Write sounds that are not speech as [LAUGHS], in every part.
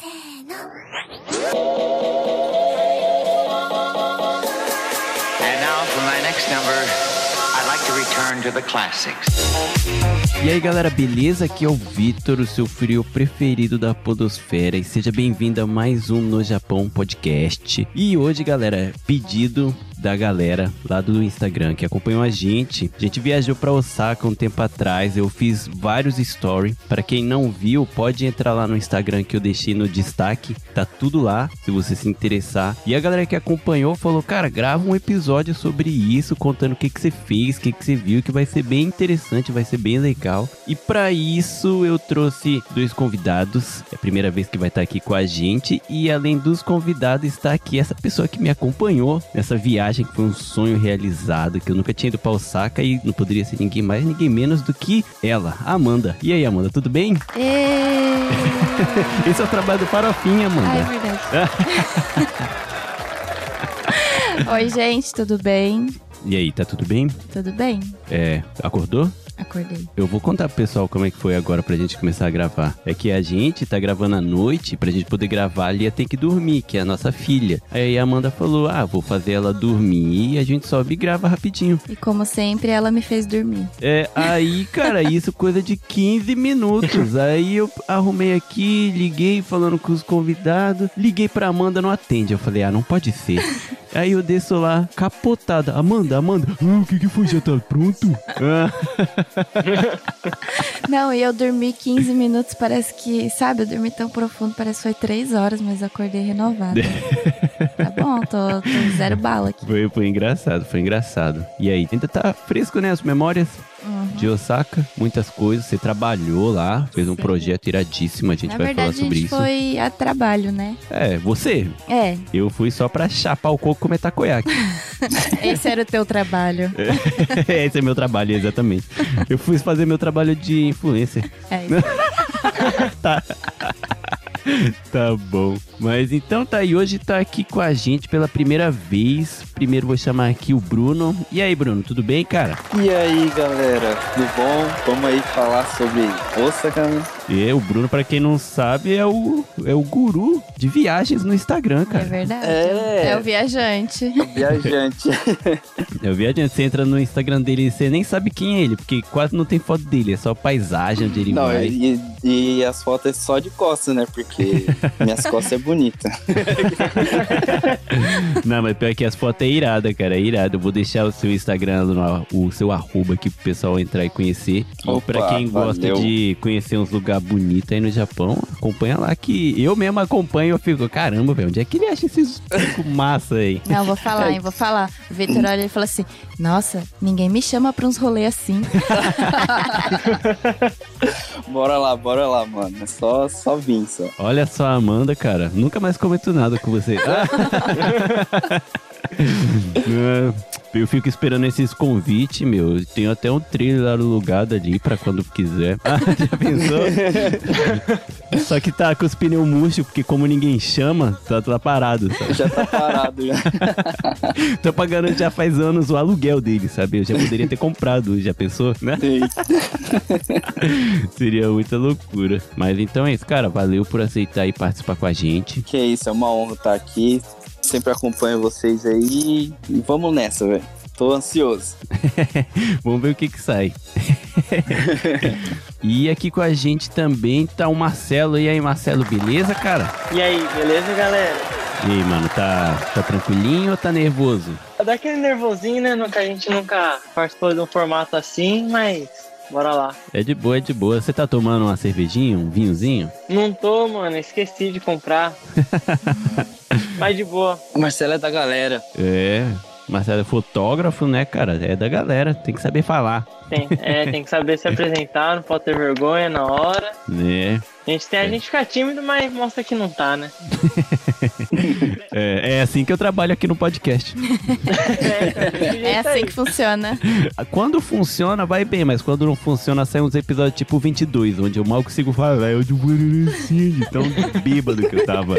And now for my next number, I'd like to return to the classics. E aí galera, beleza? Aqui é o Vitor, o seu frio preferido da Podosfera, e seja bem-vindo a mais um No Japão Podcast. E hoje, galera, pedido da galera lá do Instagram que acompanhou a gente. A gente viajou para Osaka um tempo atrás, eu fiz vários stories. Para quem não viu, pode entrar lá no Instagram que eu deixei no destaque, tá tudo lá, se você se interessar. E a galera que acompanhou falou: "Cara, grava um episódio sobre isso, contando o que que você fez, o que que você viu, que vai ser bem interessante, vai ser bem legal". E para isso eu trouxe dois convidados. É a primeira vez que vai estar aqui com a gente e além dos convidados está aqui essa pessoa que me acompanhou nessa viagem que foi um sonho realizado, que eu nunca tinha ido pra Osaka e não poderia ser ninguém mais, ninguém menos do que ela, Amanda. E aí, Amanda, tudo bem? [LAUGHS] Esse é o trabalho do Farofinha, Amanda. Ah, é verdade. [LAUGHS] Oi, gente, tudo bem? E aí, tá tudo bem? Tudo bem? É, acordou? Acordei. Eu vou contar pro pessoal como é que foi agora pra gente começar a gravar. É que a gente tá gravando à noite, pra gente poder gravar ali ia ter que dormir, que é a nossa filha. Aí a Amanda falou: Ah, vou fazer ela dormir e a gente sobe e grava rapidinho. E como sempre, ela me fez dormir. É, aí, cara, isso coisa de 15 minutos. Aí eu arrumei aqui, liguei falando com os convidados, liguei pra Amanda, não atende. Eu falei, ah, não pode ser. Aí eu desço lá, capotada. Amanda, Amanda, ah, o que que foi? Já tá pronto? Ah, [LAUGHS] [LAUGHS] Não, e eu dormi 15 minutos, parece que, sabe, eu dormi tão profundo, parece que foi 3 horas, mas acordei renovada. [LAUGHS] tá bom, tô, tô zero bala aqui. foi, foi engraçado, foi engraçado. E aí, ainda tá fresco, né, as memórias Uhum. de Osaka? Muitas coisas, você trabalhou lá, fez um Sim. projeto iradíssimo, a gente Na vai verdade, falar sobre a gente isso. foi a trabalho, né? É, você. É, Eu fui só pra chapar o coco e comer takoyaki. [LAUGHS] esse era o teu trabalho. [LAUGHS] Esse é meu trabalho, exatamente. Eu fui fazer meu trabalho de influencer. É isso. [LAUGHS] tá. tá bom. Mas então tá, e hoje tá aqui com a gente pela primeira vez. Primeiro vou chamar aqui o Bruno. E aí, Bruno, tudo bem, cara? E aí, galera, tudo bom? Vamos aí falar sobre Osaka, né? E o Bruno, pra quem não sabe, é o, é o guru de viagens no Instagram, É cara. verdade. É. É o viajante. Viajante. [LAUGHS] É o viajante, você entra no Instagram dele e você nem sabe quem é ele, porque quase não tem foto dele, é só paisagem onde ele Não, vai. e, e as fotos é só de costas, né? Porque [LAUGHS] minhas costas é bonita. [LAUGHS] Não, mas pior que as fotos é irada, cara. É irada. Eu vou deixar o seu Instagram, o seu arroba aqui pro pessoal entrar e conhecer. E Opa, pra quem gosta valeu. de conhecer uns lugares bonitos aí no Japão, acompanha lá que eu mesmo acompanho e eu fico, caramba, velho, onde é que ele acha esses massa aí? Não, vou falar, hein? Vou falar. O Vitor olha e fala assim: Nossa, ninguém me chama pra uns rolês assim. [LAUGHS] Bora lá, bora lá, mano. É só, só vir, só. Olha só a Amanda, cara. Nunca mais comento nada com você. [LAUGHS] É, Eu fico esperando esses convites, meu. Tenho até um trailer lá alugado ali pra quando quiser. [LAUGHS] Ah, já pensou? Só que tá com os pneus murchos, porque como ninguém chama, tá, tá parado, sabe? Já tá parado já. [LAUGHS] Tô pagando já faz anos o aluguel dele, sabe? Eu já poderia ter comprado, já pensou, né? [LAUGHS] Seria muita loucura. Mas então é isso, cara. Valeu por aceitar e participar com a gente. Que isso, é uma honra estar aqui. Sempre acompanho vocês aí. E vamos nessa, velho. Tô ansioso. [LAUGHS] Vamos ver o que que sai. [LAUGHS] e aqui com a gente também tá o Marcelo. E aí, Marcelo, beleza, cara? E aí, beleza, galera? E aí, mano, tá, tá tranquilinho ou tá nervoso? Dá aquele nervosinho, né? Nunca, a gente nunca participou de um formato assim, mas bora lá. É de boa, é de boa. Você tá tomando uma cervejinha, um vinhozinho? Não tô, mano, esqueci de comprar. [LAUGHS] mas de boa. O Marcelo é da galera. É, Marcelo é fotógrafo, né, cara? É da galera, tem que saber falar, Tem, é, tem que saber se [LAUGHS] apresentar, não pode ter vergonha na hora. né? A gente tem a gente fica tímido, mas mostra que não tá, né? [LAUGHS] É, é assim que eu trabalho aqui no podcast. [LAUGHS] É assim que funciona. Quando funciona, vai bem, mas quando não funciona, sai uns episódios tipo 22, onde eu mal consigo falar, eu de assim, de tão bêbado que eu tava.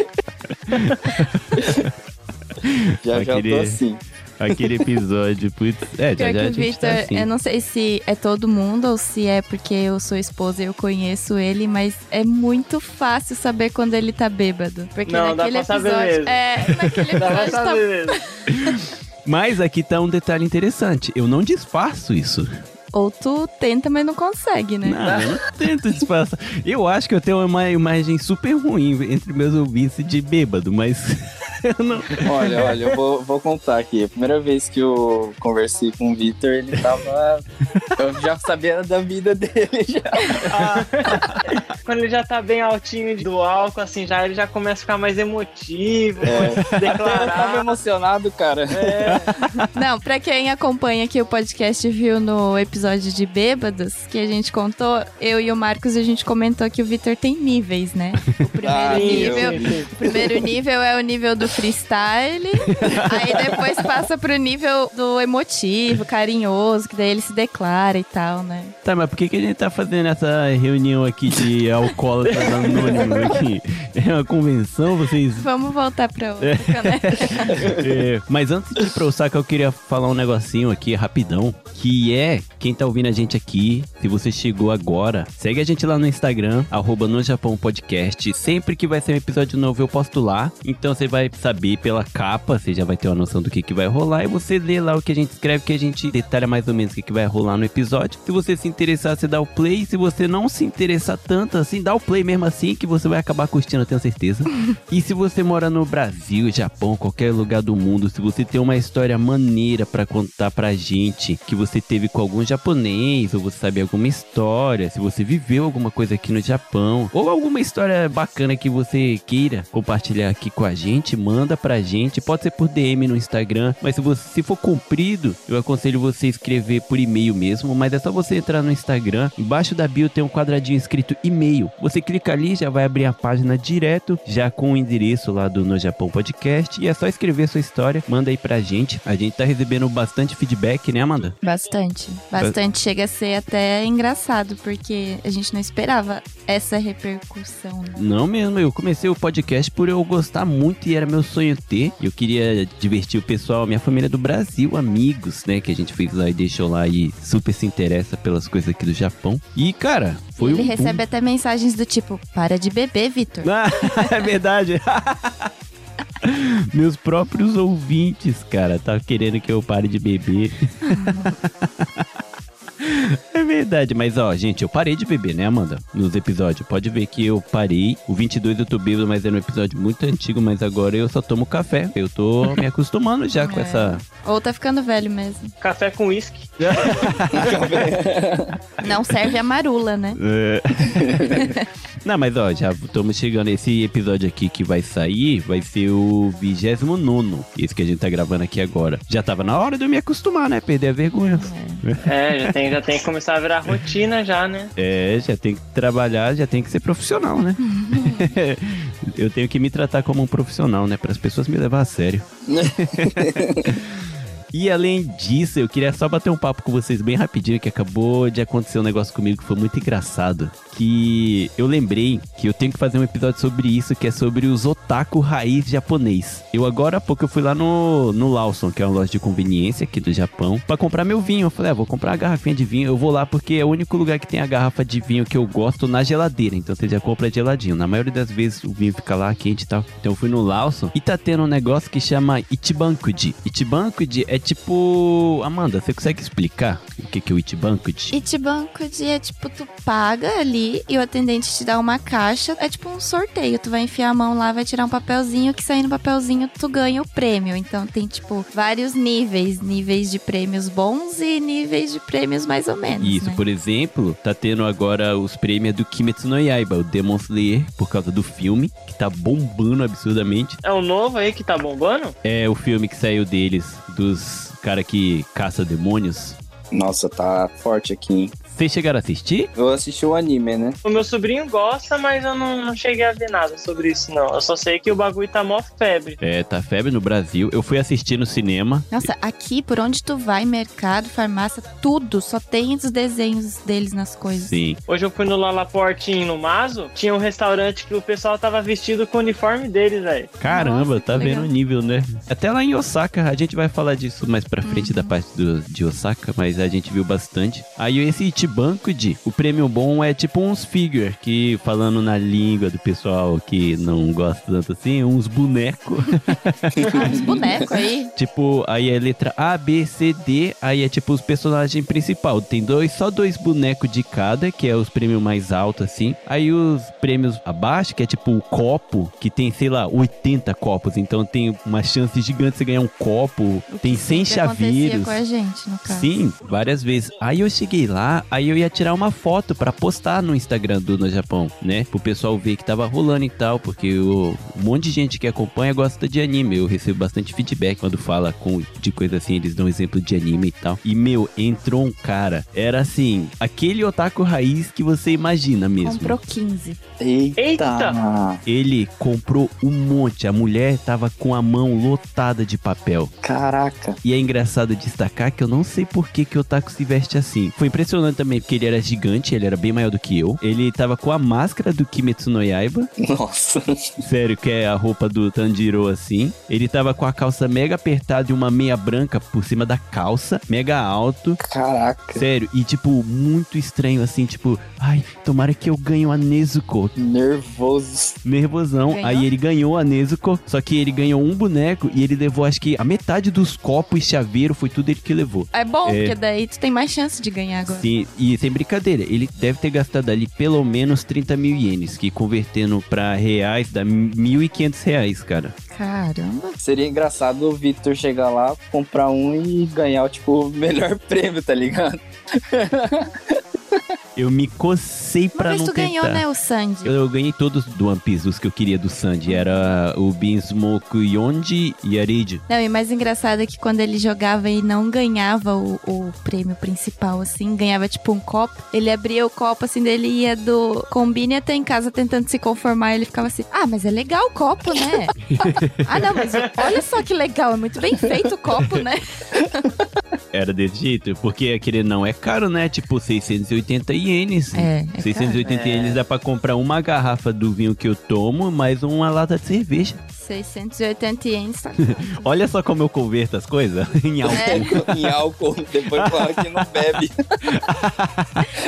Já já querer- tô assim. Aquele episódio, putz. É, já, Pior já que a o gente tá Victor, assim. eu não sei se é todo mundo ou se é porque eu sou esposa e eu conheço ele, mas é muito fácil saber quando ele tá bêbado. Porque Não, dá naquele pra saber episódio. mesmo. É, [LAUGHS] naquele Dá pra episódio tá saber mesmo. Mas aqui tá um detalhe interessante. Eu não disfarço isso. Ou tu tenta, mas não consegue, né? Não, eu não tento disfarçar. Eu acho que eu tenho uma imagem super ruim entre meus ouvintes de bêbado, mas [LAUGHS] eu não. Olha, olha, eu vou, vou contar aqui. A primeira vez que eu conversei com o Vitor, ele tava. Eu já sabia da vida dele já. Ah, quando ele já tá bem altinho do álcool, assim, já ele já começa a ficar mais emotivo, É. se Eu tava declarar. emocionado, cara. É, Não, pra quem acompanha aqui o podcast e viu no episódio de Bêbados, que a gente contou, eu e o Marcos, a gente comentou que o Vitor tem níveis, né? O [LAUGHS] primeiro Ah, nível. eu-. O primeiro nível é o nível do freestyle, aí depois passa pro nível do emotivo, carinhoso, que daí ele se declara e tal, né? Tá, mas por que, que a gente tá fazendo essa reunião aqui de alcoólatras anônimos aqui? É uma convenção, vocês. Vamos voltar pra outra, né? [LAUGHS] É, mas antes de ir pro Osaka, eu queria falar um negocinho aqui rapidão. Que é, quem tá ouvindo a gente aqui, se você chegou agora, segue a gente lá no Instagram, arroba no Japão Podcast. Sempre que vai ser um episódio novo, eu posto lá. Então você vai saber pela capa, você já vai ter uma noção do que, que vai rolar. E você lê lá o que a gente escreve, que a gente detalha mais ou menos o que, que vai rolar no episódio. Se você se interessar, você dá o play. Se você não se interessar tanto assim, dá o play mesmo assim, que você vai acabar curtindo, eu tenho certeza. [LAUGHS] E se você mora no Brasil, Japão, qualquer lugar do mundo, se você tem uma história maneira pra contar pra gente, que você teve com algum japonês, ou você sabe alguma história, se você viveu alguma coisa aqui no Japão, ou alguma história bacana que você queira compartilhar aqui com a gente, manda pra gente. Pode ser por DM no Instagram, mas se você se for comprido, eu aconselho você escrever por e-mail mesmo, mas é só você entrar no Instagram, embaixo da bio tem um quadradinho escrito e-mail. Você clica ali, já vai abrir a página direto, já com o endereço lá do No Japão Podcast, e é só escrever sua história, manda aí pra gente. A gente tá recebendo bastante feedback, né, Amanda? Bastante. Bastante. Chega a ser até engraçado, porque a gente não esperava essa repercussão, né? Não mesmo, eu comecei o podcast por eu gostar muito e era meu sonho ter. Eu queria divertir o pessoal, minha família do Brasil, amigos, né, que a gente fez lá e deixou lá e super se interessa pelas coisas aqui do Japão. E, cara, foi Ele um boom. recebe até mensagens do tipo: para de beber, Vitor. Ah, [LAUGHS] é verdade. Meus próprios ouvintes, cara, tá querendo que eu pare de beber. [LAUGHS] [LAUGHS] É verdade, mas ó, gente, eu parei de beber, né, Amanda? Nos episódios. Pode ver que eu parei. O 22 eu tô bêbado, mas era um episódio muito antigo, mas agora eu só tomo café. Eu tô me acostumando já com É. essa. Ou tá ficando velho mesmo. Café com uísque. [LAUGHS] Não serve a marula, né? É. [LAUGHS] Não, mas ó, já estamos chegando. Esse episódio aqui que vai sair vai ser o 29. Esse que a gente tá gravando aqui agora. Já tava na hora de eu me acostumar, né? Perder a vergonha. É, já tem, já tem que começar a virar rotina já, né? É, já tem que trabalhar, já tem que ser profissional, né? [LAUGHS] eu tenho que me tratar como um profissional, né? Para as pessoas me levar a sério. [LAUGHS] E além disso, eu queria só bater um papo com vocês bem rapidinho, que acabou de acontecer um negócio comigo que foi muito engraçado. Que eu lembrei que eu tenho que fazer um episódio sobre isso, que é sobre os otaku raiz japonês. Eu agora há pouco eu fui lá no, no Lawson, que é uma loja de conveniência aqui do Japão, pra comprar meu vinho. Eu falei, ah, vou comprar uma garrafinha de vinho. Eu vou lá porque é o único lugar que tem a garrafa de vinho que eu gosto na geladeira. Então você já compra geladinho. Na maioria das vezes o vinho fica lá quente e tal. Então eu fui no Lawson e tá tendo um negócio que chama Ichibankuji. Ichibankuji é tipo. Amanda, você consegue explicar o que, que é o Ichibankuji? De é tipo, tu paga ali e o atendente te dá uma caixa. É tipo um sorteio. Tu vai enfiar a mão lá, vai tirar um papelzinho, que saindo no papelzinho tu ganha o prêmio. Então tem, tipo, vários níveis. Níveis de prêmios bons e níveis de prêmios mais ou menos. Isso, né? por exemplo, tá tendo agora os prêmios do Kimetsu no Yaiba, o Demon Slayer, por causa do filme, que tá bombando absurdamente. É o novo aí que tá bombando? É o filme que saiu deles, dos cara que caça demônios. Nossa, tá forte aqui, hein? Vocês chegaram a assistir? Eu assisti o anime, né? O meu sobrinho gosta, mas eu não, não cheguei a ver nada sobre isso, não. Eu só sei que o bagulho tá mó febre. É, tá febre no Brasil. Eu fui assistir no cinema. Nossa, aqui por onde tu vai, mercado, farmácia, tudo, só tem os desenhos deles nas coisas. Sim. Hoje eu fui no Lalaporte no Mazo, tinha um restaurante que o pessoal tava vestido com o uniforme deles, velho. Caramba, Nossa, tá vendo o nível, né? Até lá em Osaka, a gente vai falar disso mais pra frente da parte do- de Osaka, mas a gente viu bastante. Aí esse Itibanco de, o prêmio bom é tipo uns figure, que falando na língua do pessoal que não gosta tanto assim, uns bonecos. Ah, uns bonecos aí. [LAUGHS] tipo, aí é letra A, B, C, D, aí é tipo os personagens principal. Tem dois, só dois bonecos de cada, que é os prêmios mais altos assim. Aí os prêmios abaixo, que é tipo o copo, que tem, sei lá, 80 copos, então tem uma chance gigante de você ganhar um copo. tem 100 Sempre acontecia chaveiros. com a gente, no caso. Sim, várias vezes. Aí eu cheguei lá, aí eu ia tirar uma foto pra postar no Instagram do No Japão, né? Pro pessoal ver que tava rolando e tal, porque o, um monte de gente que acompanha gosta de anime. Eu recebo bastante feedback quando fala com, de coisa assim, eles dão exemplo de anime e tal. E, meu, entrou um cara, era assim, aquele otaku raiz que você imagina mesmo. Comprou 15. Eita! Eita! Ele comprou um monte, a mulher tava com a mão lotada de papel. Caraca! E é engraçado destacar que eu não sei por que, que o Otaku se veste assim. Foi impressionante também, porque ele era gigante, ele era bem maior do que eu. Ele tava com a máscara do Kimetsu no Yaiba. Nossa! [LAUGHS] Sério, que é a roupa do Tanjiro assim. Ele tava com a calça mega apertada e uma meia branca por cima da calça, mega alto. Caraca! Sério, e tipo, muito estranho assim, tipo, ai, tomara que eu ganhe a Nezuko. Nervoso. Nervosão. Ganhou? Aí ele ganhou a Nezuko, só que ele ganhou um boneco e ele levou, acho que a metade dos copos e chaveiro foi tudo ele que levou. É bom, É. porque daí tu tem mais chance de ganhar agora. Sim, e sem brincadeira, ele deve ter gastado ali pelo menos 30 mil ienes, que convertendo pra reais dá 1.500 reais, cara. Caramba. Seria engraçado o Victor chegar lá, comprar um e ganhar, tipo, o melhor [LAUGHS] prêmio, tá ligado? [LAUGHS] Eu me cocei Uma pra vez não tu tentar. ganhou, né, o Sandy. Eu, eu ganhei todos do One Piece, os que eu queria do Sandy. Era o Binsmoke Yonji e Arid. Não, e mais engraçado é que quando ele jogava e não ganhava o, o prêmio principal, assim, ganhava tipo um copo, ele abria o copo assim dele e ia do combine até em casa tentando se conformar. E ele ficava assim: Ah, mas é legal o copo, né? [LAUGHS] ah, não, mas olha só que legal, é muito bem feito o copo, né? [LAUGHS] Era desse jeito, porque aquele não é caro, né? Tipo 680 ienes. É, é 680 ienes dá pra comprar uma garrafa do vinho que eu tomo, mais uma lata de cerveja. 680 ienes, tá? [LAUGHS] Olha só como eu converto as coisas [LAUGHS] em álcool. É, em álcool, depois fala que não bebe.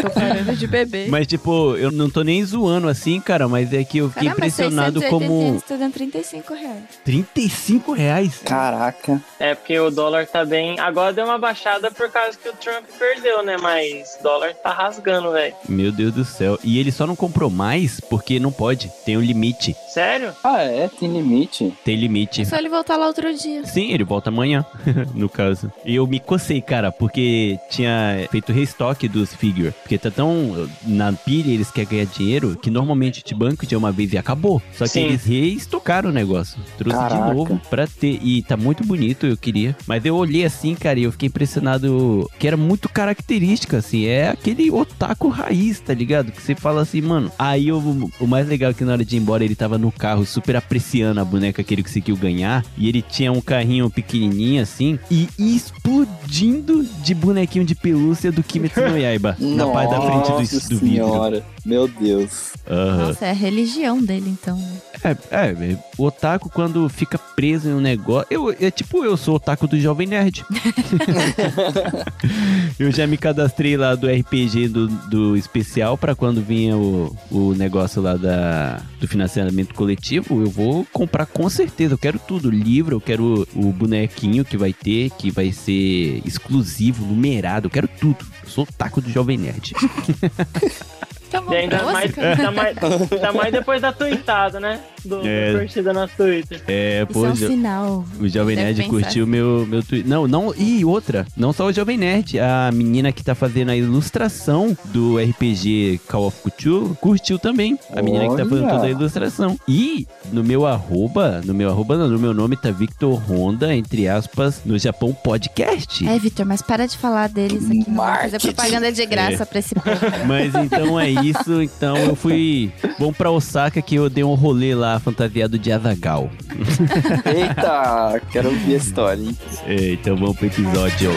tô parando de beber. Mas, tipo, eu não tô nem zoando assim, cara, mas é que eu fiquei Caramba, impressionado 680 como ienes tá dando 35 reais. 35 reais. Caraca. É porque o dólar tá bem. Agora deu uma baixada por causa que o Trump perdeu, né? Mas o dólar tá rasgando, velho. Meu Deus do céu. E ele só não comprou mais porque não pode. Tem um limite. Sério? Ah, é? Tem limite? Tem limite. Só ele voltar lá outro dia. Sim, ele volta amanhã, [LAUGHS] no caso. E eu me cocei, cara, porque tinha feito restock dos figure. Porque tá tão na pilha, eles querem ganhar dinheiro, que normalmente te banco de uma vez e acabou. Só que Sim. eles reestocaram o negócio. Trouxe Caraca. de novo pra ter. E tá muito bonito, eu queria. Mas eu olhei assim, cara, e eu fiquei impressionado que era muito característica, assim. É aquele otaku raiz, tá ligado? Que você fala assim, mano. Aí eu- o mais legal é que na hora de ir embora, ele tava no carro super apreciando a boneca que ele conseguiu ganhar. E ele tinha um carrinho pequenininho assim. E explodindo de bonequinho de pelúcia do Kimetsu no Yaiba. na parte da frente do, do vidro. Meu Deus. Aham. Nossa, é a religião dele, então. né? É, é, o otaku quando fica preso em um negócio. Eu, é tipo, eu sou otaku do Jovem Nerd. [LAUGHS] eu já me cadastrei lá do RPG do, do especial pra quando vinha o, o negócio lá da, do financiamento coletivo. Eu vou comprar com certeza. Eu quero tudo: livro, eu quero o, o bonequinho que vai ter, que vai ser exclusivo, numerado. Eu quero tudo. Eu sou otaku do Jovem Nerd. [LAUGHS] Tá bom, E ainda mais, ainda, mais, ainda mais depois da tweetada, né? Do, É. Da curtida na Twitter. É, Isso pô, é um jo- sinal. o Jovem Nerd pensar curtiu meu, meu tweet. Não, não, e outra, não só o Jovem Nerd, a menina que tá fazendo a ilustração do RPG Call of Cthulhu curtiu também. A menina que tá fazendo toda a ilustração. E no meu arroba, no meu arroba não, no meu nome tá Victor Honda, entre aspas, no Japão Podcast. É, Vitor, mas para de falar deles aqui. Não fazer propaganda de graça pra esse povo. [LAUGHS] Mas então é isso. Então eu fui. Vamos pra Osaka que eu dei um rolê lá fantasiado de Azagal. Eita, quero ouvir a história, hein? Então vamos pro episódio.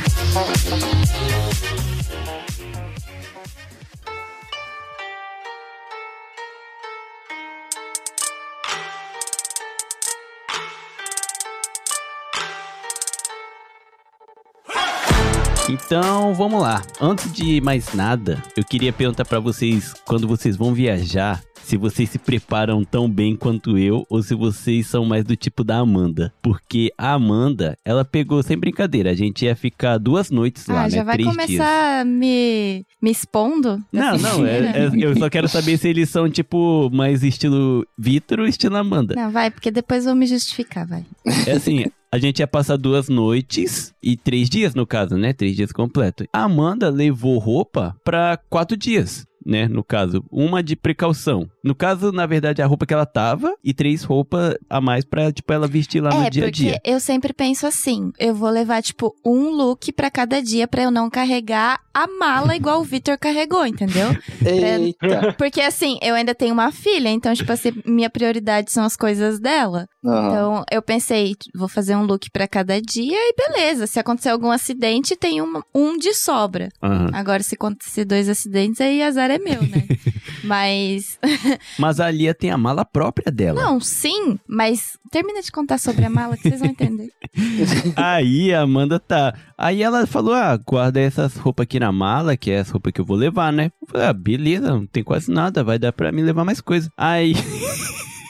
Então, vamos lá. Antes de mais nada, eu queria perguntar pra vocês, quando vocês vão viajar, se vocês se preparam tão bem quanto eu ou se vocês são mais do tipo da Amanda. Porque a Amanda, ela pegou sem brincadeira, a gente ia ficar duas noites lá, ah, né? já vai Três dias. começar me, me expondo? Não, não, é- é- eu só quero saber se eles são tipo mais estilo Vitor ou estilo Amanda. Não, vai, porque depois eu vou me justificar, vai. É assim, a gente ia passar duas noites e três dias, no caso, né? Três dias completos. A Amanda levou roupa pra quatro dias. Né, no caso, uma de precaução. No caso, na verdade, a roupa que ela tava e três roupas a mais pra, tipo, ela vestir lá no é, dia a porque dia. eu sempre penso assim, eu vou levar, tipo, um look pra cada dia pra eu não carregar a mala [LAUGHS] igual o Vitor carregou, entendeu? Eita. [LAUGHS] Porque assim, eu ainda tenho uma filha, então, tipo assim, minha prioridade são as coisas dela. Aham. Então, eu pensei, vou fazer um look pra cada dia e beleza. Se acontecer algum acidente, tem um, um de sobra. Aham. Agora, se acontecer dois acidentes, aí azar é meu, né? [LAUGHS] mas. [LAUGHS] Mas a Lia tem a mala própria dela. Não, sim, mas termina de contar sobre a mala que vocês vão entender. [LAUGHS] Aí a Amanda tá. Aí ela falou: Ah, guarda essas roupas aqui na mala, que é as roupas que eu vou levar, né? Eu falei: Ah, beleza, não tem quase nada, vai dar pra mim levar mais coisa. Aí,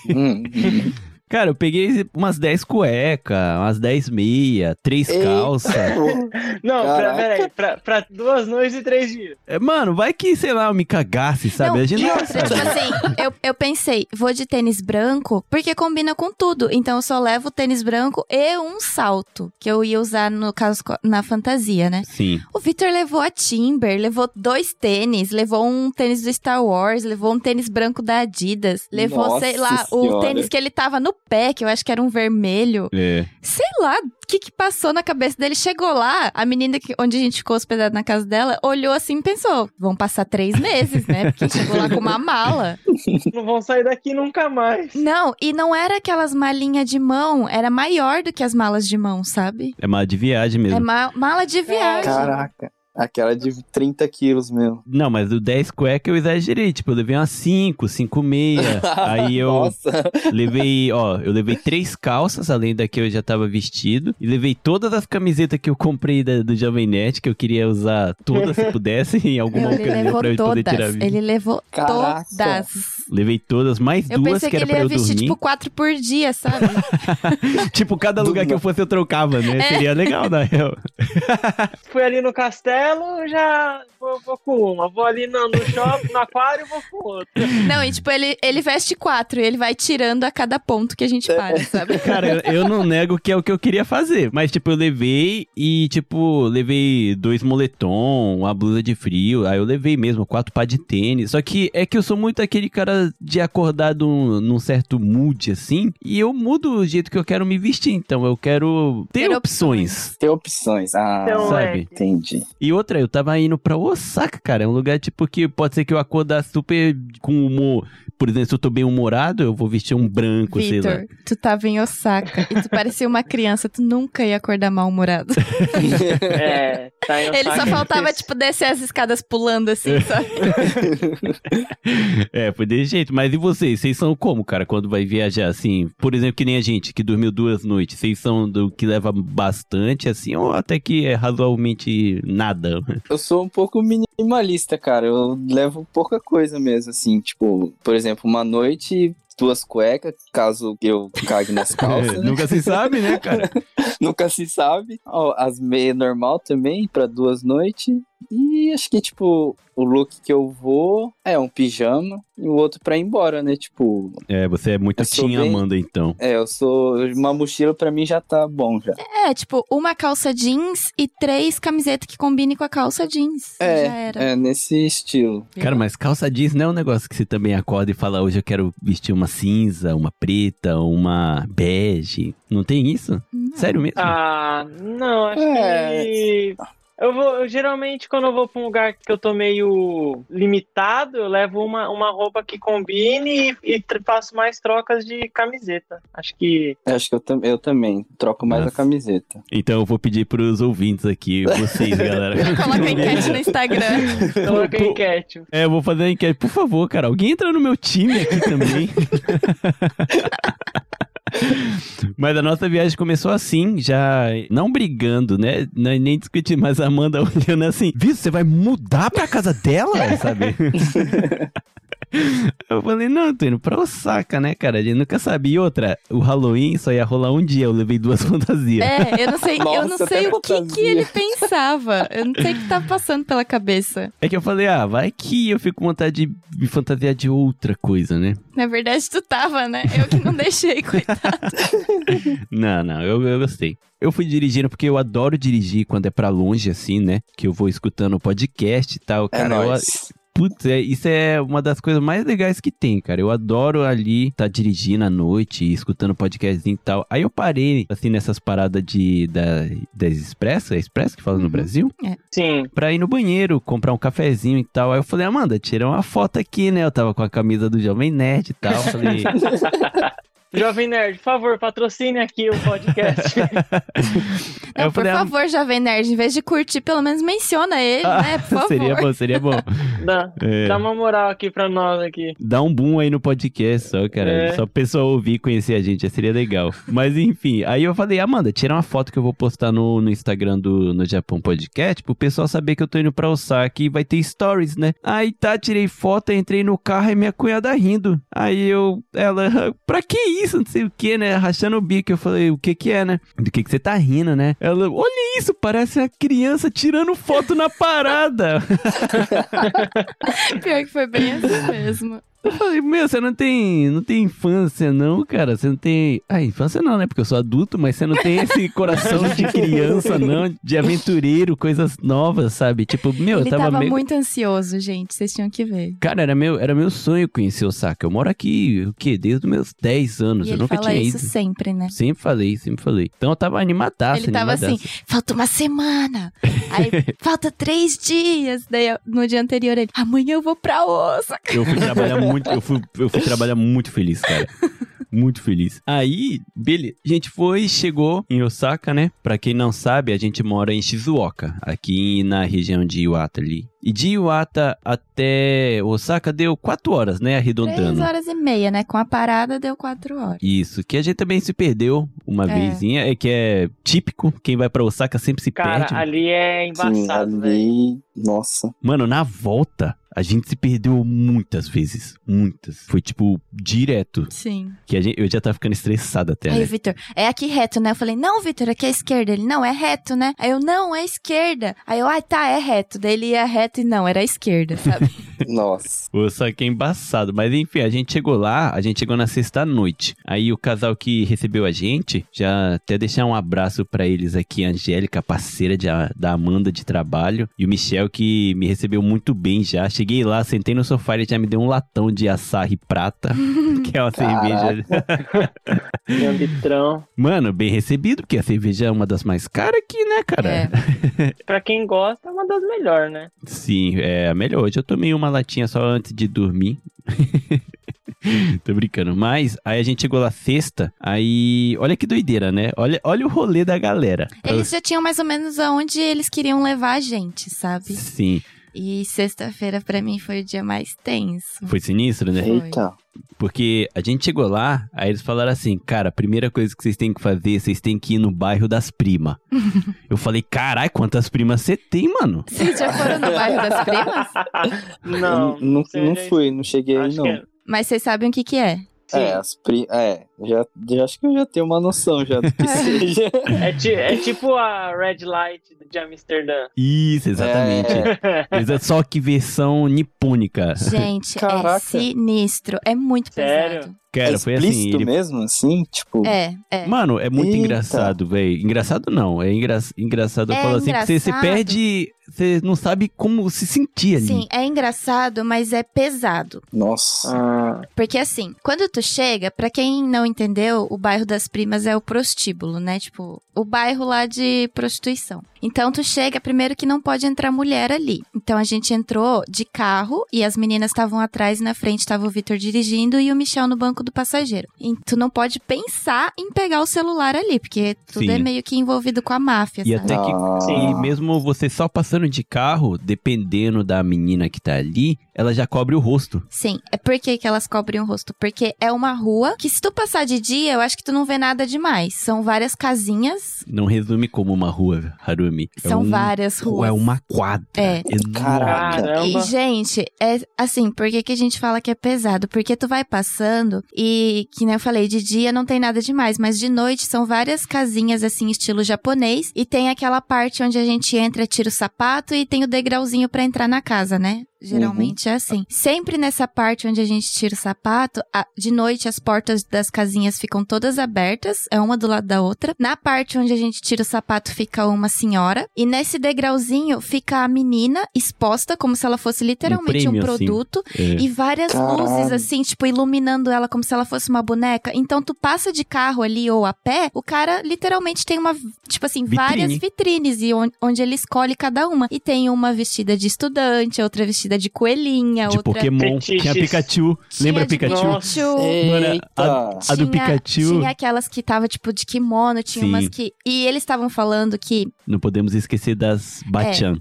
Hum, hum. Cara, eu peguei umas 10 cuecas, umas 10 meia, três Eita. calças. Não, pra, peraí, pra, pra duas noites e três dias. É, Mano, vai que, sei lá, eu me cagasse, sabe? Não, a gente não outra, tipo assim, eu, eu pensei, vou de tênis branco, porque combina com tudo. Então eu só levo o tênis branco e um salto, que eu ia usar no caso na fantasia, né? Sim. O Victor levou a Timber, levou dois tênis, levou um tênis do Star Wars, levou um tênis branco da Adidas, levou, Nossa sei lá, o Senhora. tênis que ele tava no pé, que eu acho que era um vermelho. É. Sei lá o que que passou na cabeça dele. Chegou lá, a menina que, onde a gente ficou hospedado na casa dela, olhou assim e pensou, vão passar três meses, né? Porque chegou lá com uma mala. [LAUGHS] Não vão sair daqui nunca mais. Não, e não era aquelas malinhas de mão, era maior do que as malas de mão, sabe? É mala de viagem mesmo. É ma- mala de viagem. Caraca. Aquela de 30 quilos mesmo. Não, mas o 10 cueca eu exagerei. Tipo, eu levei umas 5, 5 meia. [LAUGHS] aí eu Nossa. levei, ó, eu levei três calças, além da que eu já tava vestido. E levei todas as camisetas que eu comprei da- do Jovem Nerd, que eu queria usar todas se pudesse, em [LAUGHS] alguma Não, ele ocasião levou pra eu poder tirar todas. vídeo. Ele levou Caraca. todas. Levei todas, mais Eu duas pensei que que era ele pra ia eu vestir, dormir. tipo, quatro por dia, sabe? [LAUGHS] Tipo, cada Do lugar que eu fosse eu trocava, né? É. Seria legal, na real. Fui ali no castelo, já vou, vou com uma. Vou ali no, no shopping, no aquário, vou com outra. Não, e tipo, ele, ele veste quatro e ele vai tirando a cada ponto que a gente para, sabe? Cara, eu, não nego que é o que eu queria fazer. Mas, tipo, eu levei e, tipo, levei dois moletom, uma blusa de frio. Aí eu levei mesmo quatro par de tênis. Só que é que eu sou muito aquele cara de acordar num, num certo mood, assim. E eu mudo o jeito que eu quero me vestir. Então, eu quero ter, Ter opções. Tem opções. Ah, Então, sabe? é, entendi. E outra, eu tava indo pra Osaka, cara. É um lugar, tipo, que pode ser que eu acordasse super com humor. Por exemplo, se eu tô bem humorado, eu vou vestir um branco, sei lá. Vitor, tu tava em Osaka e tu parecia uma criança, tu nunca ia acordar mal-humorado. [LAUGHS] é, tá em Ele só Osaka, faltava, tipo, descer as escadas pulando assim, [LAUGHS] sabe? É, foi desse jeito. Mas e vocês? Vocês são como, cara, quando vai viajar, assim? Por exemplo, que nem a gente, que dormiu duas noites. Vocês são do que leva bastante, assim, ou até que é razoavelmente nada? Eu sou um pouco minimalista, cara. Eu levo pouca coisa mesmo, assim. Tipo, por exemplo, uma noite, duas cuecas, caso eu cague nas [LAUGHS] calças. né? Nunca se sabe, né, cara? [LAUGHS] Nunca se sabe. Ó, as meias normal também, pra duas noites. E acho que, tipo, o look que eu vou é um pijama e o outro pra ir embora, né? Tipo, É, você é muito Tim bem- Amanda, então. é, eu sou. Uma mochila pra mim já tá bom já. É, tipo, uma calça jeans e três camisetas que combinem com a calça jeans. Já era. É, é nesse estilo. Cara, mas calça jeans não é um negócio que você também acorda e fala, hoje eu quero vestir uma cinza, uma preta, uma bege. Não tem isso? Não. Sério mesmo? Ah, não, acho É. que. Eu vou, eu, geralmente, quando eu vou pra um lugar que eu tô meio limitado, eu levo uma, uma roupa que combine e, e faço mais trocas de camiseta. Acho que. Eu Acho que eu, tam- eu também troco mais Nossa. a camiseta. Então eu vou pedir pros ouvintes aqui, vocês, galera. [LAUGHS] Coloca a enquete no Instagram. Coloca Pô, enquete. É, eu vou fazer a enquete. Por favor, cara, alguém entra no meu time aqui também. [LAUGHS] Mas a nossa viagem começou assim, já não brigando, né? Não- Nem discutindo, mas a Amanda [LAUGHS] olhando assim, viu, você vai mudar pra casa dela, [LAUGHS] sabe? [LAUGHS] Eu falei, não, eu tô indo pra Osaka, né, cara? Gente nunca sabia. E outra, o Halloween só ia rolar um dia, eu levei duas [LAUGHS] fantasias. É, eu não sei, eu não Nossa, sei o que, que ele pensava. Eu não sei o que tá passando pela cabeça. É que eu falei, ah, vai que eu fico com vontade de me fantasiar de outra coisa, né? Na verdade, tu tava, né? Eu que não deixei, [LAUGHS] coitado. Não, não, eu, eu gostei. Eu fui dirigindo porque eu adoro dirigir quando é pra longe, assim, né? Que eu vou escutando o podcast e tal. É Cara, eu, nóis. Putz, é, isso é uma das coisas mais legais que tem, cara. Eu adoro ali estar dirigindo à noite, escutando podcast e tal. Aí eu parei, assim, nessas paradas de, da, das Expresso, é Expresso que fala no Uhum. Brasil? Sim. pra ir no banheiro, comprar um cafezinho e tal. Aí eu falei, Amanda, tira uma foto aqui, né? Eu tava com a camisa do Jovem Nerd e tal. Falei, [LAUGHS] Jovem Nerd, por favor, patrocine aqui o podcast. [LAUGHS] Não, por ah, favor, Jovem Nerd, em vez de curtir, pelo menos menciona ele, ah, né? Por favor. seria bom, seria bom. [LAUGHS] dá, É. dá uma moral aqui pra nós aqui. Dá um boom aí no podcast só, cara. É. Só o pessoal ouvir e conhecer a gente, seria legal. Mas enfim, aí eu falei, Amanda, tira uma foto que eu vou postar no, no Instagram do no Japão Podcast, pro pessoal saber que eu tô indo pra Osaka e vai ter stories, né? Aí tá, tirei foto, entrei no carro e minha cunhada rindo. Aí eu, ela, pra que isso? Não sei o que, né? Rachando o bico. Eu falei, o que que é, né? Do que que você tá rindo, né? Ela, olha isso, parece a criança tirando foto na parada. [LAUGHS] Pior que foi bem assim mesmo. Eu falei, meu, você não tem, não tem infância não, cara? Você não tem... Ah, infância não, né? Porque eu sou adulto, mas você não tem esse [LAUGHS] coração de criança não, de aventureiro, coisas novas, sabe? Tipo, meu, ele eu tava, tava meio... muito ansioso, gente. Vocês tinham que ver. Cara, era meu, era meu sonho conhecer Osaka. Eu moro aqui, o quê? Desde os meus 10 anos. E eu ele nunca fala tinha isso ido. sempre, né? Sempre falei, sempre falei. Então eu tava animadaço, Ele tava assim, animadaço. falta uma semana. Aí, [LAUGHS] falta três dias. Daí, no dia anterior, ele, amanhã eu vou pra Osaka. Eu fui trabalhar muito, [LAUGHS] eu fui, eu fui trabalhar muito feliz, cara. Muito feliz. Aí, beleza. A gente foi, chegou em Osaka, né? Pra quem não sabe, a gente mora em Shizuoka, aqui na região de Iwata ali. E de Iwata até Osaka deu quatro horas, né? Três Arredondando. horas e meia, né? Com a parada, deu quatro horas. Isso, que a gente também se perdeu uma É. vezinha, é que é típico, quem vai pra Osaka sempre se Cara, perde. ali é Sim, embaçado, velho. ali. Nossa. Mano, na volta, a gente se perdeu muitas vezes, muitas. Foi tipo direto, Sim. que a gente, eu já tava ficando estressado até, Aí né? o Vitor, é aqui reto, né? Eu falei, não, Vitor, aqui é esquerda. Ele, não, é reto, né? Aí eu, não, é esquerda. Aí eu, ah, tá, é reto. Daí ele ia reto e não, era esquerda, sabe? [LAUGHS] Nossa. Pô, só que é embaçado. Mas enfim, a gente chegou lá, a gente chegou na sexta-noite. Aí o casal que recebeu a gente, já até deixar um abraço pra eles aqui, a Angélica, parceira de, da Amanda de trabalho, e o Michel que me recebeu muito bem já. Cheguei lá, sentei no sofá, ele já me deu um latão de açaí prata, [LAUGHS] que é uma cerveja. Meu litrão. Mano, bem recebido, porque a cerveja é uma das mais caras aqui, né, cara? É. [LAUGHS] Pra quem gosta, é uma das melhores, né? Sim, é a melhor. Hoje eu tomei uma latinha só antes de dormir. [LAUGHS] Tô brincando. Mas aí a gente chegou lá sexta, aí. Olha que doideira, né? Olha, olha o rolê da galera. Eles já tinham mais ou menos aonde eles queriam levar a gente, sabe? Sim. E sexta-feira pra mim foi o dia mais tenso. Foi sinistro, né? Foi. Eita. Porque a gente chegou lá, aí eles falaram assim, cara, a primeira coisa que vocês têm que fazer, vocês têm que ir no bairro das primas. [LAUGHS] eu falei, carai, quantas primas você tem, mano? Vocês já foram no bairro das primas? [LAUGHS] Não, não, não é fui, não cheguei aí, Acho não. é- Mas vocês sabem o que que é? Sim. É, as pri... é, Já, já acho que eu já tenho uma noção já do que [LAUGHS] seja. É, ti- é tipo a Red Light de Amsterdã. Isso, exatamente. Mas é só que versão nipônica. Gente, é Caraca. sinistro. É muito Sério? pesado. Cara, é foi assim. Ele... mesmo, assim? Tipo, É, é. Mano, é muito Eita. engraçado, velho. Engraçado não, é engra... engraçado. Eu É falo assim, porque você, perde. Você não sabe como se sentir ali. Sim, é engraçado, mas é pesado. nossa. Ah, Porque assim, quando tu chega, pra quem não entendeu, o bairro das primas é o prostíbulo, né? Tipo, o bairro lá de prostituição. Então tu chega, primeiro que não pode entrar mulher ali. Então a gente entrou de carro e as meninas estavam atrás e na frente estava o Vitor dirigindo e o Michel no banco do passageiro. E tu não pode pensar em pegar o celular ali, porque tudo Sim. é meio que envolvido com a máfia, E sabe? até que. Ah, E mesmo você só passando de carro, dependendo da menina que tá ali, ela já cobre o rosto. Sim, é por que, que elas cobrem o rosto? Porque é uma rua que se tu passar de dia, eu acho que tu não vê nada demais. São várias casinhas, Não resume como uma rua, Harumi. É são um- várias ruas. É uma quadra. É. enorme. Caraca. E, gente, é assim, por que, que a gente fala que é pesado? Porque tu vai passando e, que nem eu falei, de dia não tem nada demais, mas de noite são várias casinhas, assim, estilo japonês, e tem aquela parte onde a gente entra, tira o sapato e tem o degrauzinho pra entrar na casa, né? Geralmente é assim. Sempre nessa parte onde a gente tira o sapato, a- de noite as portas das casinhas ficam todas abertas, é uma do lado da outra. Na parte onde a gente tira o sapato fica uma senhora. E nesse degrauzinho fica a menina exposta, como se ela fosse literalmente um, prêmio, assim. produto. É. E várias Caralho. luzes, assim, tipo, iluminando ela como se ela fosse uma boneca. Então, tu passa de carro ali ou a pé, o cara literalmente tem uma, tipo assim, Vitrine. várias vitrines e on- onde ele escolhe cada uma. E tem uma vestida de estudante, outra vestida de coelhinha, De outra. Pokémon. Fetiches. Tinha Pikachu. Tinha Lembra de Pikachu? Nossa. Mano, Eita. a do Pikachu. Tinha aquelas que tava, tipo, de kimono, tinha Sim. umas que. E eles estavam falando que Não podemos esquecer das Bachan.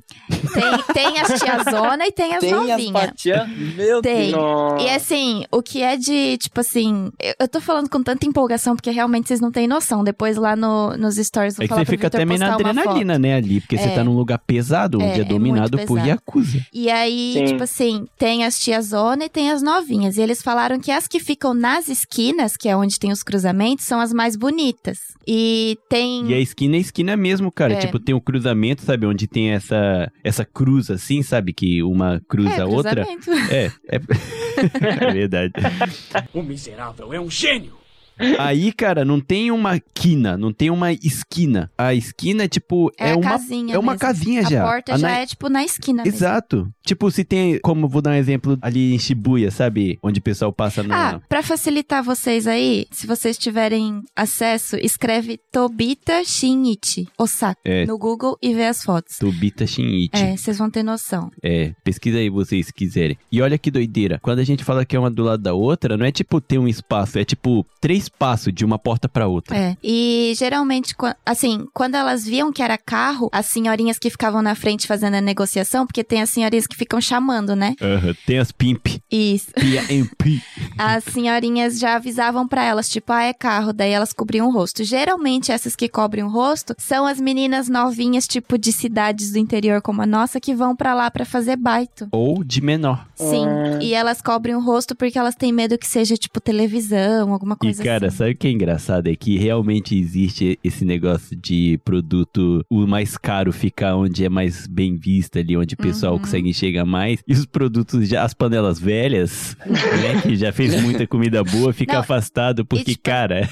tem, tem as tiazona [LAUGHS] e tem as Tem as novinhas. patias? Meu Tem. Deus. E assim, o que é de, tipo assim, eu, eu tô falando com tanta empolgação porque realmente vocês não têm noção. Depois lá no, nos stories vou É que falar você fica até meio na adrenalina, né, ali. Porque você É. tá num lugar pesado, onde É, é, é dominado por pesado. Yakuza. E aí, Sim. Tipo assim, tem as tiazona e tem as novinhas. E eles falaram que as que ficam nas esquinas, que é onde tem os cruzamentos, são as mais bonitas. E tem. E a esquina é esquina mesmo, cara. É. Tipo, tem um cruzamento, sabe? Onde tem essa, essa cruz assim, sabe? Que uma cruza é, a outra. cruzamento. É, é... [LAUGHS] é verdade. [LAUGHS] O miserável é um gênio! Aí, cara, não tem uma quina, não tem uma esquina. A esquina, tipo, É, é, a uma, casinha é uma mesmo. casinha A já. porta A já na- é, tipo, na esquina mesmo. Exato. Tipo, se tem, como vou dar um exemplo ali em Shibuya, sabe? Onde o pessoal passa no... Ah, pra facilitar vocês aí, se vocês tiverem acesso, escreve Tobita Shinichi Osaka É. no Google e vê as fotos. Tobita Shinichi. É, vocês vão ter noção. É, pesquisa aí vocês quiserem. E olha que doideira. Quando a gente fala que é uma do lado da outra, não é tipo ter um espaço, é tipo três passos de uma porta pra outra. É. E geralmente, assim, quando elas viam que era carro, as senhorinhas que ficavam na frente fazendo a negociação, porque tem as senhorinhas que ficam chamando, né? Aham, Tem as pimp. Isso. [LAUGHS] As senhorinhas já avisavam pra elas, tipo, ah, é carro, daí elas cobriam o rosto. Geralmente, essas que cobrem o rosto são as meninas novinhas, tipo, de cidades do interior como a nossa, que vão pra lá pra fazer baito. Ou de menor. Sim, e elas cobrem o rosto porque elas têm medo que seja, tipo, televisão, alguma E, coisa cara, sabe o que é engraçado? É que realmente existe esse negócio de produto, o mais caro ficar onde é mais bem visto ali, onde o pessoal Uhum. consegue enxergar mais. E os produtos, já as panelas velhas, [LAUGHS] né, que já fez muita comida boa, fica Não, afastado, porque, tipo, cara,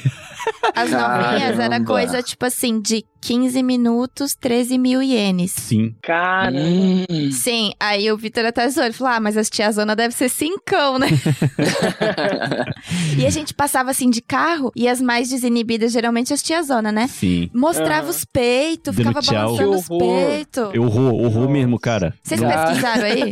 As novinhas era Caramba. coisa, tipo assim, de 15 minutos, 13 mil ienes. sim. Cara, Hum, Sim, aí o Vitor até zoou, ele falou, ah, mas as tiazona deve ser cincão, né? [LAUGHS] e a gente passava assim de carro, e as mais desinibidas, geralmente as tiazona, né? Sim. Mostrava Aham. os peitos, ficava tchau. balançando os peitos. Eu horror, horror mesmo, cara. Vocês Ah. pesquisaram aí?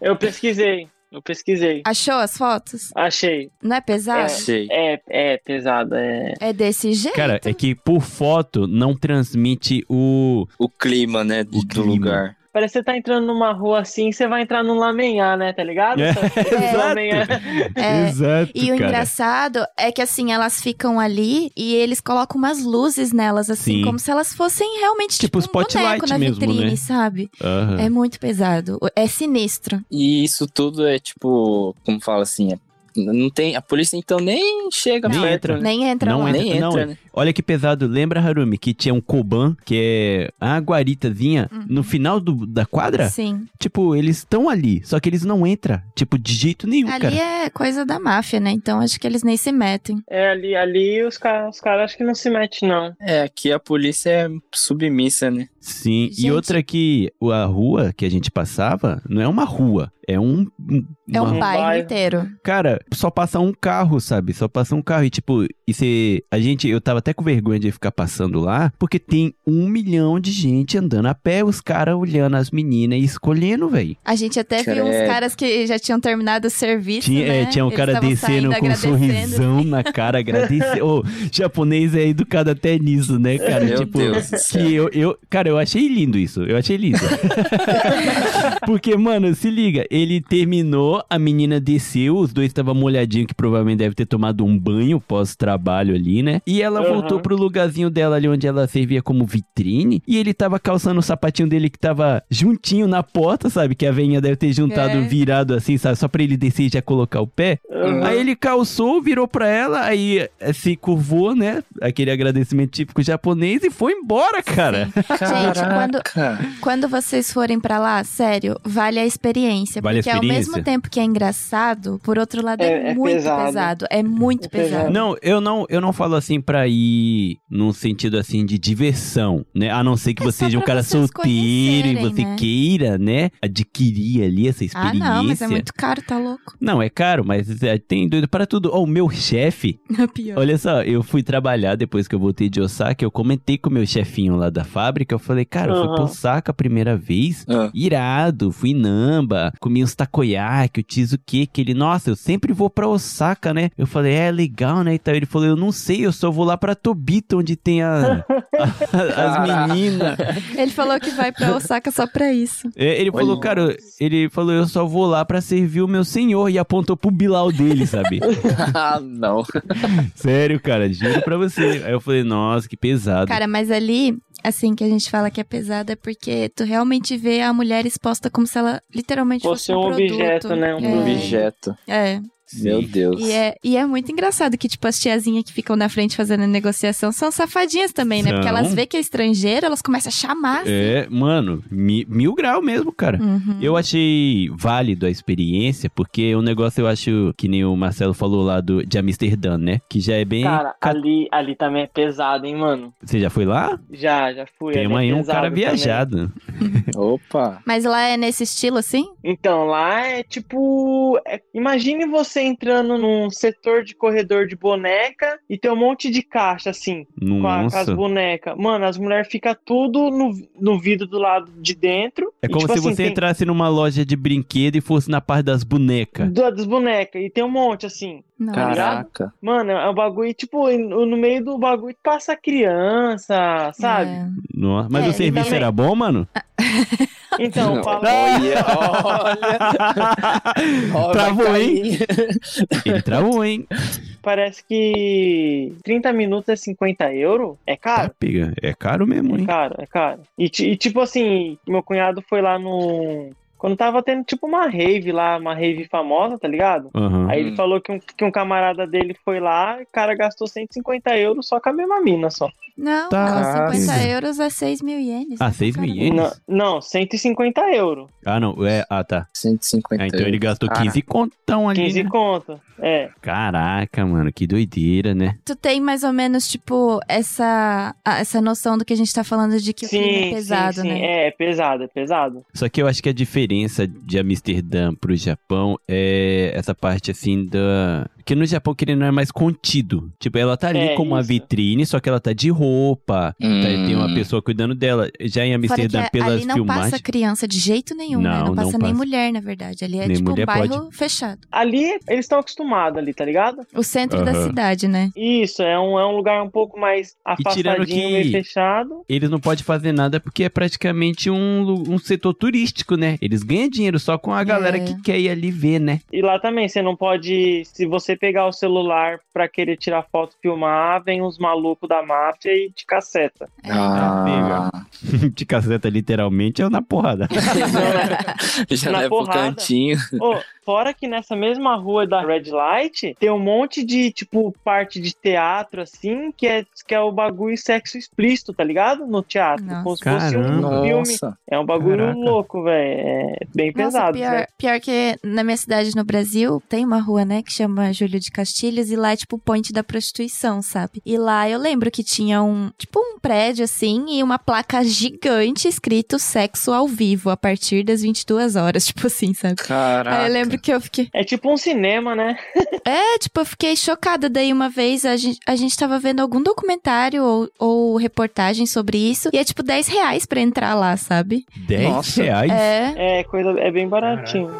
eu pesquisei. Eu pesquisei. Achou as fotos? Achei. Não é pesado? Achei. É, é pesado. É. É desse jeito? Cara, é que por foto não transmite o. O clima, né, do clima. lugar. Parece que você tá entrando numa rua assim, você vai entrar num lamenhar, né? Tá ligado? É, [LAUGHS] lamenhar. É. [LAUGHS] Exato. E o cara. engraçado é que assim, elas ficam ali e eles colocam umas luzes nelas, assim, Sim. como se elas fossem realmente Tipo tipo, um boneco na mesmo, vitrine, né? sabe? Aham. É muito pesado. É sinistro. E isso tudo é tipo, como fala assim, é Não tem, a polícia então nem chega Nem perto, entra. né? Nem entra Não lá. entra. Nem entra, não, né? Olha que pesado. Lembra, Harumi, que tinha um Koban, que é a guaritazinha, Uhum. no final do- da quadra? Sim. Tipo, eles estão ali, só que eles não entram. Tipo, de jeito nenhum, Ali cara. é coisa da máfia, né? Então acho que eles nem se metem. É, ali, ali os caras os cara acho que não se metem, não. É, aqui a polícia é submissa, né? Sim, e Gente. outra que a rua que a gente passava não é uma rua, é um. É um uma- bairro inteiro. Cara, só passa um carro, sabe? Só passa um carro. E tipo, e cê, a gente, eu tava até com vergonha de ficar passando lá, porque tem um milhão de gente andando a pé, os caras olhando as meninas e escolhendo, velho. A gente até viu uns caras que já tinham terminado o serviço, Tinha, né? é, tinha um Eles cara descendo com um agradecendo. sorrisão na cara, agradecer. [LAUGHS] Ô, japonês é educado até nisso, né, cara? Meu tipo, Deus que eu, eu, cara, eu achei lindo isso. Eu achei lindo. [LAUGHS] [LAUGHS] Porque, mano, se liga, ele terminou, a menina desceu, os dois estavam molhadinhos, que provavelmente deve ter tomado um banho pós-trabalho ali, né? E ela Aham. voltou pro lugarzinho dela ali onde ela servia como vitrine. E ele tava calçando o sapatinho dele que tava juntinho na porta, sabe? Que a veinha deve ter juntado É. virado assim, sabe? Só pra ele descer e já colocar o pé. Uhum. Aí ele calçou, virou pra ela, aí eh, se curvou, né? Aquele agradecimento típico japonês e foi embora, cara. Gente, quando, quando vocês forem pra lá, sério, vale a experiência. Vale a porque ao experiência? mesmo tempo que é engraçado, por outro lado é, É- é muito pesado. pesado. É muito É pesado. pesado. Não, eu não, eu não falo assim pra ir num sentido assim de diversão, né? A não ser que É você seja um cara solteiro e você né? queira, né, adquirir ali essa Ah, experiência. não, mas é muito caro, tá louco. Não, é caro, mas é, tem doido para tudo. Ó, o meu chefe, [LAUGHS] olha só, eu fui trabalhar depois que eu voltei de Osaka, eu comentei com o meu chefinho lá da fábrica, eu falei, cara, eu fui pro Osaka a primeira vez, Ah. irado, fui em Namba, comi uns takoyaki, o tizuki, que ele, nossa, eu sempre vou pra Osaka, né? Eu falei, é legal, né? E tal. Ele falou, eu não sei, eu só vou lá pra Tobita, onde tem a, as meninas. [LAUGHS] Ele falou que vai pra Osaka só pra isso. É, Ele falou, cara, ele falou, eu só vou lá pra servir o meu senhor, e apontou pro Bilal dele, sabe? [LAUGHS] ah, não. Sério, cara, juro pra você. Aí eu falei, nossa, que pesado. Cara, mas ali, assim, que a gente fala que é pesado é porque tu realmente vê a mulher exposta como se ela literalmente fosse, Fosse um produto. objeto, né? Um é, Objeto. É. Sim. Meu Deus. E é, e é muito engraçado que, tipo, as tiazinhas que ficam na frente fazendo a negociação são safadinhas também, né? Porque elas vê que é estrangeiro, elas começam a chamar. assim. É, mano, mi- mil grau mesmo, cara. Uhum. Eu achei válido a experiência, porque o negócio eu acho que nem o Marcelo falou lá do, de Amsterdã, né? Que já é bem. Cara, ca- ali, ali também é pesado, hein, mano? Você já foi lá? Já, já fui. Tem é aí um cara viajado. [LAUGHS] Opa. Mas lá é nesse estilo, assim? Então, lá é tipo. é- imagine você entrando num setor de corredor de boneca e tem um monte de caixa, assim, com, a- com as bonecas. Mano, as mulheres ficam tudo no, no vidro do lado de dentro. É E, como tipo se assim, você tem- entrasse numa loja de brinquedo e fosse na parte das bonecas. Das bonecas. E tem um monte, assim. Não. Caraca. Mano, é um bagulho, tipo, no meio do bagulho passa criança, sabe? É. Nossa, Mas É, o serviço também- era bom, mano? [LAUGHS] Então, fala. Olha, olha. [LAUGHS] Vai Travou, hein? [LAUGHS] Ele travou, hein? Parece que 30 minutos é 50 euros. É Tá, caro? pega. É caro mesmo, É hein? caro, é caro. E, e, tipo assim, meu cunhado foi lá no. Quando tava tendo tipo uma rave lá, uma rave famosa, tá ligado? Aham. Aí ele falou que um, que um camarada dele foi lá e o cara gastou 150 euros só com a mesma mina só. Não, Tá. não, 50 euros é 6 mil ienes. Ah, né, 6 cara? mil ienes? Não, não, 150 euros. Ah, não. É, ah, tá. 150 Ah, então ele gastou Cara, 15 contão ali, 15 né? conto. É. Caraca, mano, que doideira, né? Tu tem mais ou menos, tipo, essa, essa noção do que a gente tá falando de que o clima é pesado, sim, sim. né? É, é pesado, é pesado. Só que eu acho que a diferença de Amsterdã pro Japão é essa parte assim da. Que no Japão que ele não é mais contido. Tipo, ela tá ali É, como uma isso. vitrine, só que ela tá de roupa. Hum. tá- tem uma pessoa cuidando dela. Já em Fora que Amsterdã, pelas ali não filmagens. passa criança de jeito nenhum, né? Não, Não passa não nem passa. mulher, na verdade. Ali é Nem tipo um bairro pode. fechado. Ali eles estão acostumados ali, tá ligado? O centro da cidade, né? Isso, é um, é um lugar um pouco mais afastadinho, que- meio fechado. Eles não podem fazer nada porque é praticamente um, um setor turístico, né? Eles ganham dinheiro só com a galera É. que quer ir ali ver, né? E lá também, você não pode. Se você pegar o celular pra querer tirar foto, filmar, vem os malucos da máfia e te caceta. É. Ah, [LAUGHS] de caceta, literalmente, ou na porrada? [LAUGHS] [LAUGHS] Já Na leva pro porrada. cantinho. Ô, fora que nessa mesma rua da Red Light tem um monte de, tipo, parte de teatro, assim, que é, que é o bagulho sexo explícito, tá ligado? No teatro. Nossa. Como se fosse um Caramba. filme. Nossa. É um bagulho Caraca. louco, velho. É bem Nossa, pesado. pior, pior que na minha cidade no Brasil tem uma rua, né, que chama Júlio de Castilhos e lá é tipo o point da prostituição, sabe? E lá eu lembro que tinha um, tipo um prédio assim e uma placa gigante escrito sexo ao vivo a partir das 22 horas, [LAUGHS] tipo assim, sabe? Caraca. Aí eu lembro [LAUGHS] que eu fiquei. É tipo um cinema, né? [LAUGHS] É, tipo, eu fiquei chocada. Daí uma vez a gente, a gente tava vendo algum documentário ou, ou reportagem sobre isso. E é tipo 10 reais pra entrar lá, sabe? 10 Nossa. reais? É. É coisa, é bem baratinho.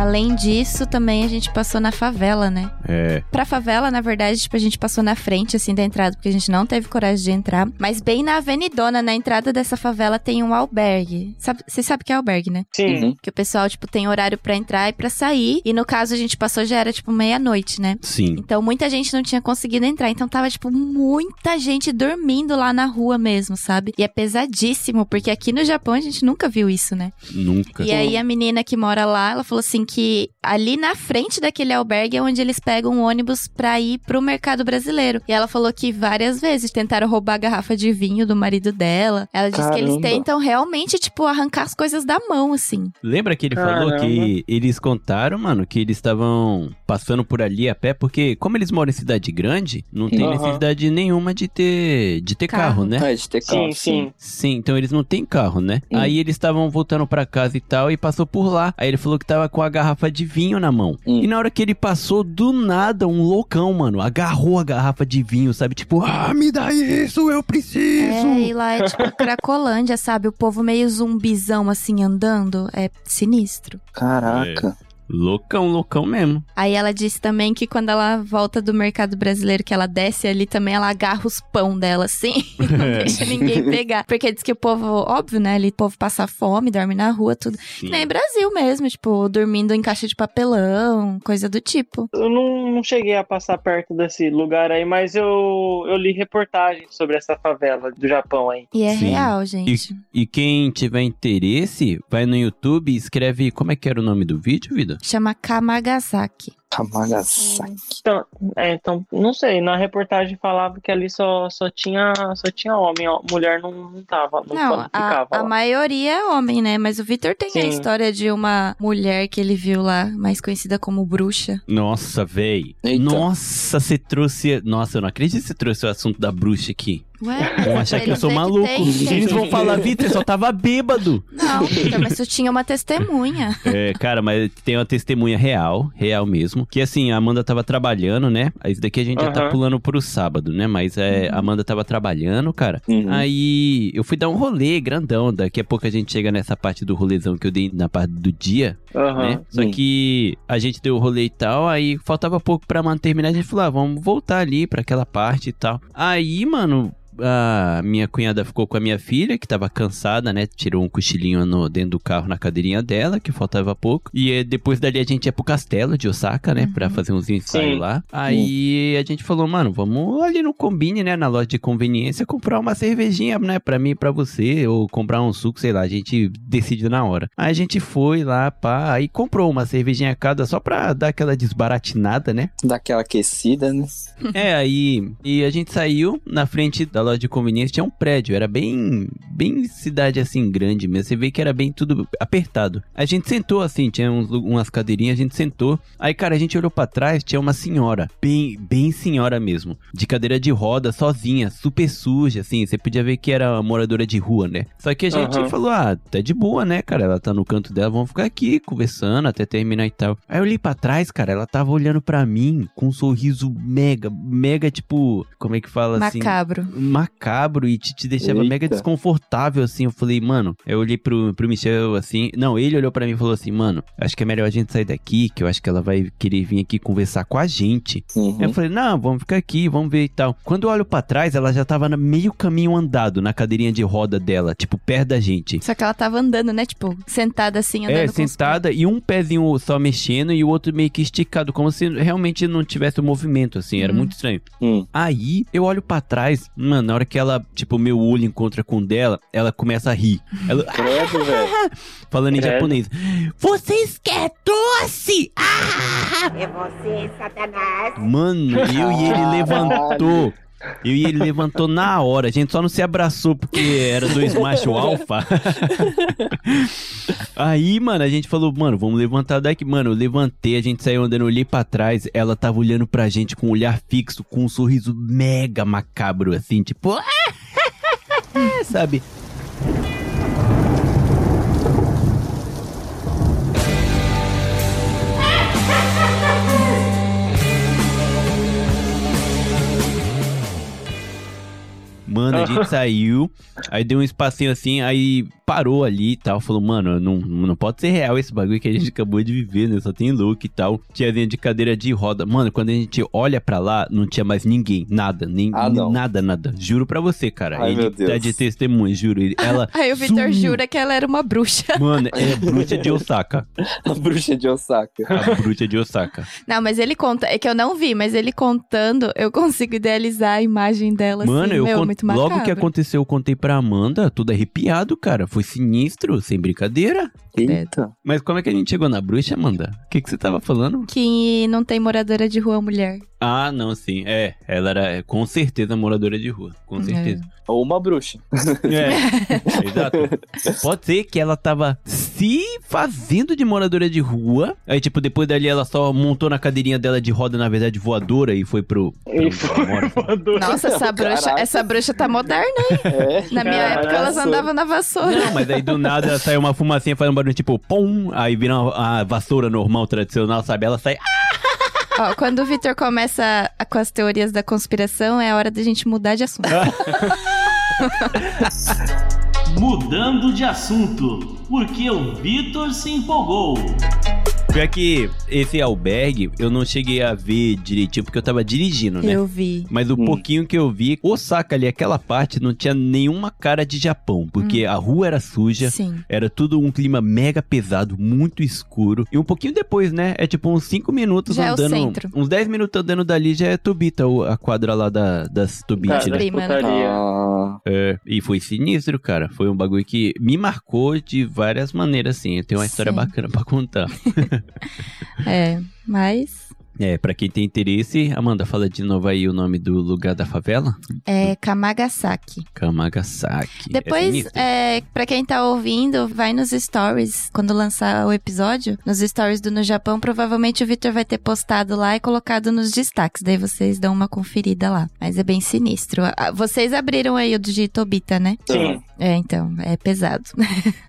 Além disso, também a gente passou na favela, né? É. Pra favela, na verdade, tipo, a gente passou na frente, assim, da entrada, porque a gente não teve coragem de entrar. Mas bem na avenidona, na entrada dessa favela, tem um albergue. Sabe, você sabe o que é albergue, né? Sim. Uhum. Que o pessoal, tipo, tem horário pra entrar e pra sair. E no caso, a gente passou, já era, tipo, meia-noite, né? Sim. Então, muita gente não tinha conseguido entrar. Então, tava, tipo, muita gente dormindo lá na rua mesmo, sabe? E é pesadíssimo, porque aqui no Japão a gente nunca viu isso, né? Nunca. E aí a menina que mora lá, ela falou assim que ali na frente daquele albergue é onde eles pegam um ônibus pra ir pro mercado brasileiro. E ela falou que várias vezes tentaram roubar a garrafa de vinho do marido dela. Ela disse que eles tentam realmente, tipo, arrancar as coisas da mão, assim. Lembra que ele falou Caramba. que eles contaram, mano, que eles estavam passando por ali a pé, porque como eles moram em cidade grande, não tem Aham. necessidade nenhuma de ter, de ter carro, Carro. né? É, de ter carro, Sim, sim. Sim, então eles não têm carro, né? Hum. Aí eles estavam voltando pra casa e tal, e passou por lá. Aí ele falou que tava com a garrafa de vinho na mão. Hum. E na hora que ele passou, do nada, um loucão, mano, agarrou a garrafa de vinho, sabe? Tipo, ah, me dá isso, eu preciso. É, e lá é tipo [LAUGHS] Cracolândia, sabe? O povo meio zumbizão, assim, andando. É sinistro. Caraca. Loucão, loucão mesmo. Aí ela disse também que quando ela volta do mercado brasileiro, que ela desce ali também, ela agarra os pão dela, assim, e [LAUGHS] não deixa ninguém pegar. Porque diz que o povo, óbvio, né? Ali o povo passa fome, dorme na rua, tudo. Sim. Que nem Brasil mesmo, tipo, dormindo em caixa de papelão, coisa do tipo. Eu não, não cheguei a passar perto desse lugar aí, mas eu, eu li reportagens sobre essa favela do Japão aí. E é Sim. real, gente. E quem tiver interesse, vai no YouTube e escreve. Como é que era o nome do vídeo, vida? Chama Kamagasaki. Kamagasaki. Então, é, então, não sei, na reportagem falava que ali só, só, tinha, só tinha homem, ó, mulher não, não tava, não, Não, a, a maioria é homem, né? Mas o Victor tem a Sim. história de uma mulher que ele viu lá, mais conhecida como bruxa. Nossa, véi. Eita. Nossa, você trouxe. Nossa, eu não acredito que você trouxe o assunto da bruxa aqui. Ué? Vão achar que eu sou que maluco. tem. Eles vão falar, Vitor, só tava bêbado. Não, Victor, mas tu tinha uma testemunha. É, cara, mas tem uma testemunha real, real mesmo. Que assim, a Amanda tava trabalhando, né? Aí Isso daqui a gente já tá pulando pro sábado, né? Mas é, a Amanda tava trabalhando, cara. Uhum. Aí eu fui dar um rolê grandão. Daqui a pouco a gente chega nessa parte do rolezão que eu dei na parte do dia, Aham. né? Só Sim. que a gente deu o rolê e tal, aí faltava pouco pra Amanda terminar. A gente falou, ah, vamos voltar ali pra aquela parte e tal. Aí, mano. A minha cunhada ficou com a minha filha, que tava cansada, né? Tirou um cochilinho no, dentro do carro na cadeirinha dela, que faltava pouco. E eh, depois dali a gente ia pro castelo de Osaka, né? Pra fazer uns ensaios Sim. lá. Aí a gente falou, mano, vamos ali no Combine, né? Na loja de conveniência, comprar uma cervejinha, né? Pra mim e pra você. Ou comprar um suco, sei lá. A gente decide na hora. Aí a gente foi lá, pá. Aí comprou uma cervejinha cada só pra dar aquela desbaratinada, né? Daquela aquecida, né? É, aí. E a gente saiu na frente da loja de conveniência, tinha um prédio, era bem. bem cidade assim, grande mesmo. Você vê que era bem tudo apertado. A gente sentou assim, tinha uns umas cadeirinhas, a gente sentou. Aí, cara, a gente olhou pra trás, tinha uma senhora, bem, bem senhora mesmo, de cadeira de roda, sozinha, super suja, assim. Você podia ver que era uma moradora de rua, né? Só que a gente Aham. falou, ah, tá de boa, né, cara? Ela tá no canto dela, vamos ficar aqui conversando até terminar e tal. Aí eu olhei pra trás, cara, ela tava olhando pra mim com um sorriso mega, mega, tipo, como é que fala assim? Macabro. Macabro e te, te deixava mega Eita. desconfortável, assim. Eu falei, mano, eu olhei pro, pro Michel assim. Não, ele olhou pra mim e falou assim, mano, acho que é melhor a gente sair daqui, que eu acho que ela vai querer vir aqui conversar com a gente. Uhum. Aí eu falei, não, vamos ficar aqui, vamos ver e tal. Quando eu olho pra trás, ela já tava no meio caminho andado, na cadeirinha de roda dela, tipo, perto da gente. Só que ela tava andando, né? Tipo, sentada assim, andando É, sentada e um pezinho só mexendo e o outro meio que esticado, como se realmente não tivesse o movimento, assim, era Hum. muito estranho. Hum. Aí eu olho pra trás, mano, na hora que ela, tipo, meu olho encontra com o dela, ela começa a rir. Ela, Credo, velho. [LAUGHS] falando em Credo. japonês, vocês quer doce? Ah! É você, Satanás. Mano, eu e ele levantou. Eu e ele levantou na hora. A gente só não se abraçou porque era dois macho alfa. [LAUGHS] Aí, mano, a gente falou, mano, vamos levantar daqui. Mano, eu levantei, a gente saiu andando, eu olhei pra trás. Ela tava olhando pra gente com um olhar fixo, com um sorriso mega macabro, assim, tipo. [LAUGHS] Sabe? Mano, a gente saiu, aí deu um espacinho assim, aí parou ali e tal. Falou, mano, não, não pode ser real esse bagulho que a gente acabou de viver, né? Só tem look e tal. Tiazinha de cadeira de roda. Mano, quando a gente olha pra lá, não tinha mais ninguém. Nada, nem Ah, não. nada, nada. Juro pra você, cara. Ai, Ele meu Deus. tá de testemunho, juro. Ela. [LAUGHS] Aí o Vitor jura que ela era uma bruxa. Mano, [LAUGHS] é bruxa de Osaka. A bruxa de Osaka. A bruxa de Osaka. Não, mas ele conta. É que eu não vi, mas ele contando, eu consigo idealizar a imagem dela Mano, assim. eu meu, con- logo que aconteceu, eu contei pra Amanda, tudo arrepiado, cara. Foi sinistro, sem brincadeira. Eita. Mas como é que a gente chegou na bruxa, Amanda? O que, que você tava falando? Que não tem moradora de rua mulher. Ah, não, sim. É, ela era é, com certeza moradora de rua. Com certeza. Ou uma bruxa. É, [LAUGHS] exato. Pode ser que ela tava se fazendo de moradora de rua. Aí, tipo, depois dali ela só montou na cadeirinha dela de roda, na verdade, voadora e foi pro. E pro-. Nossa, essa bruxa, Caraca. essa bruxa tá moderna, hein? [LAUGHS] É. Na minha Caraca. época elas andavam na vassoura. Não, mas aí do nada saiu uma fumacinha fazendo um barulho tipo pum, aí vira uma, a vassoura normal, tradicional, sabe? Ela sai. Ó, quando o Vitor começa com as teorias da conspiração, é a hora da gente mudar de assunto. [LAUGHS] Mudando de assunto, porque o Vitor se empolgou. Pior que esse albergue eu não cheguei a ver direitinho porque eu tava dirigindo, né? Eu vi. Mas o Hum. pouquinho que eu vi, Osaka ali, aquela parte não tinha nenhuma cara de Japão, porque a rua era suja. Sim. Era tudo um clima mega pesado, muito escuro. E um pouquinho depois, né? É tipo uns 5 minutos Já é o andando. centro. uns 10 minutos andando dali já é Tubita, o- a quadra lá da, das Tubites, Cara, né? putaria. Ah, É, e foi sinistro, cara. Foi um bagulho que me marcou de várias maneiras, assim. Eu tenho uma história Sim. bacana pra contar. [LAUGHS] É, mas É, pra quem tem interesse, Amanda, fala de novo aí o nome do lugar da favela. é Kamagasaki. Kamagasaki. É Depois, sinistro. é, pra quem tá ouvindo, vai nos stories, quando lançar o episódio, nos stories do No Japão, provavelmente o Victor vai ter postado lá e colocado nos destaques, daí vocês dão uma conferida lá. Mas é bem sinistro. Vocês abriram aí o de Tobita, né? Sim. É, então, é pesado.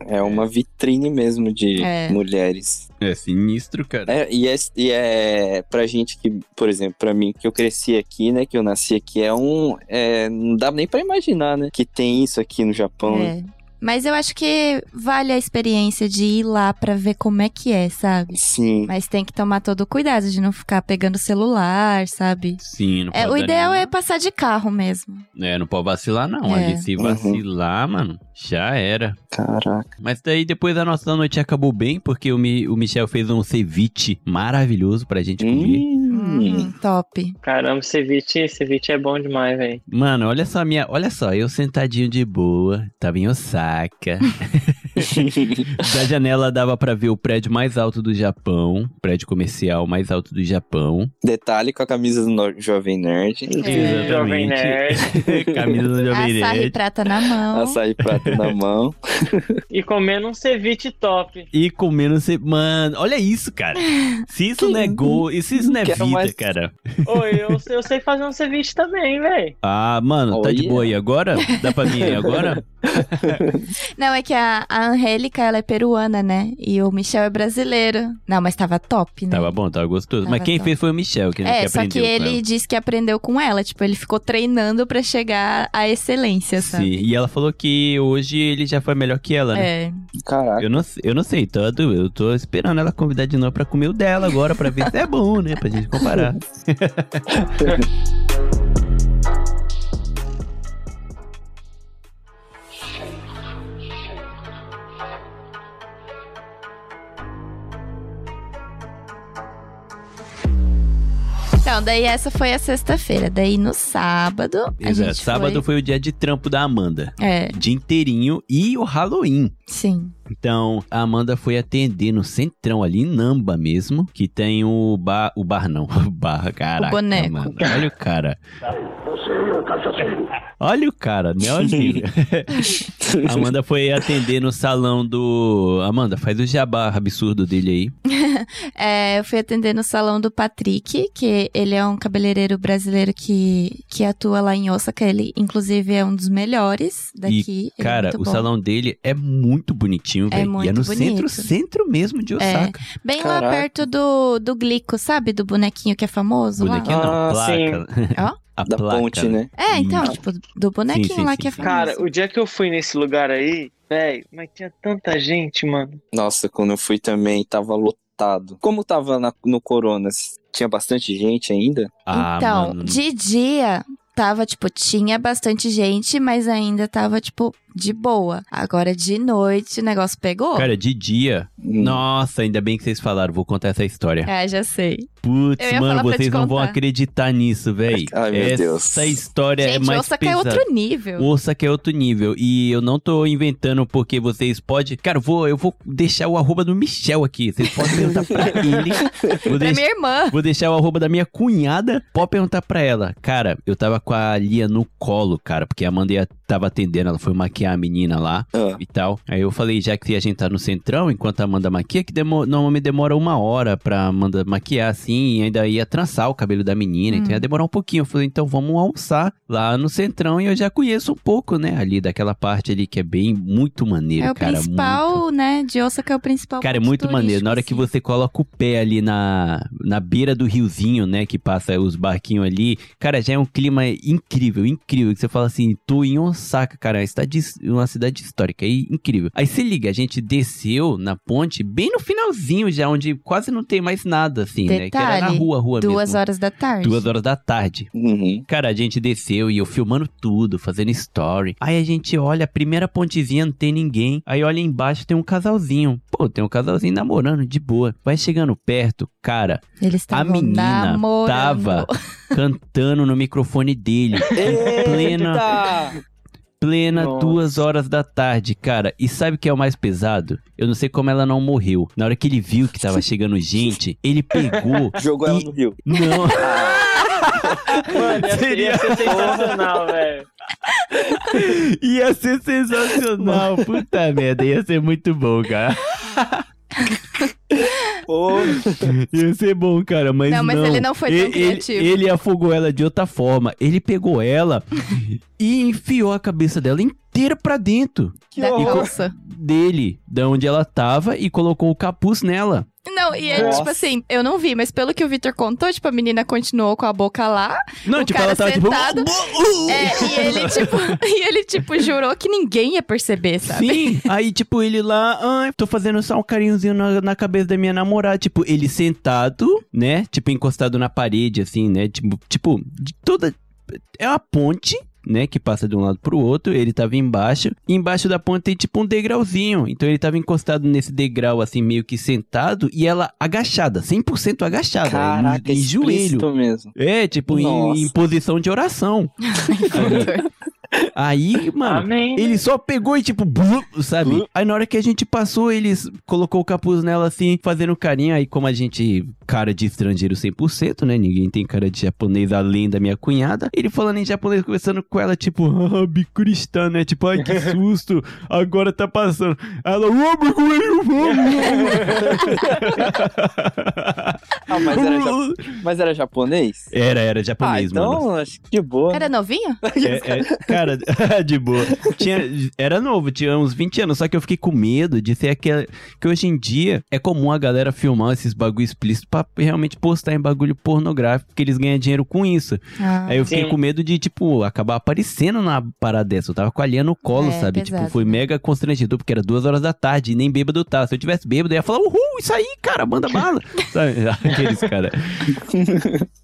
é uma vitrine mesmo de [LAUGHS] É. mulheres. É sinistro, cara. É, e, é, e é pra gente que, por exemplo, pra mim, que eu cresci aqui, né? Que eu nasci aqui, é um. É, não dá nem pra imaginar, né? Que tem isso aqui no Japão. né? É. Mas eu acho que vale a experiência de ir lá pra ver como é que é, sabe? Sim. Mas tem que tomar todo o cuidado de não ficar pegando celular, sabe? Sim, não É, pode o dar ideal é nenhuma- passar de carro mesmo. É, não pode vacilar, não. É. Ali, se Uhum. vacilar, mano, já era. Caraca. Mas daí depois a nossa noite acabou bem, porque o, Mi- o Michel fez um ceviche maravilhoso pra gente comer. Hum. Hum, top. Caramba, ceviche, ceviche é bom demais, velho. Mano, olha só a minha. Olha só, eu sentadinho de boa, tava em Osaka. [LAUGHS] [LAUGHS] da janela dava pra ver o prédio mais alto do Japão, prédio comercial mais alto do Japão. Detalhe com a camisa do no- Jovem Nerd. É. Jovem Nerd. [LAUGHS] Camisa do Jovem Açaí Nerd. prata na mão. Açaí prata na mão. [LAUGHS] E comendo um ceviche top. E comendo você. Mano, olha isso, cara. Se isso não é gol, e se isso não é Quero vida, mais. cara. Oi, eu, sei- eu sei fazer um ceviche também, velho. Ah, mano, tá de Olha. boa aí agora? Dá pra mim aí agora? Não, é que a, a Angélica, ela é peruana, né? E o Michel é brasileiro. Não, mas tava top, né? Tava bom, tava gostoso. Tava Mas quem top. fez foi o Michel, que, É, que só aprendeu que com ele ela. disse que aprendeu com ela. Tipo, ele ficou treinando pra chegar à excelência, sabe? Sim, e ela falou que hoje ele já foi melhor que ela, né? É. Caraca. Eu não, eu não sei, tô, eu tô esperando ela convidar de novo pra comer o dela agora, pra ver se é bom, né? Pra gente comparar. [LAUGHS] [LAUGHS] Então, daí essa foi a sexta-feira. Daí no sábado. Exato. Sábado foi... o dia de trampo da Amanda. É, Dia inteirinho e o Halloween. Sim. Então, a Amanda foi atender no centrão ali, em Namba mesmo, que tem o bar, o bar não, [LAUGHS] o bar, caraca, boneco. mano. Olha o cara. Olha o cara, né? Olha o- A Amanda foi atender no salão do... Amanda, faz o jabá absurdo dele aí. [LAUGHS] É, eu fui atender no salão do Patrick, que ele é um cabeleireiro brasileiro que, que atua lá em Osaka. Ele, inclusive, é um dos melhores daqui. Ele é Cara, muito o bom. salão dele é muito bonitinho, É velho. E é muito no bonito. centro, centro mesmo de Osaka. Bem lá Caraca. perto do, do Glico, sabe? Do bonequinho que é famoso lá. Bonequinho não, Ah, placa. Ó. [LAUGHS] A Da placa, ponte, né? É, então, Isso. tipo, do bonequinho Sim, sim, lá sim, que é sim. famoso. Cara, o dia que eu fui nesse lugar aí, velho, mas tinha tanta gente, mano. Nossa, quando eu fui também, tava lotado. Como tava na- no Coronas? Tinha bastante gente ainda? Ah, então, mano. de dia tava, tipo, tinha bastante gente, mas ainda tava, tipo, de boa. Agora, de noite, o negócio pegou. Cara, de dia. Hum. Nossa, ainda bem que vocês falaram. Vou contar essa história. É, já sei. Putz, mano, vocês não vão acreditar nisso, véi. Ai, meu Essa Deus. história é Gente, mais Osaka é pesada. outro nível. O Osaka é outro nível. E eu não tô inventando porque vocês podem. Cara, eu vou, eu vou deixar o arroba do Michel aqui. Vocês podem perguntar pra [LAUGHS] ele. Vou, Pra deix- minha irmã. vou deixar o arroba da minha cunhada. Pode perguntar pra ela. Cara, eu tava com a Lia no colo, cara. Porque a Amanda ia- tava atendendo. Ela foi maquiar a menina lá Ah, e tal. Aí eu falei, já que a gente tá no centrão, enquanto a Amanda maquia, que demo- normalmente demora uma hora pra Amanda maquiar assim, e ainda ia trançar o cabelo da menina, então Hum. ia demorar um pouquinho. Eu falei, então vamos almoçar lá no centrão, e eu já conheço um pouco, né, ali daquela parte ali que é bem, muito maneiro, É o cara. principal, muito- né? De Osaka é o principal. Cara, é muito maneiro. Na hora que assim. você coloca o pé ali na, na beira do riozinho, né? Que passa os barquinhos ali. Cara, já é um clima incrível, incrível. Que você fala assim, tô em Osaka, cara. Uma cidade, uma cidade histórica. E incrível. Aí se liga, a gente desceu na ponte bem no finalzinho já, onde quase não tem mais nada, assim, né? Que era na Detalhe, rua, rua Duas mesmo. horas da tarde. Duas horas da tarde. uhum. Cara, a gente desceu e eu filmando tudo, fazendo story. Aí a gente olha, a primeira pontezinha não tem ninguém. Aí olha embaixo, tem um casalzinho. Pô, tem um casalzinho namorando, de boa. Vai chegando perto, cara, Eles a menina namorando. tava [LAUGHS] cantando no microfone dele. Plena- Eita! [LAUGHS] Plena Nossa. duas horas da tarde, cara. E sabe o que é o mais pesado? Eu não sei como ela não morreu. Na hora que ele viu que tava [LAUGHS] chegando gente, ele pegou. [LAUGHS] Jogou ela E- no rio. Não. [LAUGHS] Mano, ia, Seria- ia ser sensacional, velho. Ia ser sensacional. Puta merda, ia ser muito bom, cara. Pô, [LAUGHS] Ia ser bom, cara, mas não. Não, mas ele não foi tão ele, criativo. Ele, afogou ela de outra forma. Ele pegou ela [LAUGHS] e enfiou a cabeça dela inteira pra dentro que Da horror. calça. dele, da onde ela tava, e colocou o capuz nela. Não, e ele, Nossa. tipo assim, eu não vi, mas pelo que o Victor contou, tipo, a menina continuou com a boca lá. Não, O tipo, cara ela tava sentado, tipo. É, e ele, tipo, [LAUGHS] e ele, tipo, jurou que ninguém ia perceber, sabe? Sim, aí, tipo, ele lá, ai, tô fazendo só um carinhozinho na, na cabeça da minha namorada. Tipo, ele sentado, né? Tipo, encostado na parede, assim, né? Tipo, tipo de toda. É uma ponte. Né, que passa de um lado pro outro, ele tava embaixo, e embaixo da ponte tem tipo um degrauzinho, então ele tava encostado nesse degrau assim, meio que sentado, e ela agachada, 100% agachada, Caraca, em, em joelho. mesmo. É, tipo, em, em posição de oração. [LAUGHS] Aí, mano, Amém. ele só pegou e tipo, sabe? Aí na hora que a gente passou, eles colocou o capuz nela assim, fazendo carinho. Aí como a gente, cara de estrangeiro 100%, né? Ninguém tem cara de japonês além da minha cunhada. Ele falando em japonês, conversando com ela, tipo, ah, bikurista, né? Tipo, ai que [LAUGHS] susto, agora tá passando. Ela, "Ô, bicurinho, [LAUGHS] Ah, mas era, ja- vamos." mas era japonês? Era, era Ah, japonês, então mano. acho que de boa. Era novinho? É, é, cara, [LAUGHS] de boa. Tinha, era novo, tinha uns 20 anos, só que eu fiquei com medo de ser aquela. Que hoje em dia é comum a galera filmar esses bagulho explícitos pra realmente postar em bagulho pornográfico, porque eles ganham dinheiro com isso. Ah, Aí eu fiquei Sim. com medo de, tipo, acabar aparecendo na parada dessa. Eu tava com a linha no colo, É, sabe? pesado, tipo, foi mega constrangedor, porque era duas horas da tarde e nem bêbado eu tava. Se eu tivesse bêbado, eu ia falar, uhul, isso aí, cara, manda bala. [LAUGHS] sabe? [LAUGHS] Aqueles cara.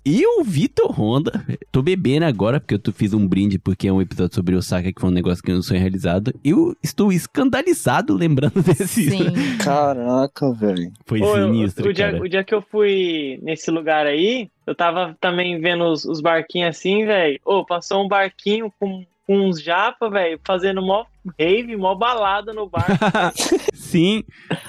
E o Vitor Honda, tô bebendo agora, porque eu fiz um brinde, porque é um episódio sobre Osaka, que foi um negócio que não sonho realizado. Eu estou escandalizado lembrando [LAUGHS] desse. Sim. Caraca, velho. Foi Ô, sinistro, o, dia, cara. o dia que eu fui nesse lugar aí, eu tava também vendo os, os barquinhos assim, velho. Ô, passou um barquinho com, com uns japa, velho, fazendo mó rave, mó balada no bar. [LAUGHS] Sim,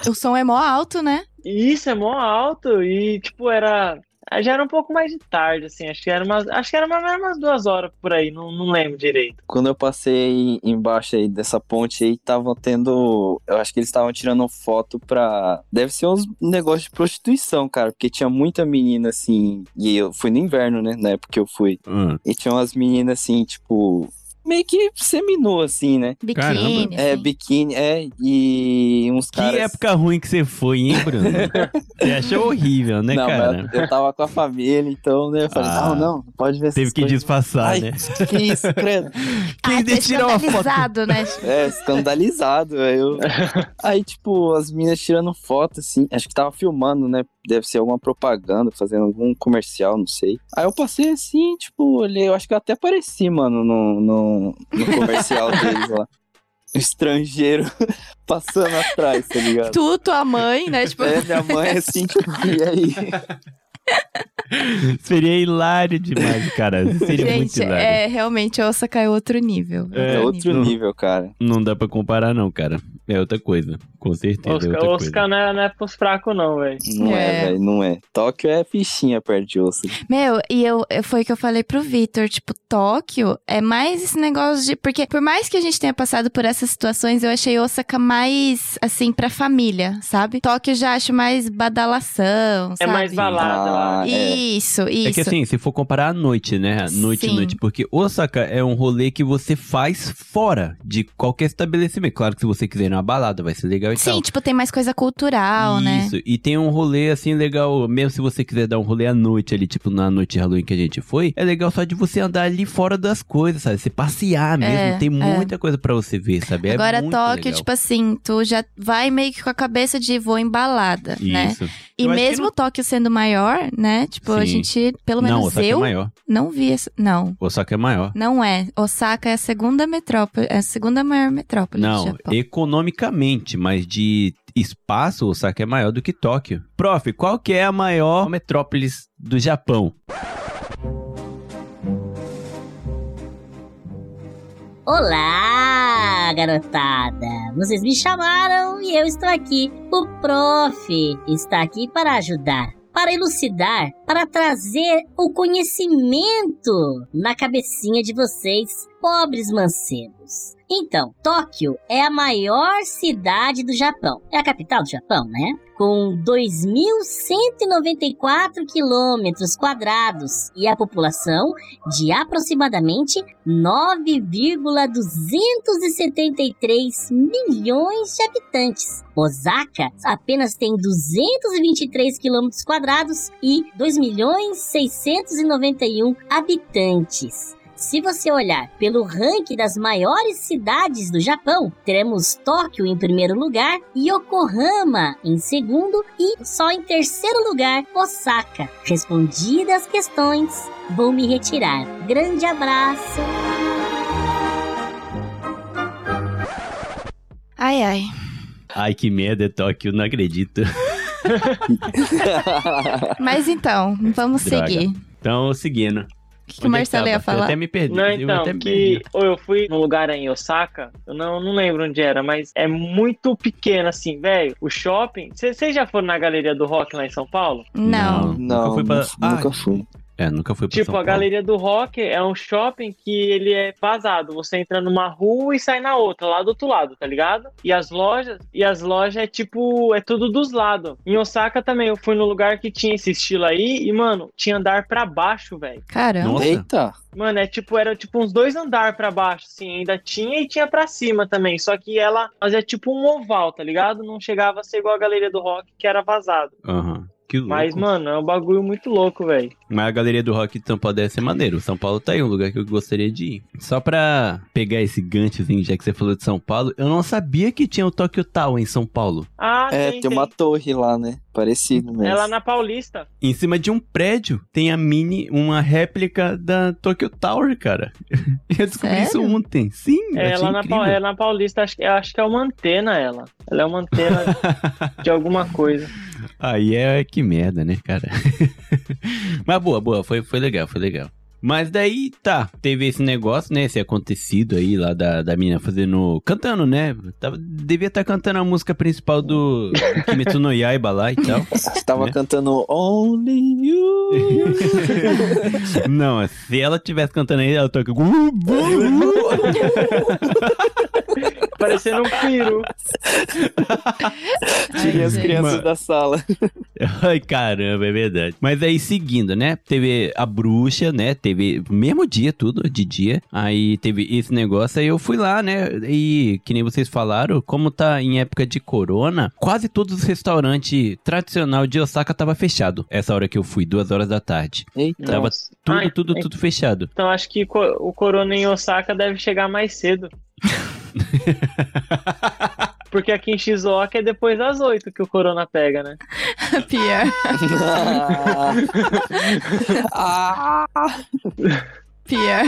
O som é mó alto, né? Isso é mó alto e, tipo, era... Já era um pouco mais de tarde, assim, acho que era umas, acho que era mais ou menos umas duas horas por aí, não, não lembro direito. Quando eu passei embaixo aí dessa ponte aí, estavam tendo. Eu acho que eles estavam tirando foto pra. Deve ser uns negócios de prostituição, cara. Porque tinha muita menina assim. E eu fui no inverno, né? Na época que eu fui. Hum. E tinha umas meninas assim, tipo. Meio que seminu, assim, né? Biquíni. É, assim. biquíni, é. E uns Que caras. época ruim que você foi, hein, Bruno? [LAUGHS] você achou horrível, né, não, cara? mas eu, eu tava com a família, então, né? Eu falei, Ah. não, não, pode ver Teve que coisas. disfarçar, Ai, né? que isso, credo. [LAUGHS] Quem tá tirou uma foto? escandalizado, né? É, escandalizado. Eu... [LAUGHS] aí, tipo, as meninas tirando foto, assim. Acho que tava filmando, né? Deve ser alguma propaganda, fazendo algum comercial, não sei. Aí eu passei assim, tipo, olhei. Eu acho que eu até apareci, mano, no, no, no comercial deles lá. [LAUGHS] Estrangeiro [LAUGHS] passando atrás, tá ligado? Tu, tua mãe, né? Tipo, É, minha mãe assim, tipo, e aí? [LAUGHS] [LAUGHS] Seria hilário demais, cara. Seria muito gente, hilário. é realmente Osaka é outro nível. É, É outro não- nível, cara. Não dá pra comparar, não, cara. É outra coisa. Com certeza. é Oscar, outra Oscar não, é, não é pros fracos, não, velho. Não é, É. velho, não é. Tóquio é fichinha perto de osso. Meu, e eu foi o que eu falei pro Vitor, tipo, Tóquio é mais esse negócio de. Porque por mais que a gente tenha passado por essas situações, eu achei Osaka mais, assim, pra família, sabe? Tóquio eu já acho mais badalação, É sabe? mais balada lá. Ah, é. Isso, isso. É que assim, se for comparar a noite, né? Noite, Sim. noite. Porque Osaka é um rolê que você faz fora de qualquer estabelecimento. Claro que se você quiser ir numa balada, vai ser legal e Sim, tal. tipo, tem mais coisa cultural, né? Isso, e tem um rolê assim legal, mesmo se você quiser dar um rolê à noite ali, tipo na noite de Halloween que a gente foi, é legal só de você andar ali fora das coisas, sabe? Você passear mesmo, É, tem é. muita coisa pra você ver, sabe? É Agora, muito Tóquio, legal. tipo assim, tu já vai meio que com a cabeça de vou em balada, né? Isso. E Eu mesmo não- Tóquio sendo maior, né? Tipo, a Sim. gente, pelo menos Não, Osaka eu, é maior. não vi essa. Não, Osaka é maior. não é. Osaka é a segunda metrópole, é a segunda maior metrópole do Não, Japão. economicamente, mas de espaço, Osaka é maior do que Tóquio. Prof, qual que é a maior metrópole do Japão? Olá, garotada! Vocês me chamaram e eu estou aqui. O prof está aqui para ajudar, para elucidar, para trazer o conhecimento na cabecinha de vocês, pobres mancebos. Então, Tóquio é a maior cidade do Japão. É a capital do Japão, né? Com 2.194 quilômetros quadrados e a população de aproximadamente 9,273 milhões de habitantes. Osaka apenas tem 223 quilômetros quadrados e 2.691 habitantes. Se você olhar pelo ranking das maiores cidades do Japão, teremos Tóquio em primeiro lugar, Yokohama em segundo e só em terceiro lugar Osaka. Respondidas as questões, vou me retirar. Grande abraço. Ai, ai. Ai, que merda é Tóquio, não acredito. [LAUGHS] [LAUGHS] Mas então, vamos Droga. seguir. Então, seguindo. O que, que o Marcelo ia Eu falar? até me perdi. Não, eu então, até me que ou eu fui num lugar em Osaka, eu não, não lembro onde era, mas é muito pequeno assim, velho. O shopping. Vocês já foram na galeria do rock lá em São Paulo? Não. Nunca Não, fui pra... nunca Ah, fui. É, nunca fui pra Tipo, São a Paulo. Galeria do Rock é um shopping que ele é vazado. Você entra numa rua e sai na outra, lá do outro lado, tá ligado? E as lojas, e as lojas é tipo, é tudo dos lados. Em Osaka também, eu fui no lugar que tinha esse estilo aí e, mano, tinha andar pra baixo, velho. Caramba. Nossa. Eita. Mano, é tipo, era tipo uns dois andar pra baixo, assim, ainda tinha e tinha pra cima também. Só que ela fazia tipo um oval, tá ligado? Não chegava a ser igual a Galeria do Rock, que era vazado. Aham. Que louco. Mas, mano, é um bagulho muito louco, velho. Mas a galeria do rock de São Paulo deve ser maneiro. São Paulo tá aí, um lugar que eu gostaria de ir. Só pra pegar esse ganchozinho, já que você falou de São Paulo, eu não sabia que tinha o Tokyo Tower em São Paulo. Ah, É, tem, tem uma torre lá, né? Parecido mesmo. É lá na Paulista. Em cima de um prédio tem a mini, uma réplica da Tokyo Tower, cara. [LAUGHS] Eu descobri isso Sério? ontem. Sim, É achei lá na. Pa- é na Paulista, acho, que- acho que é uma antena ela. Ela é uma antena [LAUGHS] de alguma coisa. Aí é que merda, né, cara? [LAUGHS] Mas boa, boa, foi, foi legal, foi legal. Mas daí, tá, teve esse negócio, né, esse acontecido aí lá da, da menina fazendo, cantando, né, Tava, devia estar cantando a música principal do Kimetsu no Yaiba lá e tal. [LAUGHS] Tava né? cantando Only You. [LAUGHS] Não, se ela tivesse cantando aí, ela toca... Parecendo um peru. [LAUGHS] Tirei as crianças Mano. da sala. Ai, caramba, é verdade. Mas aí, seguindo, né? Teve a bruxa, né? Teve mesmo dia, tudo, de dia. Aí teve esse negócio, aí eu fui lá, né? E, que nem vocês falaram, como tá em época de corona, quase todos os restaurantes tradicional de Osaka tava fechado. Essa hora que eu fui, duas horas da tarde. Eita. Tava Nossa. tudo, Ai, tudo, ai. tudo fechado. Então acho que o Corona em Osaka deve chegar mais cedo. [LAUGHS] [LAUGHS] Porque aqui em Shizuoka é depois das 8 que o Corona pega, né? Pior. ah, Pior.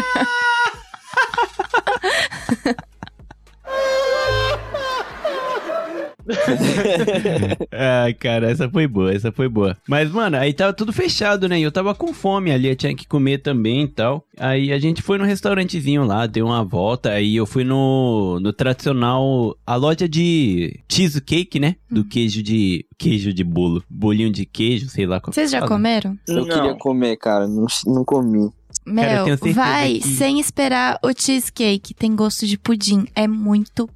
[LAUGHS] Ai, cara, essa foi boa, essa foi boa. Mas, mano, aí tava tudo fechado, né? E eu tava com fome ali, eu tinha que comer também e tal. Aí a gente foi no restaurantezinho lá, deu uma volta. Aí eu fui no, no tradicional, a loja de cheesecake, né? Do queijo de, queijo de bolo. Bolinho de queijo, sei lá. qual- Vocês já fala. comeram? eu queria comer, cara. Não, não comi. Meu, Cara, vai que- sem esperar o cheesecake. Tem gosto de pudim. É muito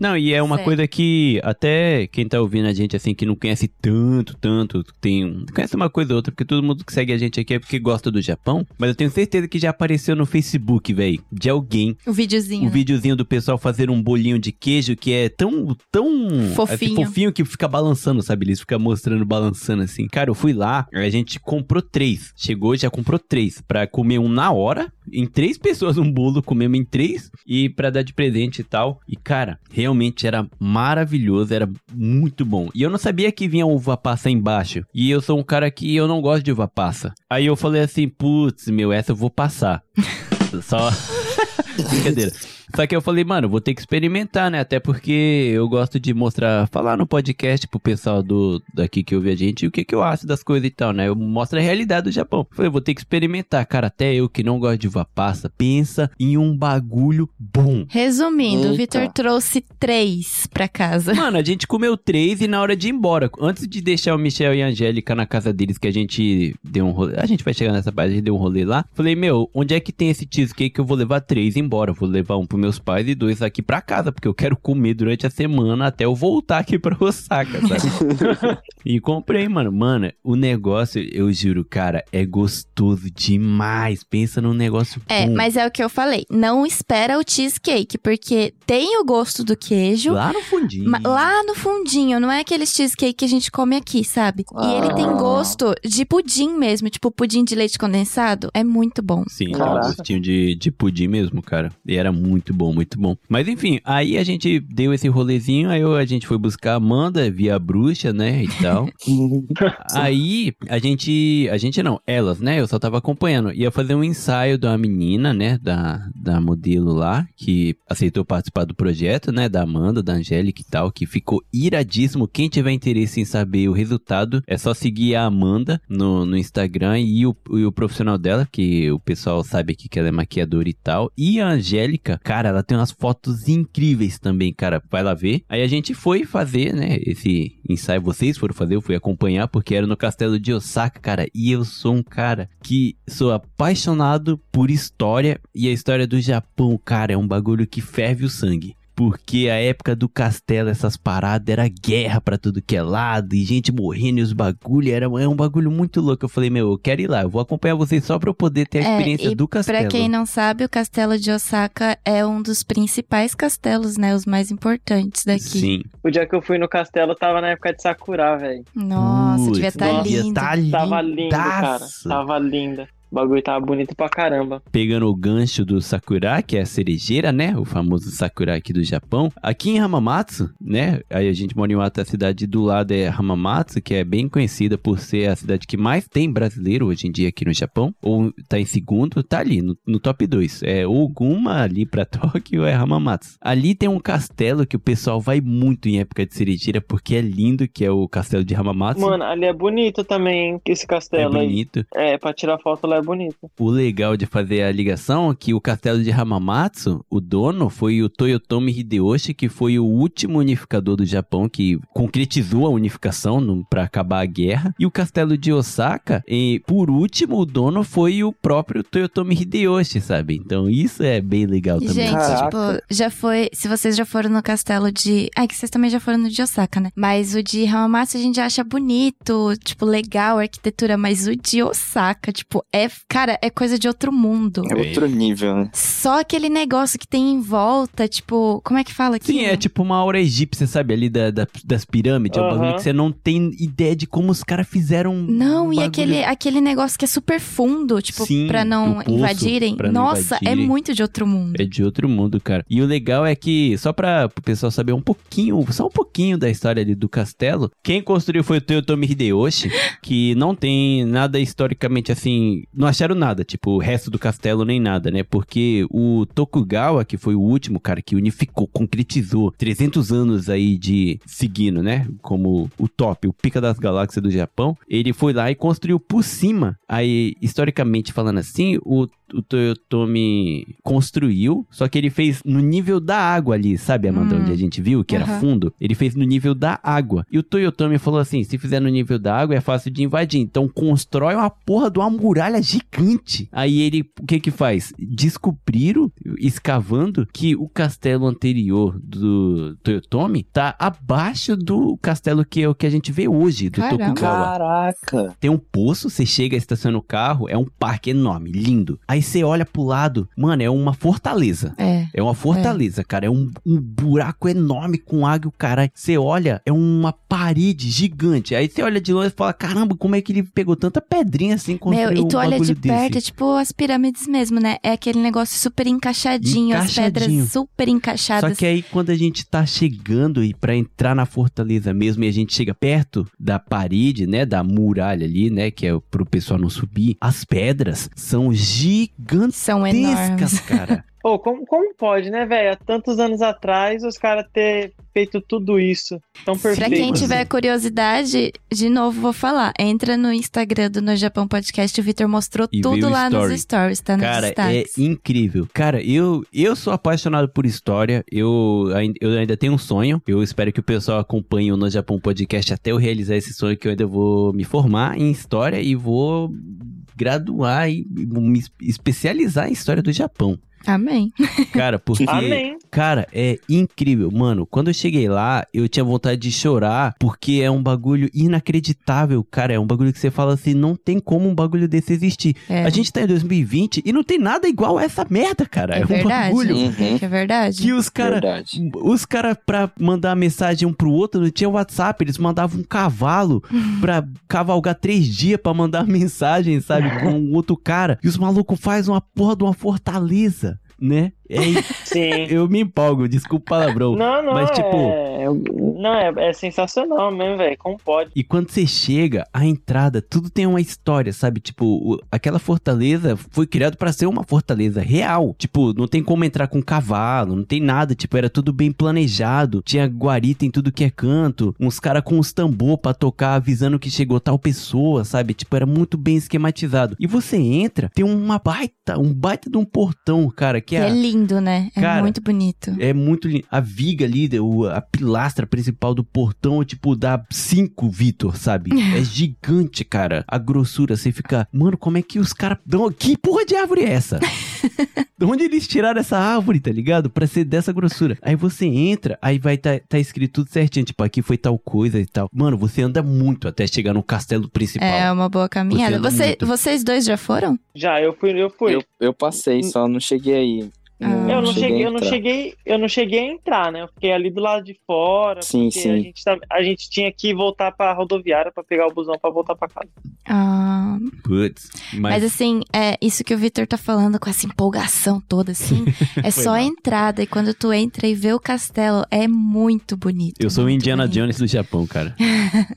Não, e é uma Sério. coisa que até quem tá ouvindo a gente assim, que não conhece tanto, tanto, tem um- conhece uma coisa ou outra, porque todo mundo que segue a gente aqui é porque gosta do Japão, mas eu tenho certeza que já apareceu no Facebook, velho, de alguém, O videozinho. um né? videozinho do pessoal fazer um bolinho de queijo que é tão, tão Fofinho. assim, fofinho que fica balançando, sabe? Eles ficam mostrando, balançando assim. Cara, eu fui lá, a gente comprou três, chegou e já comprou três, pra comer um na hora, em três pessoas um bolo, comemos em três, e pra dar de presente e tal. E, cara, realmente era maravilhoso, era muito bom. E eu não sabia que vinha uva passa embaixo. E eu sou um cara que eu não gosto de uva passa. Aí eu falei assim, putz, meu, essa eu vou passar. [LAUGHS] Só. [LAUGHS] Brincadeira. Só que eu falei, mano, vou ter que experimentar, né? Até porque eu gosto de mostrar, falar no podcast pro pessoal do daqui que ouve a gente o que, que eu acho das coisas e tal, né? Eu mostro a realidade do Japão. Falei, vou ter que experimentar. Cara, até eu que não gosto de uva passa, pensa em um bagulho bom. Resumindo, o Eita. Vitor trouxe três pra casa. [LAUGHS] Mano, a gente comeu três e na hora de ir embora, antes de deixar o Michel e a Angélica na casa deles, que a gente deu um rolê, a gente vai chegar nessa parte, a gente deu um rolê lá. Falei, meu, onde é que tem esse cheesecake que eu vou levar três embora? Vou levar um pros meus pais e dois aqui pra casa, porque eu quero comer durante a semana até eu voltar aqui pra Osaka, sabe? [LAUGHS] e comprei, mano. Mano, o negócio, eu juro, cara, é gostoso demais. Pensa num negócio É, bom. mas é o que eu falei. Não espera o cheesecake, porque tem o gosto do queijo. Lá no fundinho. ma- Lá no fundinho, não é aquele cheesecake que a gente come aqui, sabe? E ele tem Ah. gosto de pudim mesmo, tipo pudim de leite condensado. É muito bom. Sim, tinha um gostinho de, de pudim mesmo, cara. E era muito bom, muito bom. Mas enfim, aí a gente deu esse rolezinho, aí a gente foi buscar a Amanda via bruxa, né, e tal. [LAUGHS] aí a gente, a gente não, elas, né, eu só tava acompanhando. Ia fazer um ensaio da menina, né, da, da modelo lá, que aceitou participar do projeto, né, da Amanda, da Angélica e tal, que ficou iradíssimo. Quem tiver interesse em saber o resultado, é só seguir a Amanda no, no Instagram e o, e o profissional dela, que o pessoal sabe aqui que ela é maquiadora e tal. E a tia Angélica, cara, ela tem umas fotos incríveis também, cara. Vai lá ver. Aí a gente foi fazer, né, esse ensaio. Vocês foram fazer, eu fui acompanhar, porque era no castelo de Osaka, cara. E eu sou um cara que sou apaixonado por história. E a história do Japão, cara, é um bagulho que ferve o sangue. Porque a época do castelo, essas paradas, era guerra pra tudo que é lado, e gente morrendo e os bagulho, era é um bagulho muito louco. Eu falei, meu, eu quero ir lá, eu vou acompanhar vocês só pra eu poder ter a É, experiência e do castelo. Pra quem não sabe, o castelo de Osaka é um dos principais castelos, né? Os mais importantes daqui. Sim. O dia que eu fui no castelo, tava na época de Sakura, velho. Nossa, Putz, devia estar nossa, lindo. Tá Tava lindo, cara. Tava linda. O bagulho tava bonito pra caramba. Pegando o gancho do Sakura, que é a cerejeira, né? O famoso Sakura aqui do Japão. Aqui em Hamamatsu, né? Aí a gente mora em outra cidade do lado é Hamamatsu, que é bem conhecida por ser a cidade que mais tem brasileiro hoje em dia aqui no Japão. Ou tá em segundo, tá ali no, no top 2. É ou Guma ali pra [LAUGHS] Tóquio é Hamamatsu. Ali tem um castelo que o pessoal vai muito em época de cerejeira porque é lindo, que é o castelo de Hamamatsu. Mano, ali é bonito também, hein, esse é castelo aí. bonito. É, pra tirar foto lá é bonito. O legal de fazer a ligação é que o castelo de Hamamatsu, o dono foi o Toyotomi Hideyoshi, que foi o último unificador do Japão que concretizou a unificação para acabar a guerra. E o castelo de Osaka, e, por último, o dono foi o próprio Toyotomi Hideyoshi, sabe? Então isso é bem legal também. Gente, Caraca. tipo, já foi. Se vocês já foram no castelo de. Ai, que vocês também já foram no de Osaka, né? Mas o de Hamamatsu a gente acha bonito, tipo, legal a arquitetura. Mas o de Osaka, tipo, é. Cara, é coisa de outro mundo. É outro nível, né? Só aquele negócio que tem em volta, tipo. Como é que fala aqui? Sim, é tipo uma aura egípcia, sabe? Ali da, da- das pirâmides. É um bagulho que você não tem ideia de como os caras fizeram. Não, um e bagulho- aquele, aquele negócio que é super fundo, tipo, Sim, pra não poço, invadirem. pra não Nossa, invadirem. é muito de outro mundo. É de outro mundo, cara. E o legal é que, só pra o pessoal saber um pouquinho, só um pouquinho da história ali do castelo, quem construiu foi o Toyotomi Hideyoshi, que não tem nada historicamente assim, não acharam nada, tipo, o resto do castelo nem nada, né? Porque o Tokugawa, que foi o último cara que unificou, concretizou 300 anos aí de seguindo, né? Como o top, o pica das galáxias do Japão, ele foi lá e construiu por cima. Aí, historicamente falando assim, o o Toyotomi construiu, só que ele fez no nível da água ali, sabe, Amanda, Hum. onde a gente viu que era Aham. fundo? Ele fez no nível da água. E o Toyotomi falou assim: se fizer no nível da água é fácil de invadir, então constrói uma porra de uma muralha gigante. Aí ele, o que que faz? Descobriram, escavando, que o castelo anterior do Toyotomi tá abaixo do castelo que é o que a gente vê hoje, do Caramba. Tokugawa. Caraca. Tem um poço, você chega, estaciona o carro, é um parque enorme, lindo. Aí você olha pro lado, mano, é uma fortaleza. É. É uma fortaleza, cara. É um, um buraco enorme com água, caralho. Você olha, é uma parede gigante. Aí você olha de longe e fala: caramba, como é que ele pegou tanta pedrinha assim Meu, construiu e tu um olha de bagulho perto, é desse? tipo as pirâmides mesmo, né? É aquele negócio super encaixadinho, as Encaixadinho. pedras super Só encaixadas. que aí quando a gente tá chegando e para entrar na fortaleza mesmo e a gente chega perto da parede, né, da muralha ali, né, que é pro pessoal não subir, as pedras são gigantescas, São enormes. [LAUGHS] cara. Pô, como, como pode, né, velho? Há tantos anos atrás, os caras ter feito tudo isso. Tão Pra perfeito. quem Sim. tiver curiosidade, de novo vou falar. Entra no Instagram do No Japão Podcast, o Vitor mostrou E tudo lá story. nos stories, tá nos Cara, é incrível. Cara, eu, eu sou apaixonado por história. Eu, eu ainda tenho um sonho. Eu espero que o pessoal acompanhe o No Japão Podcast até eu realizar esse sonho, que eu ainda vou me formar em história e vou graduar e me es- especializar em história do Japão. Amém. Cara, porque. Amém. Cara, é incrível. Mano, quando eu cheguei lá, eu tinha vontade de chorar, porque é um bagulho inacreditável, cara. É um bagulho que você fala assim, não tem como um bagulho desse existir. É, A gente tá em 2020 e não tem nada igual a essa merda, cara. é É, um verdade. bagulho Uhum. É verdade. que os caras. Verdade. Os caras, pra mandar mensagem um pro outro, não tinha WhatsApp, eles mandavam um cavalo [LAUGHS] pra cavalgar três dias pra mandar [LAUGHS] mensagem, sabe, com um outro cara. E os malucos fazem uma porra de uma fortaleza, né? É, Sim. eu me empolgo, desculpa o palavrão. Não, não, Mas, tipo- é... Não, é, é sensacional mesmo, velho. Como pode? E quando você chega, a entrada, tudo tem uma história, sabe? Tipo, o- aquela fortaleza foi criada pra ser uma fortaleza real. Tipo, não tem como entrar com cavalo, não tem nada. Tipo, era tudo bem planejado. Tinha guarita em tudo que é canto. Uns caras com os tambor pra tocar, avisando que chegou tal pessoa, sabe? Tipo, era muito bem esquematizado. E você entra, tem uma baita, um baita de um portão, cara, que Que é, é lindo. Lindo, né? É Cara, muito bonito. É muito lindo. A viga ali, o- a pilastra principal do portão, tipo, dá 5 Vitor, sabe? É [LAUGHS] gigante, cara. A grossura, você fica, mano, como é que os caras dão. Que porra de árvore é essa? [LAUGHS] de onde eles tiraram essa árvore, tá ligado? Pra ser dessa grossura. Aí você entra, aí vai tá, tá escrito tudo certinho, tipo, aqui foi tal coisa e tal. Mano, você anda muito até chegar no castelo principal. É uma boa caminhada. Você, muito. vocês dois já foram? Já, eu fui, eu fui. Eu, eu passei, só não cheguei aí. Ah. Eu não cheguei, a eu não entrar. cheguei, eu não cheguei a entrar, né? Eu fiquei ali do lado de fora, Sim, porque sim. A, gente tá- a gente tinha que voltar pra rodoviária pra pegar o busão pra voltar pra casa. Ah, Putz. mas... Mas, assim, é isso que o Victor tá falando com essa empolgação toda, assim, [LAUGHS] é só a entrada. E quando tu entra e vê o castelo, é muito bonito. eu sou o Indiana bonito. Jones do Japão, cara. [LAUGHS]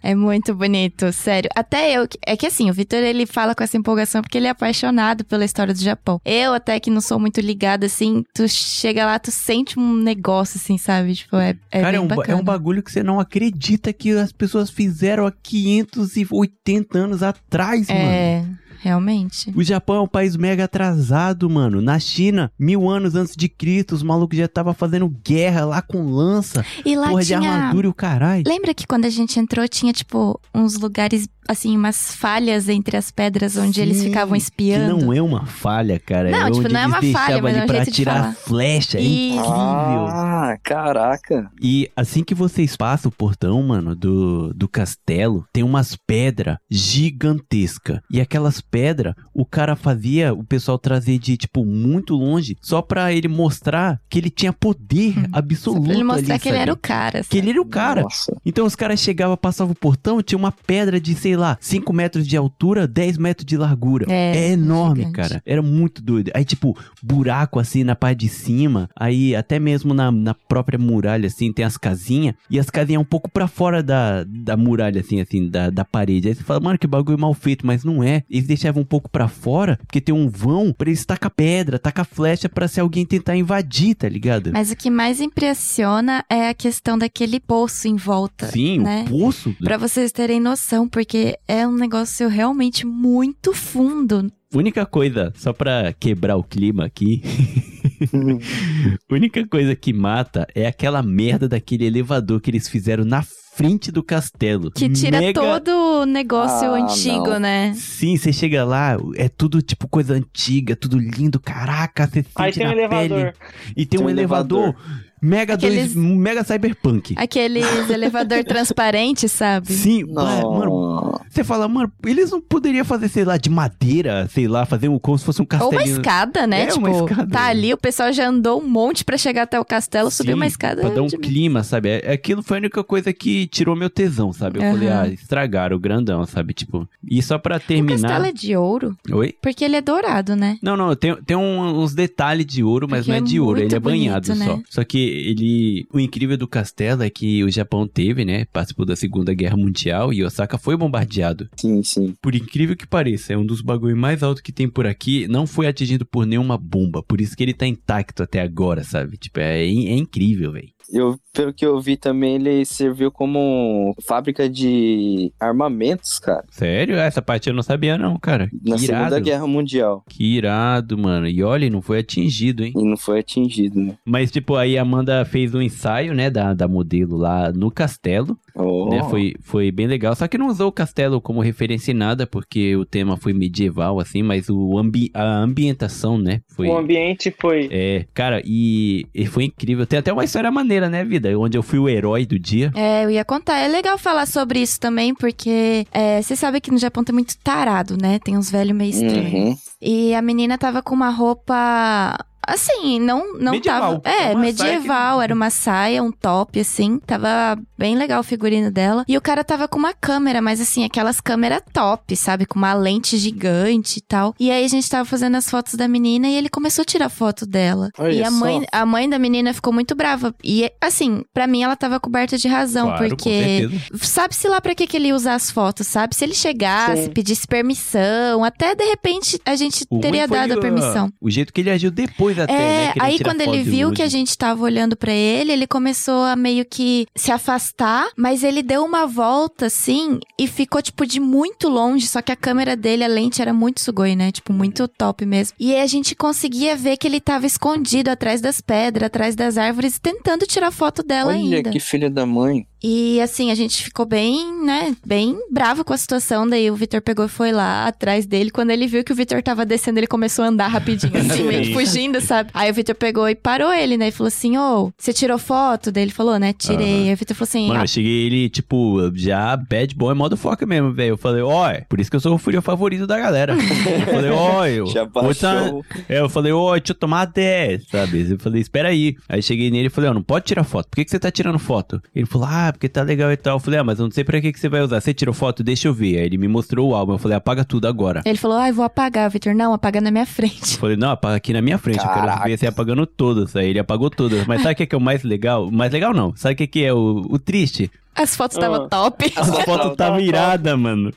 É muito bonito, sério. Até eu, é que assim, o Victor ele fala com essa empolgação porque ele é apaixonado pela história do Japão. Eu até que não sou muito ligada, assim, tu chega lá, tu sente um negócio, assim, sabe? Tipo, é, é Cara, é um, é um bagulho que você não acredita que as pessoas fizeram há 580 anos atrás, mano. É, realmente. O Japão é um país mega atrasado, mano. Na China, mil anos antes de Cristo, os malucos já estavam fazendo guerra lá com lança, E lá porra de tinha... armadura e o caralho. Lembra que quando a gente entrou tinha, tipo, uns lugares, assim, umas falhas entre as pedras onde eles Sim, ficavam Que espiando? não é uma falha, cara. Não, é tipo, onde não é eles uma falha, mas é um pra jeito de atirar falar. flecha. É incrível. Ah, caraca. E assim que vocês passam o portão, mano, do, do castelo, tem umas pedras gigantescas. E aquelas pedras, o cara fazia o pessoal trazer de, tipo, muito longe, só pra ele mostrar que ele tinha poder Só absoluto. pra ele mostrar ali, que ele sabe? era o cara. Que ele era o cara. Nossa. Então os caras chegavam, passavam o portão, tinha uma pedra de, sei lá, 5 metros de altura, 10 metros de largura. É, É, enorme, gigante. cara. Era muito doido. Aí, tipo, buraco assim na parte de cima. Aí, até mesmo na, na própria muralha, assim, tem as casinhas. E as casinhas um pouco pra fora da, da muralha, assim, assim, da, da parede. Aí você fala, mano, que bagulho mal feito. Mas não é. Eles deixavam um pouco pra fora, porque tem um vão pra eles tacar pedra, tacar flecha pra se alguém tentar invadir, tá ligado? Mas o que mais impressiona é a questão daquele poço em volta. Sim, né? o poço. Pra vocês terem noção, porque é um negócio realmente muito fundo. Única coisa, só pra quebrar o clima aqui. [LAUGHS] única coisa que mata é aquela merda daquele elevador que eles fizeram na frente do castelo. Que tira Mega- todo o negócio Ah, antigo, não. né? Sim, você chega lá, é tudo tipo coisa antiga, tudo lindo, caraca, você sente Aí tem um na elevador. pele. E tem, Tem um um elevador, elevador. Mega Aqueles- dois, mega cyberpunk. Aqueles elevador [LAUGHS] transparente, sabe? Sim, mano, Não. Você fala, mano, eles não poderiam fazer, sei lá, de madeira, sei lá, fazer um, como se fosse um Ou castelinho. uma escada, né? É, tipo, uma escada. tá ali, o pessoal já andou um monte pra chegar até o castelo, subiu uma escada. Pra dar um de- clima, sabe? É- Aquilo foi a única coisa que tirou meu tesão, sabe? Eu Aham. falei, ah, estragaram o grandão, sabe? Tipo. E só pra O terminar. castelo é de ouro, Oi? porque ele é dourado, né? Não, não, tem, tem um- uns detalhes de ouro, mas Porque não é é de ouro, ele é banhado bonito, só. né? Só que ele. O incrível do castelo é que o Japão teve, né? Participou da Segunda Guerra Mundial e Osaka foi bombardeado. Sim, sim. Por incrível que pareça, é um dos bagulhos mais altos que tem por aqui. Não foi atingido por nenhuma bomba. Por isso que ele tá intacto até agora, sabe? Tipo, é, é incrível, velho. Eu, pelo que eu vi também, ele serviu como fábrica de armamentos, cara. Sério? Essa parte eu não sabia, não, cara. Na que irado. Segunda Guerra Mundial. Que irado, mano. E olha, não foi atingido, hein? E não foi atingido, né? Mas, tipo, aí a Amanda fez um ensaio, né, da, da modelo lá no castelo, Oh. né? Foi, foi bem legal. Só que não usou o castelo como referência em nada, porque o tema foi medieval, assim, mas o ambi a ambientação, né, foi... O ambiente foi. É, cara, e, e foi incrível. Tem até uma história maneira, né, vida? Onde eu fui o herói do dia. É, eu ia contar. É legal falar sobre isso também, porque é, você sabe que no Japão tem muito tarado, né? Tem uns velhos meio estranhos. Uhum. E a menina tava com uma roupa. Assim, não, não Medieval. tava. É, Uma medieval. Era uma saia, um top, assim. Tava bem legal o figurino dela. E o cara tava com uma câmera, mas assim, aquelas câmeras top, sabe? Com uma lente gigante e tal. E aí a gente tava fazendo as fotos da menina e ele começou a tirar foto dela. Olha e a só. mãe, a mãe da menina ficou muito brava. E assim, pra mim ela tava coberta de razão, Claro, porque sabe-se lá pra que, que ele ia usar as fotos, sabe? Se ele chegasse, Sim. pedisse permissão, até de repente a gente O teria foi dado a permissão. O jeito que ele agiu depois até, né? É, querendo aí tirar quando ele viu que a gente tava olhando pra ele, ele começou a meio que se afastar, mas ele deu uma volta assim e ficou tipo de muito longe, só que a câmera dele, a lente era muito sugoi, né? Tipo, muito top mesmo. E aí a gente conseguia ver que ele tava escondido atrás das pedras, atrás das árvores, tentando tirar foto dela Olha ainda. que filha da mãe. E assim, a gente ficou bem, né, bem bravo com a situação. Daí o Vitor pegou e foi lá atrás dele. Quando ele viu que o Vitor tava descendo, ele começou a andar rapidinho, [LAUGHS] assim, meio que fugindo, sabe? Aí o Vitor pegou e parou ele, né? E falou assim: Ô, você tirou foto? Daí ele falou, né? Tirei. Aí o Vitor falou assim: Mano, "Ah, eu cheguei ele, tipo, já bad boy, modo foca mesmo, velho. Eu falei, ó, por isso que eu sou o furiô favorito da galera. [LAUGHS] Eu falei, ó, eu. Já tá- baixou. É, eu falei, ó, deixa eu tomar 10, sabe? Eu falei, espera aí. Aí cheguei nele e falei, ó, não pode tirar foto. Por que, que você tá tirando foto? Ele falou, ah, porque tá legal e tal. Eu falei, ah, mas eu não sei pra que, que você vai usar. Você tirou foto? Deixa eu ver. Aí ele me mostrou o álbum. Eu falei, apaga tudo agora. Ele falou, ai, vou apagar. Vitor, não, apaga na minha frente. Eu falei, não, apaga aqui na minha frente. Eu quero Caraca. ver você apagando todas. Aí ele apagou todas. Mas sabe o que, que é o mais legal? O mais legal não. Sabe o que, que é o, o triste? As fotos estavam Ah. top. A foto Tava tava top. irada, mano.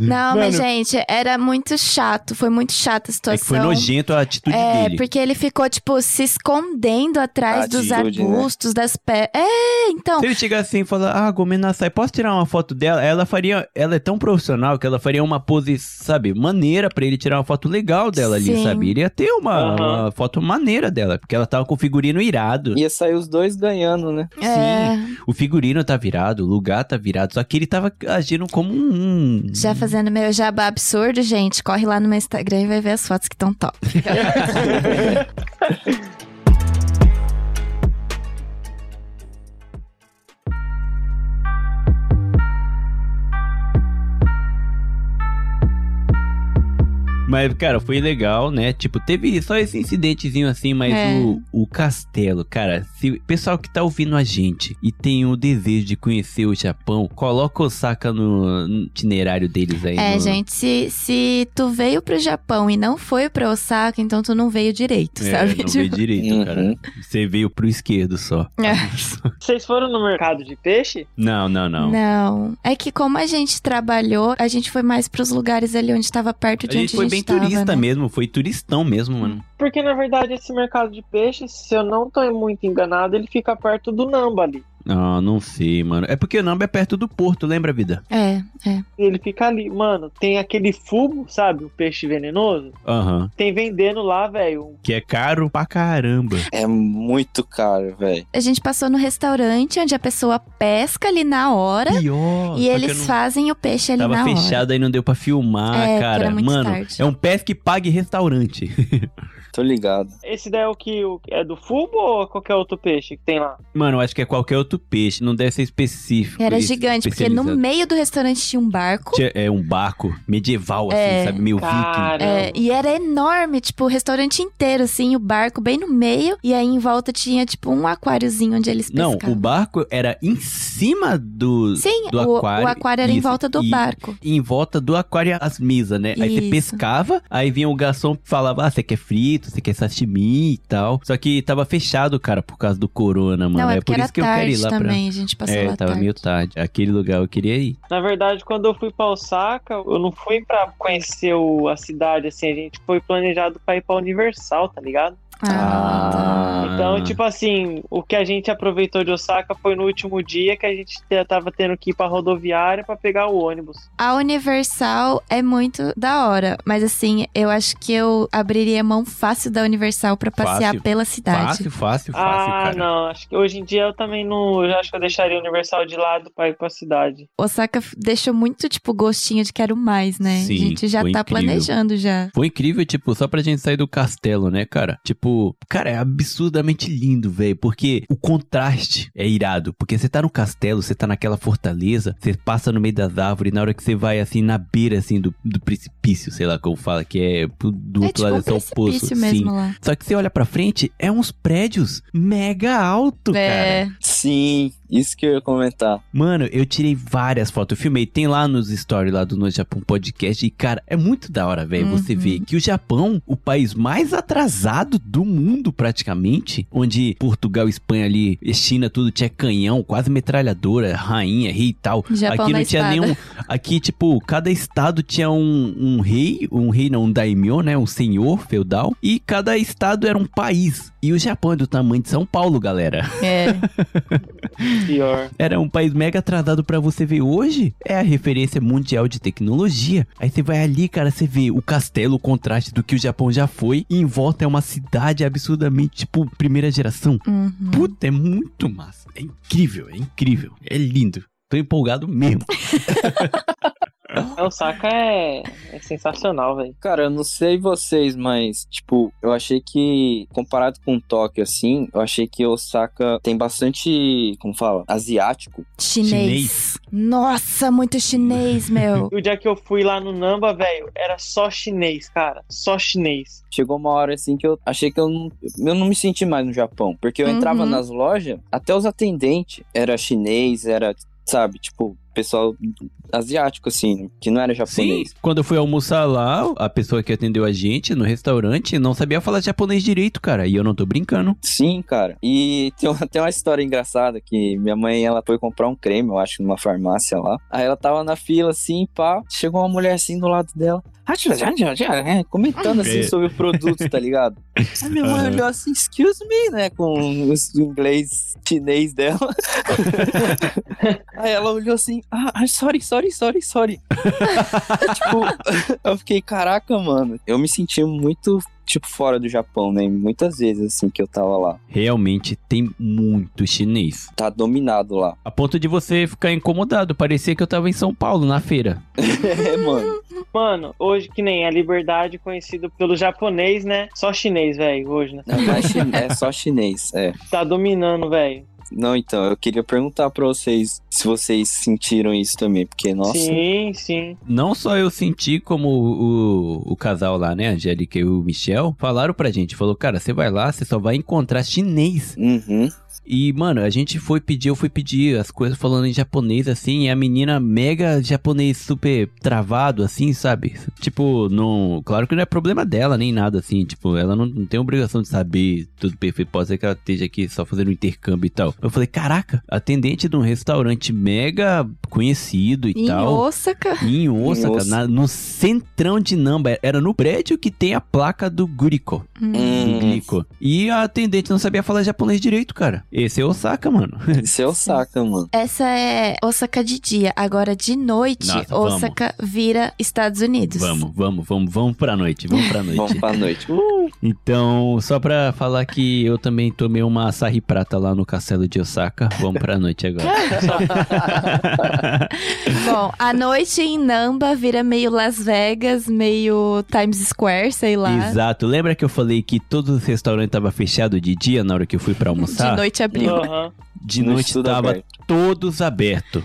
Não, mas Mano. gente, era muito chato. Foi muito chata a É situação. que foi nojento a atitude É, dele. porque ele ficou, tipo, se escondendo atrás A dos atitude, né? arbustos, das pedras. É, então. Se ele chegar assim e falar, ah, Gomena sai, posso tirar uma foto dela? Ela faria, ela é tão profissional que ela faria uma pose, sabe, maneira pra ele tirar uma foto legal dela ali, Sim. sabe? Ele ia ter uma, Aham. uma foto maneira dela, porque ela tava com o figurino irado. Ia sair os dois ganhando, né? É, O figurino tá virado, o lugar tá virado, só que ele tava agindo como um... já fazendo meu jabá absurdo, gente, corre lá no meu Instagram e vai ver as fotos que estão top. [LAUGHS] [LAUGHS] Mas, cara, foi legal, né? Tipo, teve só esse incidentezinho assim, mas É. o, o castelo, cara, se pessoal que tá ouvindo a gente e tem o desejo de conhecer o Japão, coloca Osaka no, no itinerário deles aí. É, no- gente, se, se tu veio pro Japão e não foi pra Osaka, então tu não veio direito, É, sabe? não [LAUGHS] Tipo, veio direito, Uhum. cara. Você veio pro esquerdo só. É. [LAUGHS] Vocês foram no mercado de peixe? Não, não, não. Não. É que como a gente trabalhou, a gente foi mais pros lugares ali onde tava perto A de onde gente foi bem tava, turista né? mesmo, foi turistão mesmo, mano. Porque na verdade esse mercado de peixe, se eu não tô muito enganado, ele fica perto do Namba ali. Ah, não sei, mano. É porque o Namba é perto do porto, lembra, vida? É, é. Ele fica ali, mano. Tem aquele fumo, sabe? O peixe venenoso. Aham. Tem vendendo lá, velho. Que é caro pra caramba. É muito caro, velho. A gente passou no restaurante onde a pessoa pesca ali na hora Pior. e eles não- fazem o peixe ali Tava na hora. fechado aí não deu pra filmar, É, cara. era muito Mano, tarde. é um pesque pague restaurante. [LAUGHS] Tô ligado. Esse daí é o que é do fumo ou qualquer outro peixe que tem lá? Mano, eu acho que é qualquer outro peixe, não deve ser específico. Era gigante, porque no meio do restaurante tinha um barco. Tinha- É um barco medieval, assim, É. sabe? Meio viking. É, e era enorme, tipo, o restaurante inteiro, assim, o barco bem no meio. E aí em volta tinha, tipo, um aquáriozinho onde eles Não, pescavam. o barco era em cima do, Sim, do o, aquário. o aquário era em Isso, volta do e- barco. Em volta do aquário as mesas, né? Aí você Isso. pescava, aí vinha o garçom e falava: Ah, você quer frito, você quer sashimi e tal. Só que tava fechado, cara, por causa do corona, mano. Não, é é por era isso que eu quero ir tarde lá pra. também, a gente passou É, lá tava tarde. meio tarde. Aquele lugar eu queria ir. Na verdade, quando eu fui pra Osaka, eu não fui pra conhecer o- a cidade, assim, a gente foi planejado pra ir pra Universal, tá ligado? Ah, tá. Então, tipo assim, o que a gente aproveitou de Osaka foi no último dia que a gente te- tava tendo que ir pra rodoviária pra pegar o ônibus. A Universal é muito da hora, mas assim, eu acho que eu abriria mão fácil da Universal pra passear Fácil. pela cidade. Fácil, fácil, fácil, ah, cara. não, acho que hoje em dia eu também não. Eu acho que eu deixaria o Universal de lado pra ir pra cidade. Osaka deixou muito, tipo, gostinho de quero mais, né? Sim, a gente já tá incrível. planejando já. Foi incrível, tipo, só pra gente sair do castelo, né, cara? Tipo, cara, é absurdamente lindo, velho. Porque o contraste é irado. Porque você tá no castelo, você tá naquela fortaleza, você passa no meio das árvores, na hora que você vai, assim, na beira, assim, do, do precipício, sei lá como fala, que é do é outro tipo um lado, é só o poço. mesmo lá. Só que você olha pra frente, é uns prédios mega alto, cara. É, Sim, Isso que eu ia comentar. Mano, eu tirei várias fotos, eu filmei, tem lá nos stories lá do No Japão Podcast e cara, é muito da hora, velho, você Uhum. ver que o Japão, o país mais atrasado do mundo praticamente, onde Portugal, Espanha ali, China tudo tinha canhão, quase metralhadora, rainha, rei e tal. Japão aqui não tinha espada. nenhum, aqui tipo, cada estado tinha um, um rei, um rei não, um daimyo, né, um senhor feudal, e cada estado era um país. E o Japão é do tamanho de São Paulo, galera. É. [LAUGHS] Pior. Era um país mega atrasado pra você ver hoje. É a referência mundial de tecnologia. Aí você vai ali, cara, você vê o castelo, o contraste do que o Japão já foi. E em volta é uma cidade absurdamente, tipo, primeira geração. Uhum. Puta, é muito massa. É incrível, é incrível. É lindo. Tô empolgado mesmo. [LAUGHS] É, Osaka é, é sensacional, velho. Cara, eu não sei vocês, mas, tipo, eu achei que, comparado com Tóquio, assim, eu achei que Osaka tem bastante, como fala, asiático. Chinês. Chinês. Nossa, muito chinês, [LAUGHS] meu. O dia que eu fui lá no Namba, velho, era só chinês, cara. Só chinês. Chegou uma hora, assim, que eu achei que eu não, eu não me senti mais no Japão. Porque eu entrava Uhum. nas lojas, até os atendentes era chinês, era, sabe, tipo, pessoal asiático, assim, que não era japonês. Quando eu fui almoçar lá, a pessoa que atendeu a gente no restaurante não sabia falar japonês direito, cara. E eu não tô brincando. Sim, cara. E tem uma, [LAUGHS] tem uma história engraçada que minha mãe, ela foi comprar um creme, eu acho, numa farmácia lá. Aí ela tava na fila, assim, pá. Chegou uma mulher, assim, do lado dela. "Ah, já, já, já, já", é, Comentando, assim, É. sobre o produto, tá ligado? [LAUGHS] Aí minha mãe Aham. olhou assim, excuse me, né? Com o inglês chinês dela. [LAUGHS] Aí ela olhou assim, ah, ah, sorry, sorry, sorry, sorry. [LAUGHS] tipo, eu fiquei, caraca, mano. Eu me senti muito, tipo, fora do Japão, né? Muitas vezes, assim, que eu tava lá. Realmente tem muito chinês. Tá dominado lá. A ponto de você ficar incomodado. Parecia que eu tava em São Paulo, na feira. [LAUGHS] é, mano. Mano, hoje que nem a liberdade conhecido pelo japonês, né? Só chinês, velho, hoje, né? É, mais chi- é só chinês, é. Tá dominando, velho. Não, então, eu queria perguntar pra vocês se vocês sentiram isso também, porque, nossa... Sim, sim. Não só eu senti, como o, o casal lá, né, a Angélica e o Michel, falaram pra gente. Falou, cara, você vai lá, você só vai encontrar chinês. Uhum. E, mano, a gente foi pedir, eu fui pedir as coisas falando em japonês, assim, e a menina mega japonês super travado, assim, sabe? Tipo, não. Claro que não é problema dela, nem nada, assim. Tipo, ela não, não tem obrigação de saber tudo perfeito. Pode ser que ela esteja aqui só fazendo um intercâmbio e tal. Eu falei, caraca, atendente de um restaurante mega conhecido e Em tal. Osaka. Em Osaka, Osaka. na- no centrão de Namba. Era no prédio que tem a placa do Guriko. Hum. Do Glico. E a atendente não sabia falar japonês direito, cara. Esse é Osaka, mano. isso é Osaka, mano. Essa é Osaka de dia. Agora, de noite, Nossa, vamos. Osaka vira Estados Unidos. Vamos, vamos, vamos, vamos pra noite, vamos pra Vamos noite. pra noite. Então, só pra falar que eu também tomei uma açaí prata lá no castelo de Osaka, vamos pra noite agora. [LAUGHS] Bom, a noite em Namba vira meio Las Vegas, meio Times Square, sei lá. Exato. Lembra que eu falei que todos os restaurantes estavam fechados de dia na hora que eu fui pra almoçar? De noite abriu. Aham. De Noite noite tava aberto. todos abertos.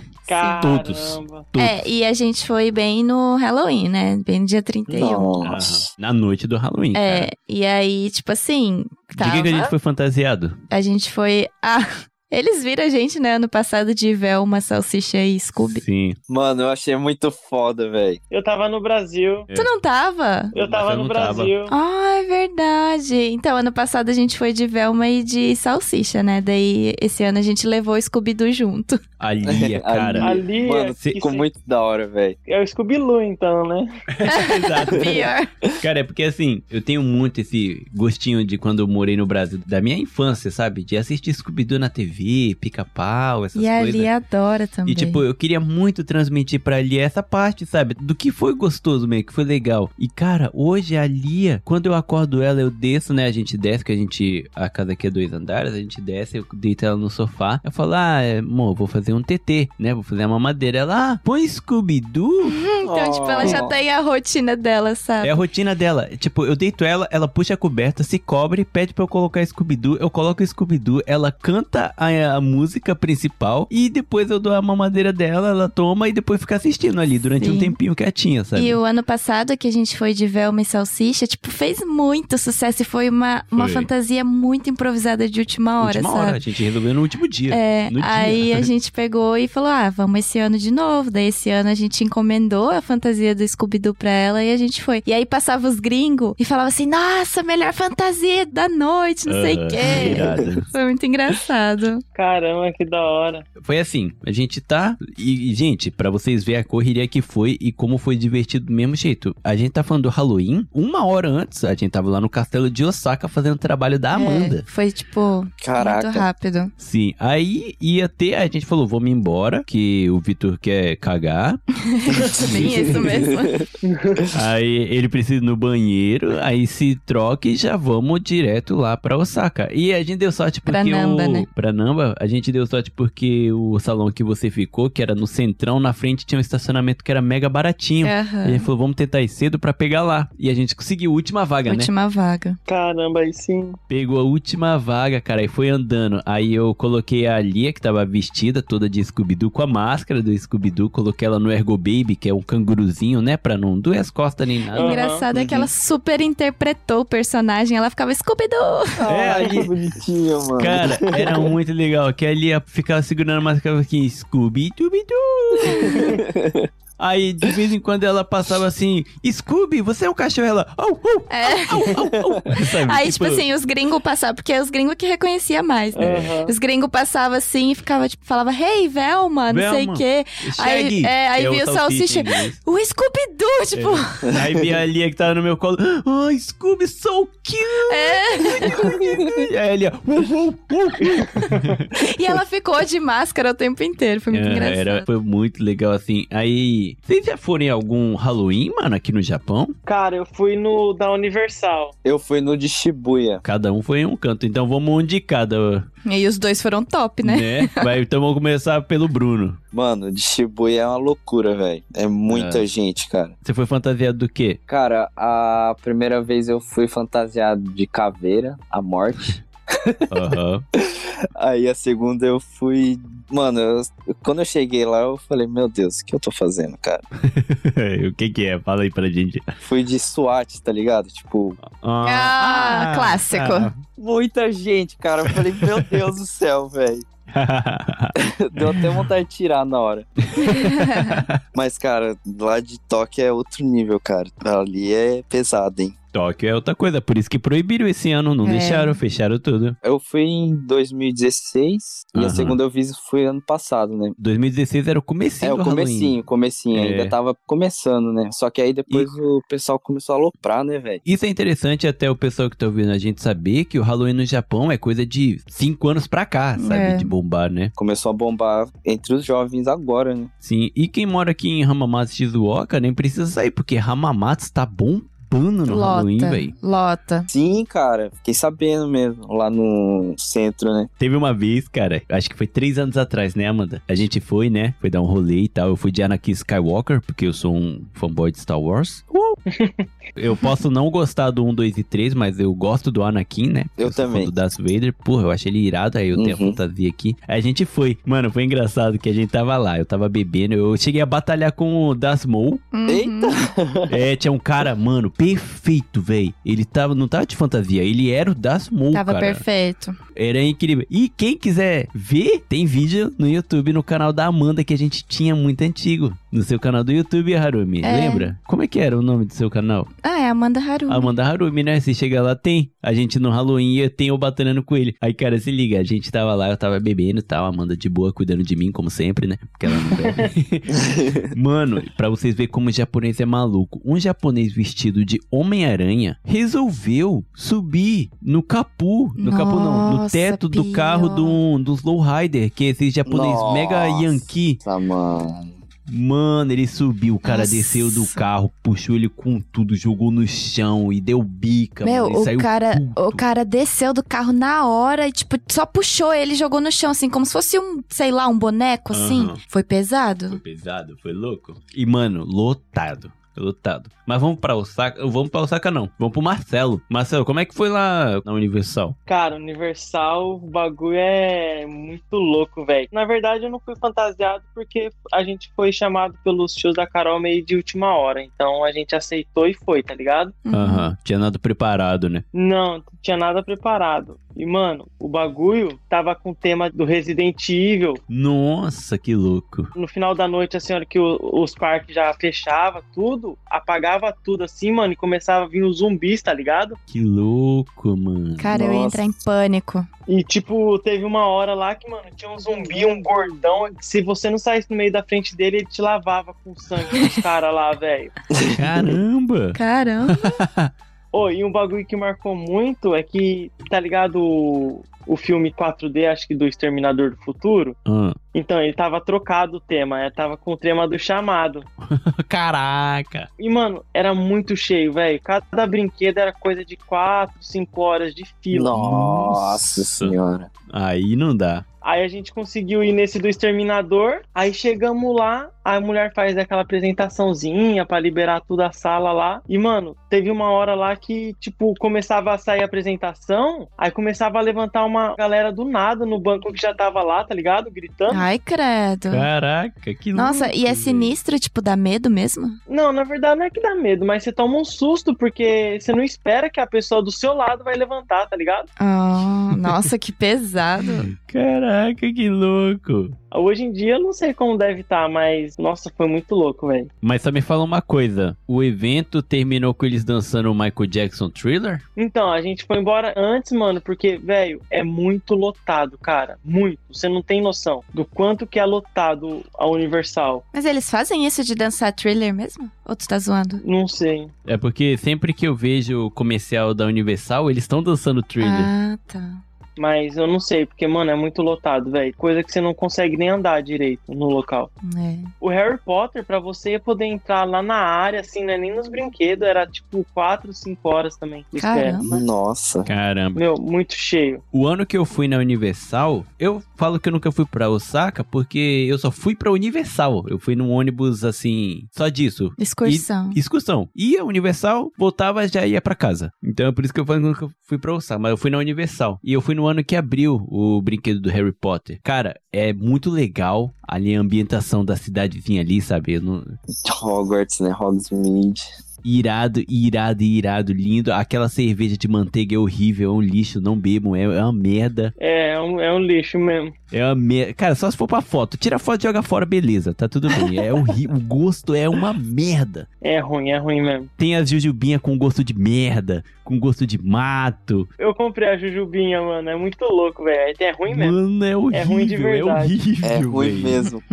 Todos. Todos. É, e a gente foi bem no Halloween, né? Bem no dia 31. Aham. Nossa. Na noite do Halloween, É, cara. e aí, tipo assim, De tava... que, que a gente foi fantasiado? A gente foi. Ah, eles viram a gente, né, ano passado de Velma, Salsicha e Scooby. Sim. Mano, eu achei muito foda, velho. Eu tava no Brasil. É. Tu não tava? Eu tava eu no não tava. Brasil. Ah, é verdade. Então, ano passado a gente foi de Velma e de Salsicha, né? Daí, esse ano a gente levou o Scooby-Doo junto. [LAUGHS] A Lia, [LAUGHS] cara. Ali Mano, ficou isso- muito da hora, velho. É o Scooby-Loo, então, né? [LAUGHS] Exato. Pior. Cara, é porque assim, eu tenho muito esse gostinho de quando eu morei no Brasil, da minha infância, sabe? De assistir Scooby-Doo na TV, pica-pau, essas E a coisas. Ali adora também. E tipo, eu queria muito transmitir pra Lia essa parte, sabe? Do que foi gostoso mesmo, que foi legal. E cara, hoje a Lia, quando eu acordo ela, eu desço, né? A gente desce, que a gente. A casa aqui é dois andares, a gente desce, eu deito ela no sofá. Eu falo, ah, é, amor, vou fazer um TT, né? Vou fazer uma mamadeira. Ela, ah, põe Scooby-Doo. [LAUGHS] Então, tipo, ela já tem a rotina dela, sabe? É a rotina dela. Tipo, eu deito ela, ela puxa a coberta, se cobre, pede pra eu colocar Scooby-Doo, eu coloco Scooby-Doo, ela canta a a, a música principal e depois eu dou a mamadeira dela, ela toma e depois fica assistindo ali durante Sim. um tempinho quietinha, sabe? E o ano passado que a gente foi de Velma e Salsicha, tipo, fez muito sucesso e foi uma, uma Foi. fantasia muito improvisada de última hora, última sabe? hora, a gente resolveu no último dia. É, no dia. aí a [LAUGHS] gente pegou e falou: ah, vamos esse ano de novo. Daí esse ano a gente encomendou a fantasia do Scooby-Doo pra ela e a gente foi. E aí passava os gringos e falava assim: nossa, melhor fantasia da noite, não sei o Aham, quê. [LAUGHS] Foi muito engraçado. Caramba, que da hora. Foi assim, a gente tá. E, gente, pra vocês verem a correria que foi e como foi divertido do mesmo jeito. A gente tá falando do Halloween, uma hora antes, a gente tava lá no castelo de Osaka fazendo o trabalho da Amanda. É, foi tipo Caraca. muito rápido. Sim, aí ia ter, a gente falou, vamos embora, que o Vitor quer cagar. [LAUGHS] Bem isso mesmo. [LAUGHS] aí ele precisa ir no banheiro, aí se troca e já vamos direto lá pra Osaka. E a gente deu sorte porque Pra Namba, o... né? Pra Namba, a gente deu sorte porque o salão que você ficou, que era no centrão, na frente tinha um estacionamento que era mega baratinho. E a Aham. gente falou, vamos tentar ir cedo pra pegar lá. E a gente conseguiu a última vaga, né? Última vaga. Caramba, aí sim. Pegou a última vaga, cara, e foi andando. Aí eu coloquei a Lia, que tava vestida toda de Scooby-Doo, com a máscara do Scooby-Doo. Coloquei ela no Ergo Baby, que é um canguruzinho, né? Pra não doer as costas nem nada. Aham. Engraçado é que ela super interpretou o personagem. Ela ficava Scooby-Doo! É, aí- que bonitinho, mano. Cara, era muito legal. Que a Lia ficava segurando a máscara aqui, Scooby-Doo. [LAUGHS] Aí, de vez em quando, ela passava assim, Scooby, você é um cachorro? Ela, au, au, É. au, au, au. Sabe? [LAUGHS] Aí, tipo assim, os gringos passavam, porque é os gringos que reconhecia mais, né? Aham. Os gringos passavam assim e ficava, tipo, falava, hey, Velma, não sei Velma. o quê. Aí, é, aí é via o salsicha. O Scooby-Doo, tipo, Aí via a Lia que tava no meu colo. Ai, Scooby, so cute! é. E [LAUGHS] aí a Lia. "Uh, uh, uh, uh." E ela ficou de máscara o tempo inteiro. Foi muito É, engraçado. era, foi muito legal assim. Aí, vocês já foram em algum Halloween, mano, aqui no Japão? Cara, eu fui no da Universal. Eu fui no de Shibuya. Cada um foi em um canto, então vamos um de cada, E os dois foram top, né? né? [LAUGHS] Vai, então vamos começar pelo Bruno. Mano, de Shibuya é uma loucura, velho. É muita É. gente, cara. Você foi fantasiado do quê? Cara, a primeira vez eu fui fantasiado de caveira, a morte. Aham. Aí a segunda eu fui. Mano, eu- quando eu cheguei lá, eu falei, meu Deus, o que eu tô fazendo, cara? [LAUGHS] o que que é? Fala aí pra gente. Fui de SWAT, tá ligado? Tipo, Ah, clássico. ah. muita gente, cara. Eu falei, meu Deus do céu, velho. [LAUGHS] Deu até vontade de tirar na hora. [LAUGHS] Mas, cara, lá de Tóquio é outro nível, cara. Ali é pesado, hein? Tóquio é outra coisa, por isso que proibiram esse ano, não É. deixaram, fecharam tudo. Eu fui em 2016 e Aham. a segunda eu fiz foi ano passado, né? 2016 era o comecinho é, o comecinho, comecinho. É. Ainda tava começando, né? Só que aí depois o pessoal começou a aloprar, né, velho? Isso é interessante até o pessoal que tá ouvindo a gente saber que o Halloween no Japão é coisa de 5 anos pra cá, sabe? É. De bombar, né? Começou a bombar entre os jovens agora, né? Sim, e quem mora aqui em Hamamatsu Shizuoka nem precisa sair, porque Hamamatsu tá bombando no Halloween, Lota. velho. Lota. Sim, cara. Fiquei sabendo mesmo, lá no centro, né? Teve uma vez, cara, acho que foi três anos atrás, né, Amanda? A gente foi, né? Foi dar um rolê e tal. Eu fui de Anakin Skywalker, porque eu sou um fanboy de Star Wars. [LAUGHS] eu posso não gostar do 1, 2 e 3, mas eu gosto do Anakin, né? Eu fã também. do Darth Vader. Porra, eu achei ele irado, aí eu tenho a Uhum. fantasia aqui. Aí a gente foi. Mano, foi engraçado que a gente tava lá, eu tava bebendo. Eu cheguei a batalhar com o Darth Maul. Uhum. Eita! É, tinha um cara, mano, perfeito, velho. Ele tava, não tava de fantasia, ele era o Darth Maul, Tava cara. perfeito. Era incrível. E quem quiser ver, tem vídeo no YouTube, no canal da Amanda, que a gente tinha muito antigo. No seu canal do YouTube, Harumi. É. Lembra? Como é que era o nome do seu canal? Ah, é Amanda Harumi. Amanda Harumi, né? Se chega lá, tem. A gente no Halloween eu tenho eu batalhando com ele. Aí, cara, se liga, a gente tava lá, eu tava bebendo e tal. Amanda de boa, cuidando de mim, como sempre, né? Porque ela não bebe. [LAUGHS] Mano, pra vocês verem como o japonês é maluco. Um japonês vestido de Homem-Aranha resolveu subir no capu. No capu não, no Nossa, teto do carro do, dos lowrider, que é esse japonês Nossa. mega yankee. Mano. Mano, ele subiu, o cara Nossa. desceu do carro, puxou ele com tudo, jogou no chão e deu bica, Meu, mano. O cara, puto. o cara desceu do carro na hora e, tipo, só puxou ele e jogou no chão, assim, como se fosse um, sei lá, um boneco, assim. Aham. Foi pesado. Foi pesado, foi louco. E, mano, lotado. Lotado. Mas vamos pra Osaka, vamos pra Osaka não, vamos pro Marcelo. Marcelo, como é que foi lá na Universal? Cara, Universal, o bagulho é muito louco, velho. Na verdade, eu não fui fantasiado porque a gente foi chamado pelos tios da Carol meio de última hora. Então a gente aceitou e foi, tá ligado? Uhum. Aham, tinha nada preparado, né? Não, não tinha nada preparado. E, mano, o bagulho tava com o tema do Resident Evil. Nossa, que louco. No final da noite, assim, a hora que o- os parques já fechava tudo, apagava tudo assim, mano, e começava a vir os zumbis, tá ligado? Que louco, mano. Cara, eu ia Nossa. entrar em pânico. E, tipo, teve uma hora lá que, mano, tinha um zumbi, um gordão. que Se você não saísse no meio da frente dele, ele te lavava com sangue dos [LAUGHS] caras lá, velho. Caramba! [LAUGHS] Caramba. Ô, e um bagulho que marcou muito é que, tá ligado o, filme 4D, acho que do Exterminador do Futuro? Ah, Então, ele tava trocado o tema, é, tava com o tema do chamado. [LAUGHS] Caraca! E, mano, era muito cheio, velho. Cada brinquedo era coisa de 4, 5 horas de fila. Nossa senhora. Aí não dá. Aí a gente conseguiu ir nesse do exterminador. Aí chegamos lá, a mulher faz aquela apresentaçãozinha pra liberar toda a sala lá. E, mano, teve uma hora lá que, tipo, começava a sair a apresentação. Aí começava a levantar uma galera do nada no banco que já tava lá, tá ligado? Gritando. Ai, credo. Caraca, que Nossa, louco, e é sinistro, tipo, dá medo mesmo? Não, na verdade não é que dá medo, mas você toma um susto porque você não espera que a pessoa do seu lado vai levantar, tá ligado? Oh, nossa, que pesado. [LAUGHS] Caraca, que louco. Hoje em dia eu não sei como deve estar, mas nossa, foi muito louco, velho. Mas só me fala uma coisa: o evento terminou com eles dançando o Michael Jackson Thriller? Então, a gente foi embora antes, mano, porque, velho, é muito lotado, cara. Muito. Você não tem noção do quanto que é lotado a Universal. Mas eles fazem isso de dançar thriller mesmo? Ou tu tá zoando? Não sei. É porque sempre que eu vejo o comercial da Universal, eles estão dançando Thriller. Ah, tá. Mas eu não sei, porque, mano, é muito lotado, velho. Coisa que você não consegue nem andar direito no local. É. O Harry Potter, pra você poder entrar lá na área, assim, não é nem nos brinquedos, era tipo 4, 5 horas também. espera. Caramba. Nossa. Caramba. Meu, muito cheio. O ano que eu fui na Universal, eu falo que eu nunca fui pra Osaka porque eu só fui pra Universal. Eu fui num ônibus assim, só disso. Excursão. Excursão. Ia Universal, voltava já ia pra casa. Então é por isso que eu falo que eu nunca fui pra Osaka, mas eu fui na Universal. E eu fui no ano que abriu o brinquedo do Harry Potter. Cara, é muito legal ali a ambientação da cidadezinha ali, sabe? Não- Hogwarts, né? Hogsmeade. Irado, irado, irado, lindo. Aquela cerveja de manteiga é horrível, é um lixo, não bebam, é, é uma merda. É, é um, é um lixo mesmo. É uma merda. Cara, só se for pra foto. Tira a foto e joga fora, beleza, tá tudo bem. É horrível, o gosto é uma merda. É ruim, é ruim mesmo. Tem as jujubinhas com gosto de merda, com gosto de mato. Eu comprei a Jujubinha, mano. É muito louco, velho. É ruim mesmo. Mano, é horrível, É ruim de é verdade. horrível. É ruim velho. mesmo.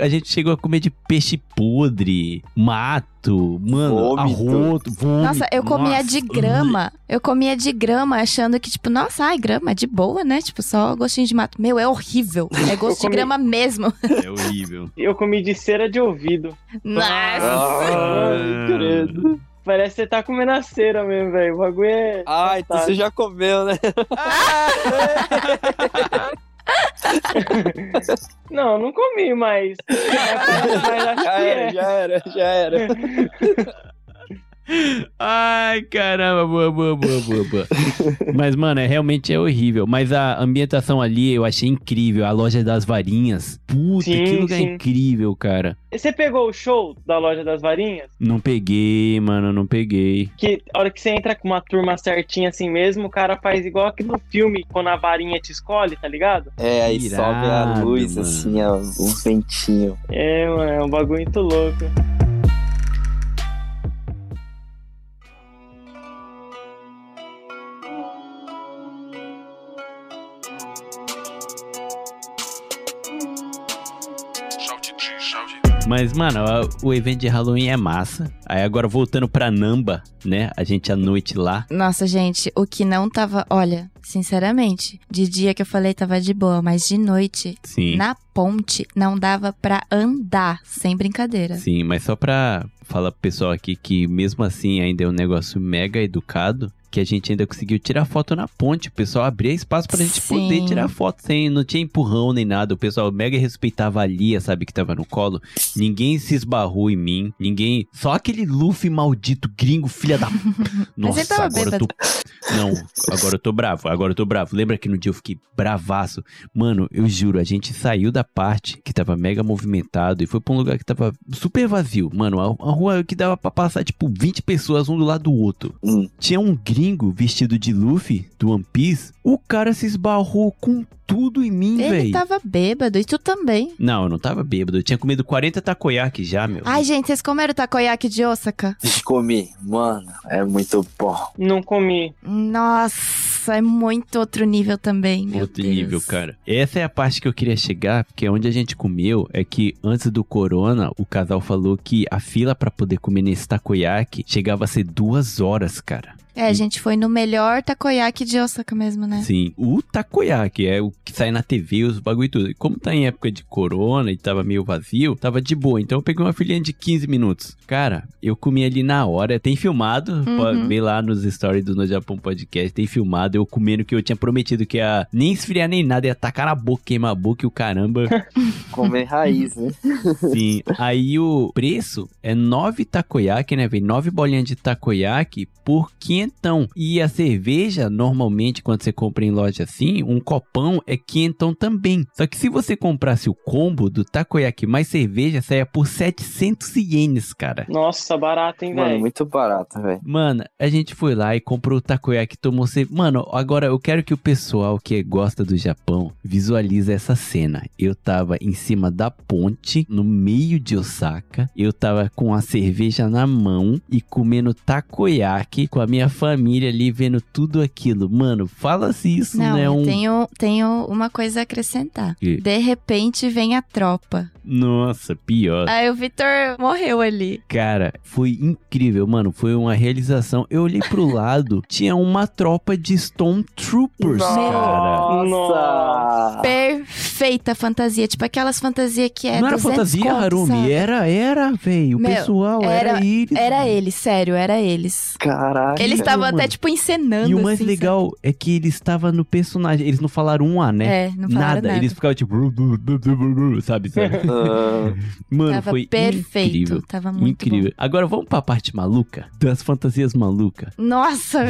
A gente chegou a comer de peixe podre, mato, mano, Vômito. arroto, vômito. Nossa, eu comia Nossa. de grama. Eu comia de grama, achando que, tipo, nossa, ai, grama é de boa, né? Tipo, só gostinho de mato. Meu, é horrível. [LAUGHS] É gosto de comi- grama mesmo. É horrível. Eu comi de cera de ouvido. Nossa. Ai, credo. Parece que você tá comendo a cera mesmo, velho. O bagulho é. Ah, então você já comeu, né? [LAUGHS] Não, não comi, mas. [LAUGHS] mas acho Já que era, é. já era, já era. Ai, caramba, boa, boa, boa, boa, boa. Mas, mano, é, realmente é horrível. Mas a ambientação ali eu achei incrível. A loja das varinhas. Puta, Sim, que lugar sim. incrível, cara. Você pegou o show da loja das varinhas? Não peguei, mano, não peguei. Que a hora que você entra com uma turma certinha assim mesmo, o cara faz igual aqui no filme, quando a varinha te escolhe, tá ligado? É, aí Irado, sobe a luz, mano. assim, ó, o ventinho. É, mano, é um bagulho muito louco. Mas, mano, o evento de Halloween é massa. Aí agora voltando pra Namba, né? A gente à noite lá. Nossa, gente, o que não tava. Olha, sinceramente, de dia que eu falei tava de boa, mas de noite, Sim. na ponte, não dava pra andar, sem brincadeira. Sim, mas só pra falar pro pessoal aqui que mesmo assim ainda é um negócio mega educado. Que a gente ainda conseguiu tirar foto na ponte. O pessoal abria espaço pra gente Sim. poder tirar foto sem, não tinha empurrão nem nada. O pessoal mega respeitava a Lia, sabe, que tava no colo. Ninguém se esbarrou em mim, ninguém. Só aquele Luffy maldito gringo, filha da. [LAUGHS] Nossa, agora eu tô. Não, agora eu tô bravo, agora eu tô bravo. Lembra que no dia eu fiquei bravaço? Mano, eu juro, a gente saiu da parte que tava mega movimentado e foi pra um lugar que tava super vazio. Mano, a, a rua que dava pra passar, tipo, 20 pessoas um do lado do outro. Hum. Tinha um gringo vestido de Luffy, do One Piece. O cara se esbarrou com tudo em mim, Ele velho. tava bêbado, e tu também. Não, eu não tava bêbado. Eu tinha comido 40 takoyaki já, meu. Ai, gente, vocês comeram takoyaki de Osaka? Comi. Mano, é muito bom. Não comi. Nossa, é muito outro nível também, meu Outro Deus. nível, cara. Essa é a parte que eu queria chegar, porque onde a gente comeu é que antes do corona, o casal falou que a fila pra poder comer nesse takoyaki chegava a ser duas horas, cara. É, a gente foi no melhor takoyaki de Osaka mesmo, né? Sim, o takoyaki é o que sai na TV, os bagulho e tudo. E como tá em época de corona e tava meio vazio, tava de boa. Então eu peguei uma filhinha de 15 minutos. Cara, eu comi ali na hora. Tem filmado, Uhum. pode ver lá nos stories do No Japão Podcast. Tem filmado eu comendo que eu tinha prometido que ia nem esfriar nem nada, ia tacar na boca, queimar a boca e o caramba. [LAUGHS] Comer raiz, né? Sim. Aí o preço é 9 takoyaki, né? Vem 9 bolinhas de takoyaki por quinhentão. E a cerveja, normalmente, quando você compra em loja assim, um copão é quinhentão também. Só que se você comprasse o combo do takoyaki mais cerveja, saia por 700 ienes, cara. Nossa, barato, hein, Mano, velho? muito barato, velho. Mano, a gente foi lá e comprou o takoyaki, tomou cerveja. Mano, agora eu quero que o pessoal que gosta do Japão visualize essa cena. Eu tava em cima da ponte, no meio de Osaka. Eu tava com a cerveja na mão e comendo takoyaki com a minha família ali, vendo tudo aquilo. Mano, fala se isso não, Não, é eu um. tenho, tenho uma coisa a acrescentar. Que? De repente vem a tropa. Nossa, pior. Aí o Vitor morreu ali. Cara, foi incrível, mano. Foi uma realização. Eu olhei pro [LAUGHS] lado, tinha uma tropa de Stormtroopers, cara. Nossa! Perfeita fantasia. Tipo aquelas fantasias que é não era 200 fantasia, conto, Harumi? sabe? Era, era, velho. O Meu, pessoal, era, era- eles. Era eles, sério, era eles. Caralho. Eles estavam até, tipo, encenando. E o mais assim, legal é que ele estava no personagem. Eles não falaram um A, sabe? né? É, não falaram nada. Eles ficavam tipo. Sabe? [LAUGHS] sabe? Mano, Tava foi perfeito. incrível. Tava muito incrível. Agora vamos pra parte maluca das fantasias malucas. bom. Nossa,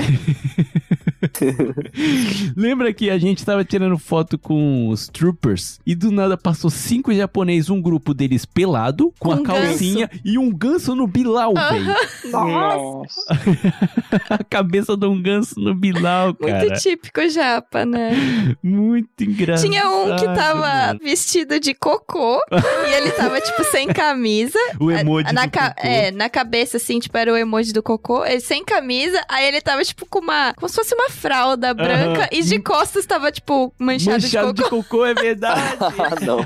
[LAUGHS] [LAUGHS] Lembra que a gente tava tirando foto com os troopers e do nada passou cinco japoneses, um grupo deles pelado, com, a calcinha e um ganso no bilau, velho. [LAUGHS] Nossa. [LAUGHS] A cabeça de um ganso no bilau, cara. muito típico japa, né? Muito engraçado. Tinha um que tava mano. vestido de cocô e ele tava, tipo, sem camisa. O emoji na do ca- cocô. É, na cabeça, assim, tipo, era o emoji do cocô. Ele sem camisa, aí ele tava, tipo, com uma... Como se fosse uma fralda branca. E de costas tava, tipo, manchado, Manchado de cocô. é verdade. [LAUGHS] ah, não.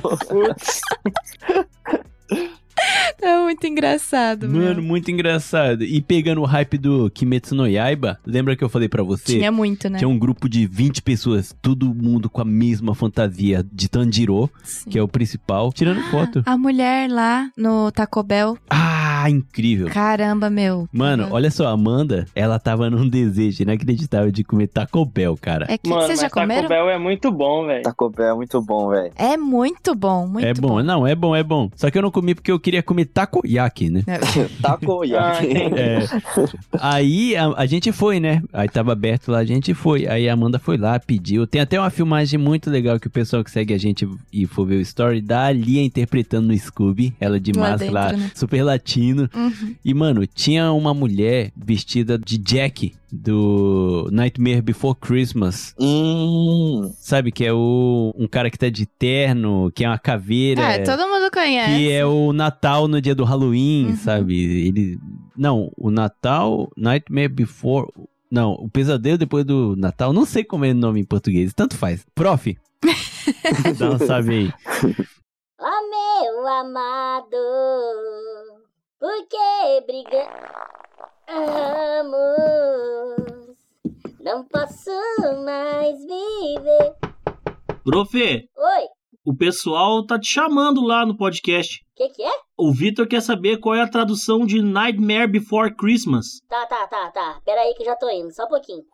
É muito engraçado, Mano, meu. muito engraçado. E pegando o hype do Kimetsu no Yaiba, lembra que eu falei pra você? Tinha muito, né? Tinha um grupo de 20 pessoas, todo mundo com a mesma fantasia de Tanjiro, Sim. que é o principal, tirando foto. A mulher lá no Taco Bell. Ah, incrível. Caramba, meu. Mano, Tava- olha só, a Amanda, ela tava num desejo inacreditável de comer Taco Bell, cara. É que Mano, vocês mas já comeram? Taco Bell é muito bom, velho. Taco Bell é muito bom, velho. É muito bom, muito é bom. não, é bom, é bom. Só que eu não comi porque eu queria comer takoyaki, né? [LAUGHS] Taco Ah, Yaki. entendi. É. Aí a, a gente foi, né? Aí tava aberto lá, a gente foi. Aí a Amanda foi lá, pediu. Tem até uma filmagem muito legal que o pessoal que segue a gente e for ver o story da Lia interpretando no Scooby. Ela de Lá máscara lá, dentro, né? super latino. Uhum. E, mano, tinha uma mulher vestida de Jack do Nightmare Before Christmas. Hum. Sabe? Que é o um cara que tá de terno, que é uma caveira. Ah, todo mundo conhece. Que é o Natal no dia do Halloween, Uhum. sabe? Ele. Não, o Natal, Nightmare Before. Não, o pesadelo depois do Natal. Não sei como é o nome em português. Tanto faz. Prof. [LAUGHS] Dá um salve aí. Ó meu amado, por que brigamos? Não posso mais viver. Prof, Oi, o pessoal tá te chamando lá no podcast. que que é? O Vitor quer saber qual é a tradução de Nightmare Before Christmas. Tá, tá, tá, tá. Pera aí que eu já tô indo, só um pouquinho.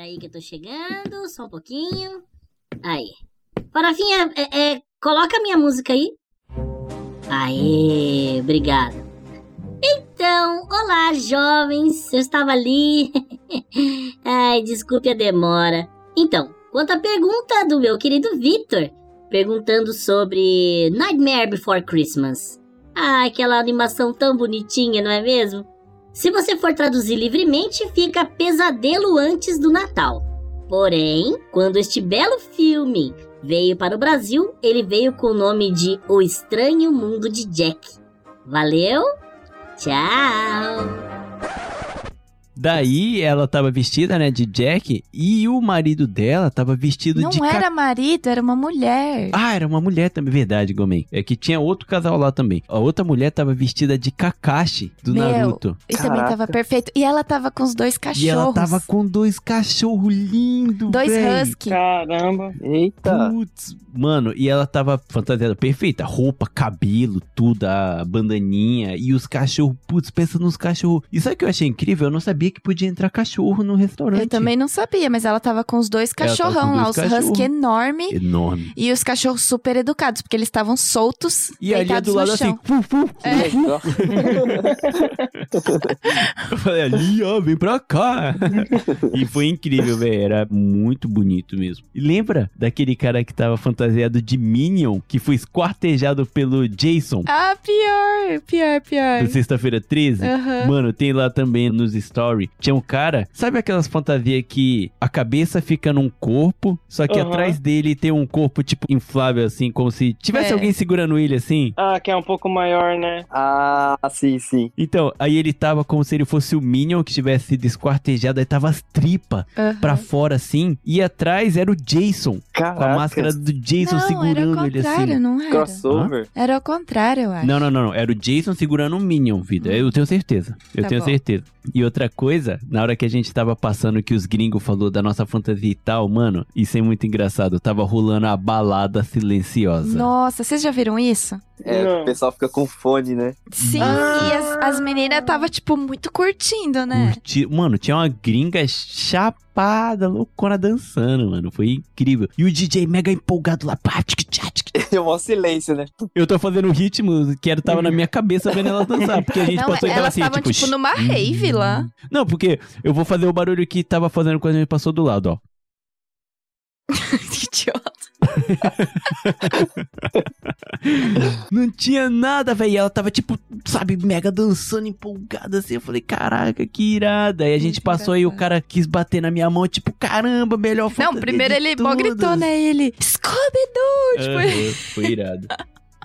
Pera aí que eu tô chegando, só um pouquinho. Aí. Farofinha, é, é, coloca a minha música aí. Aê, obrigado. Então, olá, jovens. Eu estava ali. [LAUGHS] Ai, desculpe a demora. Então, quanto à pergunta do meu querido Victor, perguntando sobre Nightmare Before Christmas. Ah, aquela animação tão bonitinha, não é mesmo? Se você for traduzir livremente, fica Pesadelo antes do Natal. Porém, quando este belo filme veio para o Brasil, ele veio com o nome de O Estranho Mundo de Jack. Valeu? Tchau! Daí ela tava vestida, né, de Jack e o marido dela tava vestido Não de era Ka- marido, era uma mulher. Ah, era uma mulher também, verdade, Gomen. É que tinha outro casal lá também. A outra mulher tava vestida de Kakashi do Meu, Naruto. E também tava perfeito. E ela tava com os dois cachorros. E ela tava com dois cachorros lindos, dois husky. Caramba. Eita. Putz, mano, e ela tava fantasiada perfeita. Roupa, cabelo, tudo, a bandaninha. E os cachorros, putz, pensa nos cachorros. E sabe o que eu achei incrível? Eu não sabia que podia entrar cachorro no restaurante. Eu também não sabia, mas ela tava com os dois cachorrão lá, os husky enorme Enorme. e os cachorros super educados, porque eles estavam soltos, E ali deitados do lado assim, fu, fu. É. Eu falei, ali, ó, vem pra cá. e foi incrível, velho. Era muito bonito mesmo. E lembra daquele cara que tava fantasiado de Minion, que foi esquartejado pelo Jason Ah, pior, pior, pior. do Sexta-feira 13? Aham. Mano, tem lá também nos story. Tinha um cara, sabe aquelas fantasias que a cabeça fica num corpo, só que Aham. atrás dele tem um corpo tipo inflável assim, como se tivesse É. alguém segurando ele assim? Ah, que é um pouco maior, né? Ah, sim, sim. Então, aí ele tava como se ele fosse o Minion que tivesse sido esquartejado, aí tava as tripas Aham. pra fora assim, e atrás era o Jason, com Caraca. a máscara do Jason não, era segurando o ele contrário, assim. não era? Crossover. Era o contrário, eu acho. Não, não, não, não, era o Jason segurando um Minion, vida. Eu tenho certeza. Eu Tá tenho bom. certeza. E outra coisa, na hora que a gente tava passando que os gringos falou da nossa fantasia e tal, mano, isso é muito engraçado. Tava rolando a balada silenciosa. Nossa, vocês já viram isso? É, Não. o pessoal fica com fone, né? Sim, Ah. e as, as meninas tava, tipo, muito curtindo, né? Curti- Mano, tinha uma gringa chapada, loucona dançando, mano. Foi incrível. E o DJ mega empolgado lá. pá, tic, tic. É um silêncio, né? Eu tô fazendo o ritmo que era, tava na minha cabeça vendo ela dançar. Porque a gente Não, passou e tava elas assim, tipo... tipo, numa rave lá. Não, porque eu vou fazer o barulho que tava fazendo quando a gente passou do lado, ó. [LAUGHS] Idiota. [LAUGHS] Não tinha nada, velho. E Ela tava, tipo, sabe, mega dançando, empolgada assim. Eu falei, caraca, que irada. Aí a gente Muito passou aí, o cara quis bater na minha mão, tipo, caramba, melhor Não, fantasia primeiro ele mó gritou, né? Ele, Scooby-Doo! Tipo, Aham, [LAUGHS] foi irado.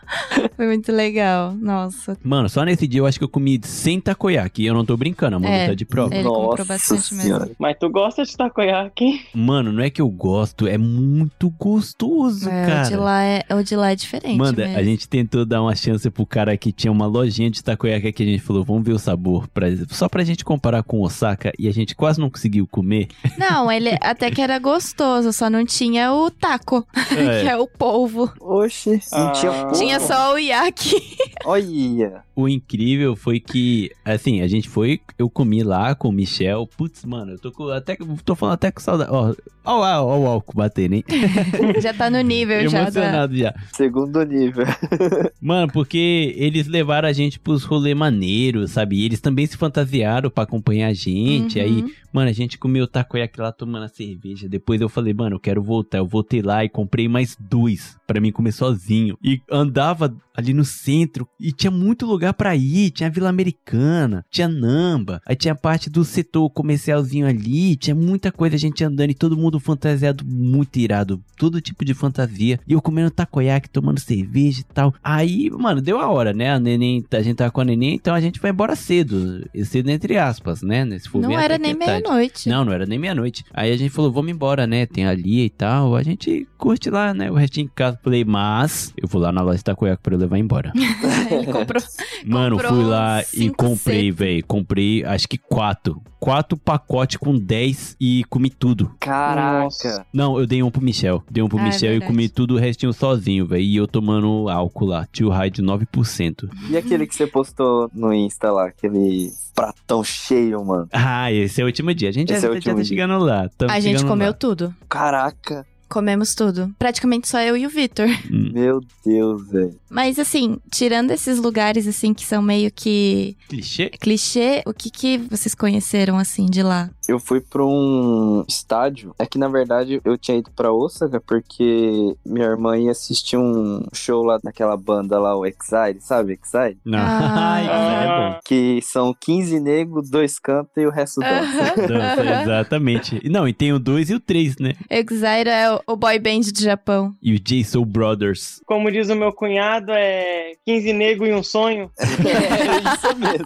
[LAUGHS] foi muito legal. Nossa. Mano, só nesse dia eu acho que eu comi 100 takoyaki. E eu não tô brincando, mano, É. tá de prova. Ele Nossa bastante mesmo. Mas tu gosta de takoyaki? Mano, não é que eu gosto, é muito gostoso, É, cara. o, de lá é, o de lá é diferente Manda, mesmo. a gente tentou dar uma chance pro cara que tinha uma lojinha de takoyaki que a gente falou, vamos ver o sabor, pra, só pra gente comparar com Osaka, e a gente quase não conseguiu comer. Não, ele [LAUGHS] até que era gostoso, só não tinha o taco, [LAUGHS] que é o polvo. Oxe, não Ah. tinha porra. Tinha só o iaki. [LAUGHS] Olha. O incrível foi que, assim, a gente foi, eu comi lá com o Michel, putz, mano, eu tô com, até, tô falando até com saudade, ó, ó, ó, ó o álcool batendo, hein? [LAUGHS] já tá no nível já da... Emocionado já. Segundo nível. [LAUGHS] Mano, porque eles levaram a gente pros rolê maneiros, sabe? E eles também se fantasiaram pra acompanhar a gente. Aí, Uhum. Mano, a gente comeu takoyaki lá tomando a cerveja. Depois eu falei, mano, eu quero voltar. Eu voltei lá e comprei mais dois pra mim comer sozinho. E andava ali no centro e tinha muito lugar pra ir. Tinha Vila Americana, tinha Namba, aí tinha parte do setor comercialzinho ali. Tinha muita coisa, a gente andando e todo mundo fantasiado muito irado. Todo tipo de fantasia. E eu comendo takoyaki, tomando cerveja e tal. Aí, mano, deu a hora, né? A neném, a gente tava com a neném, então a gente vai embora cedo. Cedo entre aspas, né? Se for Não era nem tarde. meia-noite. Não, não era nem meia-noite. Aí a gente falou, vamos embora, né? Tem a Lia e tal. A gente curte lá, né? O restinho em casa. Falei, mas eu vou lá na loja de takoyaki pra eu levar embora. Ele [LAUGHS] comprou. [LAUGHS] Mano, Comprou fui lá e comprei, velho. Comprei, acho que quatro. Quatro pacotes com 10 e comi tudo. Caraca. Não, eu dei um pro Michel. Dei um pro Ah, é Michel e verdade. comi tudo o restinho sozinho, velho. E eu tomando álcool lá. Tio High de 9%. E aquele que você postou no Insta lá, aquele pratão cheio, mano. Ah, esse é o último dia. A gente Esse já, é o já último tá dia. chegando lá. Tamo A gente comeu lá. tudo. Caraca. Comemos tudo. Praticamente só eu e o Vitor. [LAUGHS] Hum. Meu Deus, velho. Mas assim, tirando esses lugares assim que são meio que Clichê? clichê, o que que vocês conheceram assim de lá? Eu fui pra um estádio. É que na verdade eu tinha ido pra Osaka porque minha irmã ia assistir um show lá daquela banda lá, o Exile, sabe? Exile? Não. Ah. Ai, é. Que são 15 negros, dois cantam e o resto dança. Dança, exatamente. E Não, e tem o 2 e o 3, né? Exile é o, boy band do Japão. E o Jason Brothers. Como diz o meu cunhado, é 15 nego e um sonho. [LAUGHS] É isso mesmo.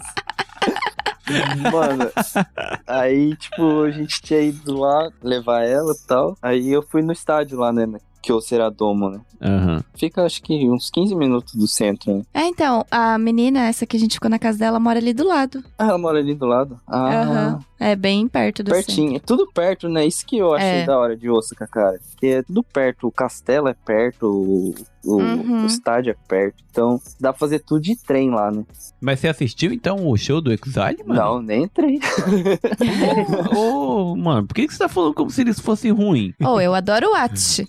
Mano, aí, tipo, a gente tinha ido lá levar ela e tal. Aí eu fui no estádio lá, né? Que o Seradomo, né? Aham. Fica acho que uns 15 minutos do centro, né? É, então, a menina, essa que a gente ficou na casa dela, mora ali do lado. Ah, ela mora ali do lado. Ah, Aham. É bem perto do centro. pertinho. É tudo perto, né? Isso que eu achei É. da hora de Osaka, cara. Que é tudo perto. O castelo é perto, o, o- Uhum. o estádio é perto. Então dá pra fazer tudo de trem lá, né? Mas você assistiu então o show do Exile, mano? Não, nem entrei. [LAUGHS] Ô, mano, por que, que você tá falando como se eles fossem ruins? Oh, eu adoro o Atch.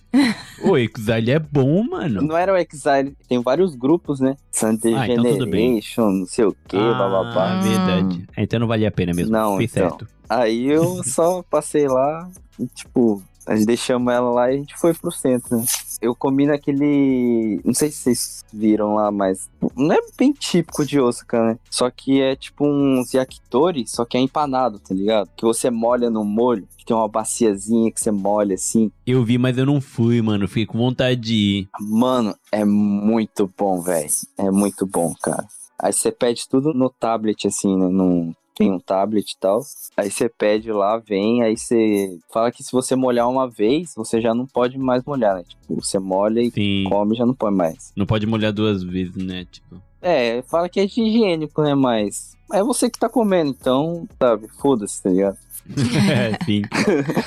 O Exile é bom, mano. Não era o Exile. Tem vários grupos, né? Sunday Ah, então tudo bem. Generation, não sei o que, bababá. Ah, verdade. Então não valia a pena mesmo. Não, Fez então. certo. Aí eu [LAUGHS] só passei lá e, tipo, a gente deixamos ela lá e a gente foi pro centro, né? Eu comi naquele. Não sei se vocês viram lá, mas. Não é bem típico de Osaka, né? Só que é tipo uns yakitori, só que é empanado, tá ligado? Que você molha no molho, que tem uma baciazinha que você molha assim. Eu vi, mas eu não fui, mano. Fiquei com vontade de ir. Mano, é muito bom, velho. É muito bom, cara. Aí você pede tudo no tablet, assim, né? Num, tem um tablet e tal. Aí você pede lá, vem, aí você fala que se você molhar uma vez, você já não pode mais molhar, né? Tipo, você molha e Sim. come já não pode mais. Não pode molhar duas vezes, né? Tipo. É, fala que é de higiênico, né? Mas é você que tá comendo, então, sabe, foda-se, tá ligado? [LAUGHS] é, sim.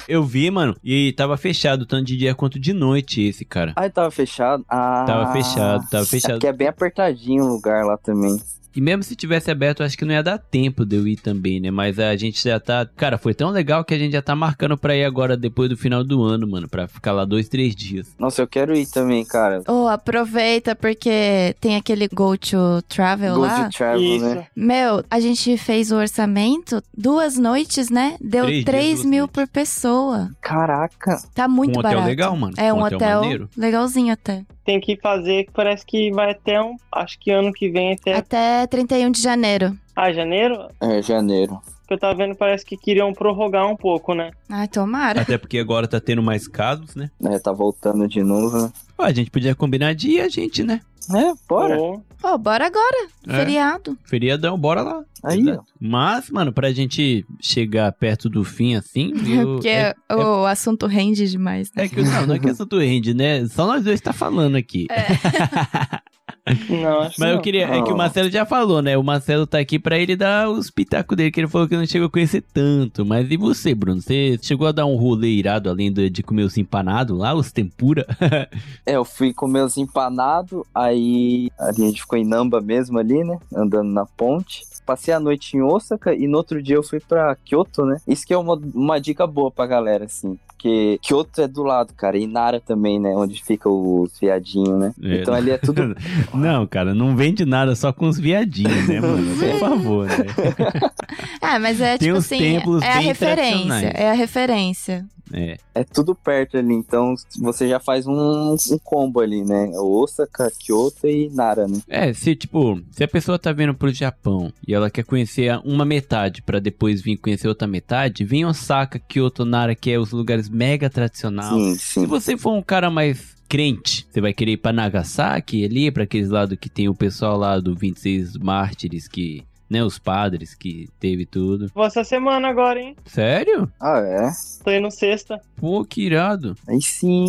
Eu vi, mano, e tava fechado tanto de dia quanto de noite esse, cara. Aí tava fechado. Ah, Tava fechado, tava fechado. Que é bem apertadinho o lugar lá também. E mesmo se tivesse aberto, acho que não ia dar tempo de eu ir também, né? Mas a gente já tá. Cara, foi tão legal que a gente já tá marcando pra ir agora depois do final do ano, mano. Pra ficar lá dois, três dias. Nossa, eu quero ir também, cara. Oh, aproveita porque tem aquele Go to Travel Go lá. to travel, Isso. né? Meu, a gente fez o orçamento, duas noites, né? Deu Três dias, 3 duas mil noites. por pessoa. Caraca. Tá muito um hotel barato. legal, mano. É um, hotel, maneiro. legalzinho até. Tem que fazer, que parece que vai até um. Acho que ano que vem até. Até 31 de janeiro. Ah, janeiro? É, janeiro. Que eu tava vendo, parece que queriam prorrogar um pouco, né? Ai, tomara. Até porque agora tá tendo mais casos, né? É, tá voltando de novo, né? Ó, a gente podia combinar de ir a gente, né? É, bora. Ou- Pô, bora agora. É. Feriado. Feriadão, bora lá. Aí. Mas, mano, pra gente chegar perto do fim assim. [LAUGHS] eu- Porque é, o assunto rende demais, né? é que não, não é que essa tu rende, né? Só nós dois tá falando aqui. Não, [LAUGHS] acho Mas eu não. queria. É que o. Marcelo já falou, né? O Marcelo tá aqui pra ele dar os pitacos dele, que ele falou que não chegou a conhecer tanto. Mas e você, Bruno? Você chegou a dar um rolê irado além de, de comer os empanados lá, os tempura? [LAUGHS] É, eu fui comer os empanados, aí a gente ficou em Namba mesmo ali, né? Andando na ponte. Passei a noite em Osaka e no outro dia eu fui pra Kyoto, né? Isso que é uma, uma dica boa pra galera, assim. Porque Kyoto é do lado, cara. E Nara também, né? Onde fica os viadinhos, né? É. Então ali é tudo. [LAUGHS] não, cara, não vende nada só com os viadinhos, né, mano? [LAUGHS] Por favor, né? Ah, mas é Tem tipo os assim, templos é a referência. É a referência. É. É tudo perto ali. Então você já faz um, um combo ali, né? Osaka, Kyoto e Nara, né? É, se tipo, se a pessoa tá vindo pro Japão e ela quer conhecer uma metade pra depois vir conhecer outra metade, vem Osaka, Kyoto, Nara, que é os lugares mega tradicional. Sim, Se sim. você for um cara mais crente, você vai querer ir pra Nagasaki ali, pra aqueles lados que tem o pessoal lá do 26 mártires que, né, os padres que teve tudo. Vou essa semana agora, hein? Sério? Ah, é? Tô indo sexta. Pô, que irado. Aí sim.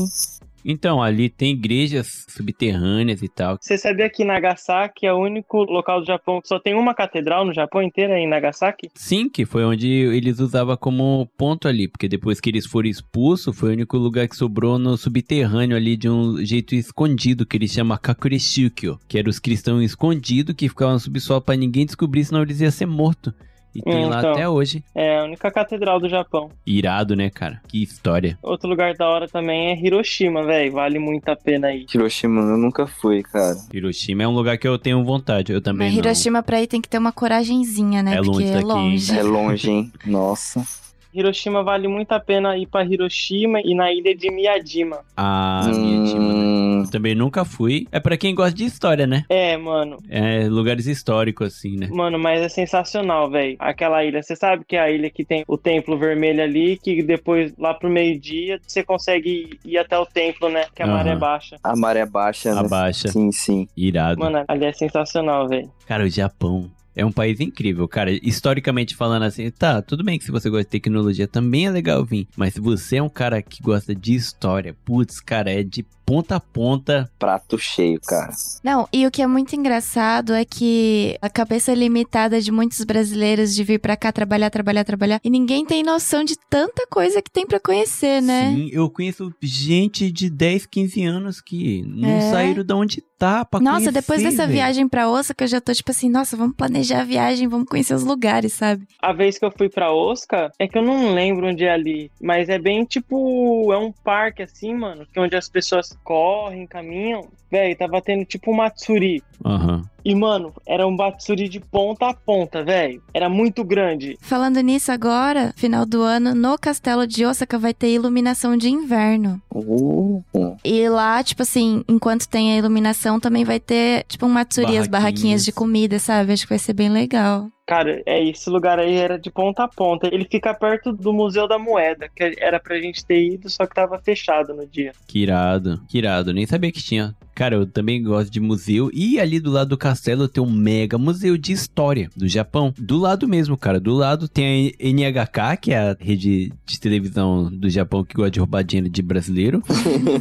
Então, ali tem igrejas subterrâneas e tal. Você sabia que Nagasaki é o único local do Japão que só tem uma catedral no Japão inteiro, é em Nagasaki? Sim, que foi onde eles usavam como ponto ali, porque depois que eles foram expulsos, foi o único lugar que sobrou no subterrâneo ali de um jeito escondido, que eles chamam Kakureshukyo, que eram os cristãos escondidos que ficavam no subsolo pra ninguém descobrir, senão eles iam ser mortos. E tem lá Então. até hoje. É a única catedral do Japão. Irado, né, cara? Que história. Outro lugar da hora também é Hiroshima, velho. Vale muito a pena ir. Hiroshima eu nunca fui, cara. Hiroshima é um lugar que eu tenho vontade. Eu também Mas não. Hiroshima pra ir tem que ter uma coragenzinha, né? É longe Porque é daqui, hein? longe. É longe, hein? Nossa. Hiroshima vale muito a pena ir pra Hiroshima e na ilha de Miyajima. Ah, Miyajima, né? Hum, Também nunca fui. É pra quem gosta de história, né? É, mano. É lugares históricos, assim, né? Mano, mas é sensacional, velho. Aquela ilha. Você sabe que é a ilha que tem o templo vermelho ali, que depois, lá pro meio-dia, você consegue ir até o templo, né? Que a Aham. maré baixa. a maré baixa, né? Abaixa. Sim, sim. Irado. Mano, ali é sensacional, velho. Cara, o Japão é um país incrível, cara. Historicamente falando assim, tá, tudo bem que se você gosta de tecnologia também é legal vir. Mas se você é um cara que gosta de história, putz, cara, é de ponta a ponta. Prato cheio, cara. Não, e o que é muito engraçado é que a cabeça limitada de muitos brasileiros de vir pra cá trabalhar, trabalhar, trabalhar, e ninguém tem noção de tanta coisa que tem pra conhecer, né? Sim, eu conheço gente de 10, 15 anos que não É. saíram de onde tá pra Nossa, conhecer, depois dessa velho. viagem pra Osaka, eu já tô tipo assim, nossa, vamos planejar a viagem, vamos conhecer os lugares, sabe? A vez que eu fui pra Osaka, é que eu não lembro onde é ali, mas é bem tipo, é um parque assim, mano, que onde as pessoas correm, caminham. Véi, tava tendo tipo um Matsuri. Aham. E, mano, era um Matsuri de ponta a ponta, velho. Era muito grande. Falando nisso agora, final do ano, no castelo de Osaka vai ter iluminação de inverno. Uh, E lá, tipo assim, enquanto tem a iluminação, também vai ter, tipo, um matsuri, as Barraquinhas. barraquinhas de comida, sabe? Acho que vai ser bem legal. Cara, é esse lugar aí era de ponta a ponta. Ele fica perto do Museu da Moeda, que era pra gente ter ido, só que tava fechado no dia. Que irado, que irado. Nem sabia que tinha. Cara, eu também gosto de museu. E ali do lado do castelo tem um mega museu de história do Japão. Do lado mesmo, cara. Do lado tem a NHK, que é a rede de televisão do Japão que gosta de roubar dinheiro de brasileiro.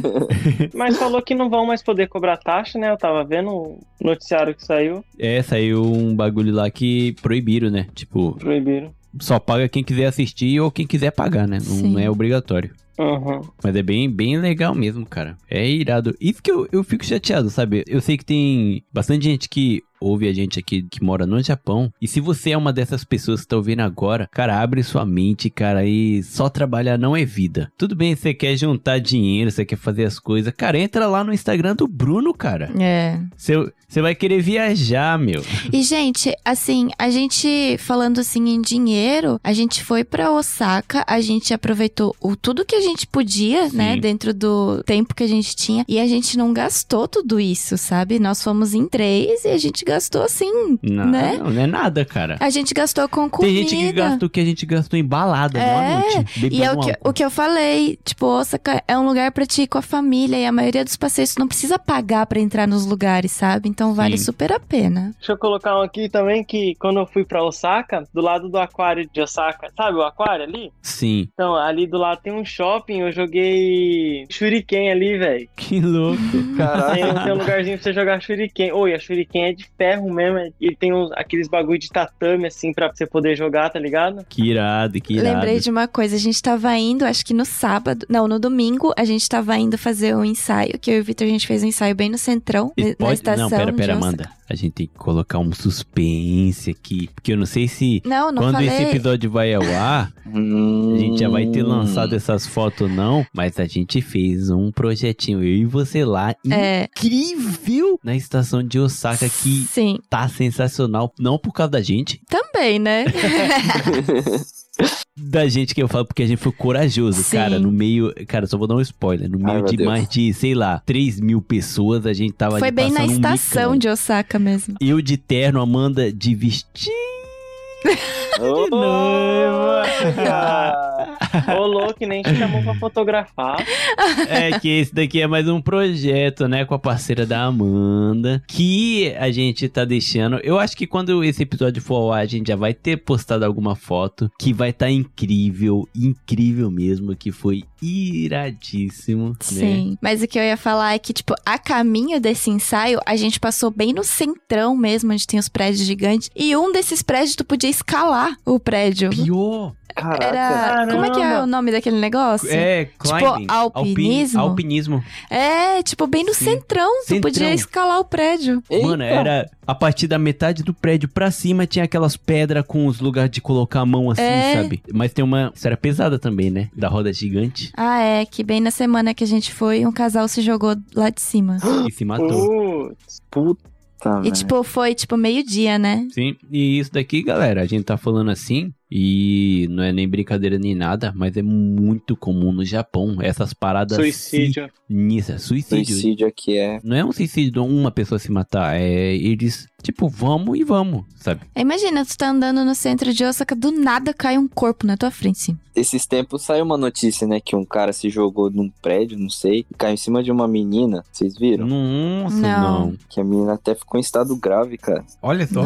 [LAUGHS] Mas falou que não vão mais poder cobrar taxa, né? Eu tava vendo o noticiário que saiu, É, saiu um bagulho lá que proibiram, né? Tipo, proibiram. só paga quem quiser assistir ou quem quiser pagar, né? Não Sim. é obrigatório. Uhum. Mas é bem, bem legal mesmo, cara. É irado. Isso que eu, eu fico chateado, sabe? Eu sei que tem bastante gente que ouve a gente aqui que mora no Japão. E se você é uma dessas pessoas que tá ouvindo agora, cara, abre sua mente, cara, e só trabalhar não é vida. Tudo bem, você quer juntar dinheiro, você quer fazer as coisas. Cara, entra lá no Instagram do Bruno, cara. É. Você vai querer viajar, meu. E, gente, assim, a gente, falando assim em dinheiro, a gente foi pra Osaka, a gente aproveitou o, tudo que a gente podia, Sim. né, dentro do tempo que a gente tinha, e a gente não gastou tudo isso, sabe? Nós fomos em três e a gente gastou assim, Não, né? não, não é nada, cara. A gente gastou com comida. Tem gente que gasta o que a gente gastou em balada É, noite. E é o que, álcool. o que eu falei, tipo, Osaka é um lugar pra te ir com a família e a maioria dos passeios não precisa pagar pra entrar nos lugares, sabe? Então vale Sim. super a pena. Deixa eu colocar um aqui também que quando eu fui pra Osaka, do lado do aquário de Osaka, sabe o aquário ali? Sim. Então, ali do lado tem um shopping, eu joguei shuriken ali, velho. Que louco. Caralho. Tem, tem um lugarzinho pra você jogar shuriken. Oi, a shuriken é de ferro mesmo. E tem uns, aqueles bagulho de tatame, assim, pra você poder jogar, tá ligado? Que irado, que irado. Lembrei de uma coisa, a gente tava indo, acho que no sábado, não, no domingo, a gente tava indo fazer um ensaio, que eu e o Vitor, a gente fez um ensaio bem no centrão, E na pode- estação Não, pera, de pera, Osaka. Amanda. A gente tem que colocar um suspense aqui. Porque eu não sei se Não, não quando falei. esse episódio vai ao ar, a gente já vai ter Hum. lançado essas fotos ou não. Mas a gente fez um projetinho, eu e você lá, É, incrível na estação de Osaka, que sim, tá sensacional. Não por causa da gente, também, né? [LAUGHS] da gente que eu falo, porque a gente foi corajoso, Sim. cara. No meio, cara, só vou dar um spoiler. No meio meu de Deus. mais de, sei lá, 3 mil pessoas, a gente tava Foi ali bem na passando um estação micão. de Osaka mesmo. Eu de terno, Amanda de vestido. Ô, noiva. Ô, louco, nem te chamou pra fotografar. É que esse daqui é mais um projeto, né, com a parceira da Amanda, que a gente tá deixando. Eu acho que quando esse episódio for ao ar, a gente já vai ter postado alguma foto que vai estar incrível, incrível mesmo, que foi iradíssimo, né? Sim. Mas o que eu ia falar é que, tipo, a caminho desse ensaio, a gente passou bem no centrão mesmo, onde tem os prédios gigantes. E um desses prédios, tu podia escalar o prédio. Pior. Caraca. Era. Como é que é o nome daquele negócio? É, climbing. alpinismo? Alpi- alpinismo. É, tipo, bem no Sim. centrão, tu Centrão. podia escalar o prédio. Mano, Eita. era a partir da metade do prédio pra cima tinha aquelas pedras com os lugares de colocar a mão assim, É. sabe? Mas tem uma. Isso era pesada também, né? Da roda gigante. Ah, é, que bem na semana que a gente foi, um casal se jogou lá de cima. [GASPS] E se matou. Putz, Puta, E, tipo, foi, tipo, meio-dia, né? Sim, e isso daqui, galera, a gente tá falando assim, e não é nem brincadeira nem nada, mas é muito comum no Japão, essas paradas suicídio. sinistras. Suicídio. Suicídio aqui é. Não é um suicídio de uma pessoa se matar, é eles, tipo, vamos e vamos, sabe? Imagina, tu tá andando no centro de Osaka, do nada cai um corpo na tua frente, sim. Esses tempos saiu uma notícia, né? Que um cara se jogou num prédio, não sei, e caiu em cima de uma menina. Vocês viram? Nossa, Não. não. Que a menina até ficou em estado grave, cara. Olha só.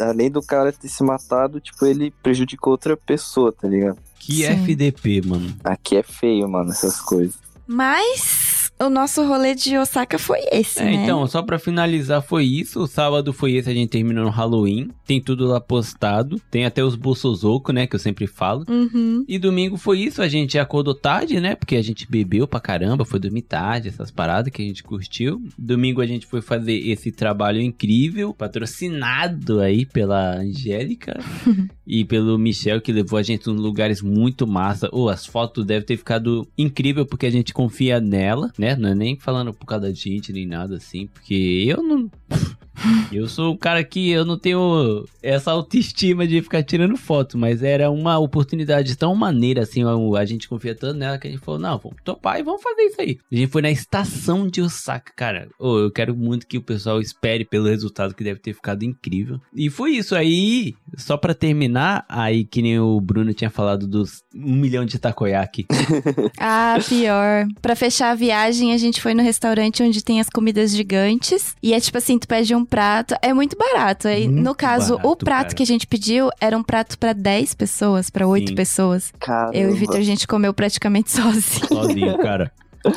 Além do cara ter se matado, tipo, ele prejudicou outra pessoa, tá ligado? Que Sim. FDP, mano. Aqui é feio, mano, essas coisas. Mas o nosso rolê de Osaka foi esse, É, né? então, só pra finalizar foi isso. O sábado foi esse, a gente terminou no Halloween. Tem tudo lá postado. Tem até os Bolsozoco, né? Que eu sempre falo. Uhum. E domingo foi isso, a gente acordou tarde, né? Porque a gente bebeu pra caramba, foi dormir tarde, essas paradas que a gente curtiu. Domingo a gente foi fazer esse trabalho incrível, patrocinado aí pela Angélica [LAUGHS] e pelo Michel, que levou a gente nos lugares muito massa. Ou as fotos devem ter ficado incrível, porque a gente confia nela, né? Não é nem falando por causa da gente, nem nada assim, porque eu não. Eu sou um cara que eu não tenho essa autoestima de ficar tirando foto, mas era uma oportunidade tão maneira assim, a, gente confia tanto nela que a gente falou, não, vamos topar e vamos fazer isso aí. A gente foi na estação de Osaka, cara. Ô, eu quero muito que o pessoal espere pelo resultado que deve ter ficado incrível. E foi isso aí, só pra terminar, aí que nem o Bruno tinha falado dos um milhão de takoyaki. [LAUGHS] Ah, pior. Pra fechar a viagem, a gente foi no restaurante onde tem as comidas gigantes. E é tipo assim, tu pede um prato. É muito barato. Aí, Muito no caso, o barato, prato cara. que a gente pediu era um prato pra 10 pessoas, pra 8 Sim. pessoas. Caramba. Eu e o Vitor, a gente comeu praticamente [LAUGHS] sozinho. sozinho, cara.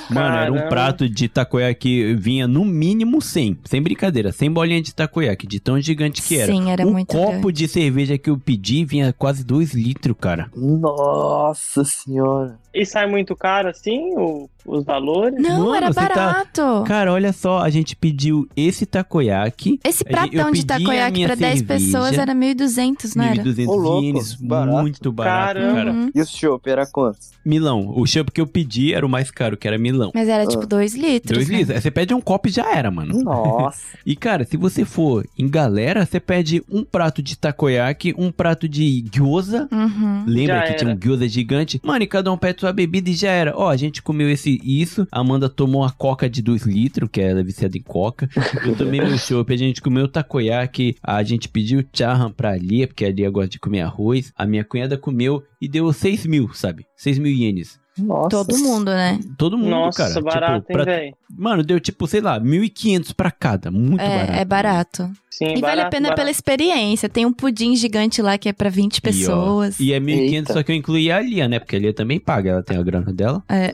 Mano, era um Caramba. prato de takoyaki, vinha no mínimo 100, sem brincadeira, 100 bolinhas de takoyaki, de tão gigante que era. Sim, era um muito copo grande. de cerveja que eu pedi vinha quase 2 litros, cara. Nossa senhora. E sai muito caro assim, o- os valores? Não, Mano, era tá- barato. Cara, olha só, a gente pediu esse takoyaki, Esse pratão de takoyaki pra 10 cerveja, pessoas era 1.200, não era? 1.200 Ô, louco, ienes, barato. muito barato, Caramba. cara. Uhum. E o chopp era quanto? Milão, o champ que eu pedi era o mais caro, que era Milão. Mas era tipo 2 litros. 2 né? litros, aí você pede um copo e já era, mano. Nossa. [LAUGHS] E cara, se você for em galera, você pede um prato de takoyaki, um prato de gyoza. Uhum. Lembra Já que tinha um era. gyoza gigante? Mano, e cada um pede sua bebida e já era. Ó, a gente comeu esse isso. A Amanda tomou uma coca de 2 litros, que ela é viciada em coca. Eu tomei meu [LAUGHS] chopp, a gente comeu takoyaki. A gente pediu charram pra Lia, porque a Lia gosta de comer arroz. A minha cunhada comeu e deu 6 mil, sabe? 6 mil ienes. Nossa. Todo mundo, né? Todo mundo, Nossa, cara. barato, tipo, pra- hein, velho? Mano, deu tipo, sei lá, 1.500 pra cada. Muito É, barato. é barato. Sim, E vale a barato, pena barato. pela experiência. Tem um pudim gigante lá que é pra 20 E, ó, pessoas. E, é 1.500, Eita. só que eu incluí a Lia, né? Porque a Lia também paga, ela tem a grana dela. É.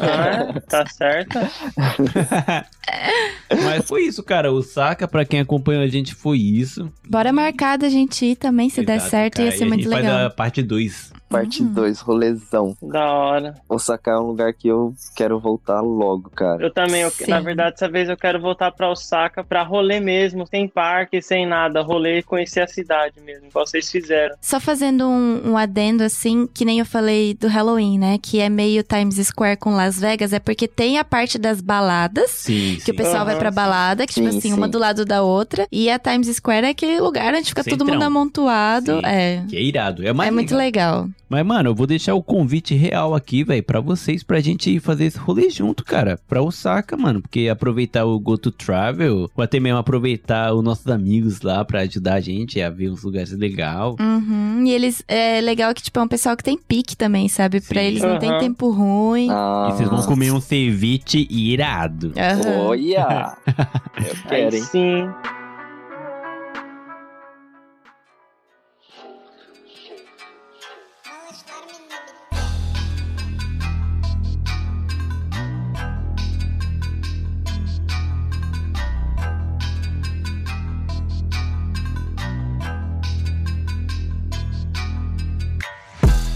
Ah, tá certo. [LAUGHS] Mas foi isso, cara. O Saca, pra quem acompanhou a gente, foi isso. Bora marcar da gente ir também, se der Exato, certo, cara. ia ser E a muito gente legal. faz a parte 2. Parte Uhum. 2, rolezão. Da hora. Osaka é um lugar que eu quero voltar logo, cara. Eu também, eu- Sim. na verdade, dessa vez eu quero voltar pra Osaka pra rolê mesmo, sem parque, sem nada. Rolê e conhecer a cidade mesmo, igual vocês fizeram. Só fazendo um, um adendo assim, que nem eu falei do Halloween, né? Que é meio Times Square com Las Vegas, é porque tem a parte das baladas. Sim, Que o pessoal vai Aham, pra sim. balada, que tipo Sim, assim, uma sim. do lado da outra. E a Times Square é aquele lugar onde fica todo Centrão. mundo amontoado. Sim. É. Que é irado. É, mais É muito legal. Mas, mano, eu vou deixar o convite real aqui, velho, pra vocês, pra gente ir fazer esse rolê junto, cara. Pra Osaka, mano. Porque aproveitar o Go to Travel, ou até mesmo aproveitar os nossos amigos lá pra ajudar a gente a ver uns lugares legais. Uhum. E eles. É legal que, tipo, é um pessoal que tem pique também, sabe? Pra Sim. eles não tem tempo ruim. Ah, E vocês vão comer um ceviche irado. Aham. Olha! [LAUGHS] Eu quero, hein? sim.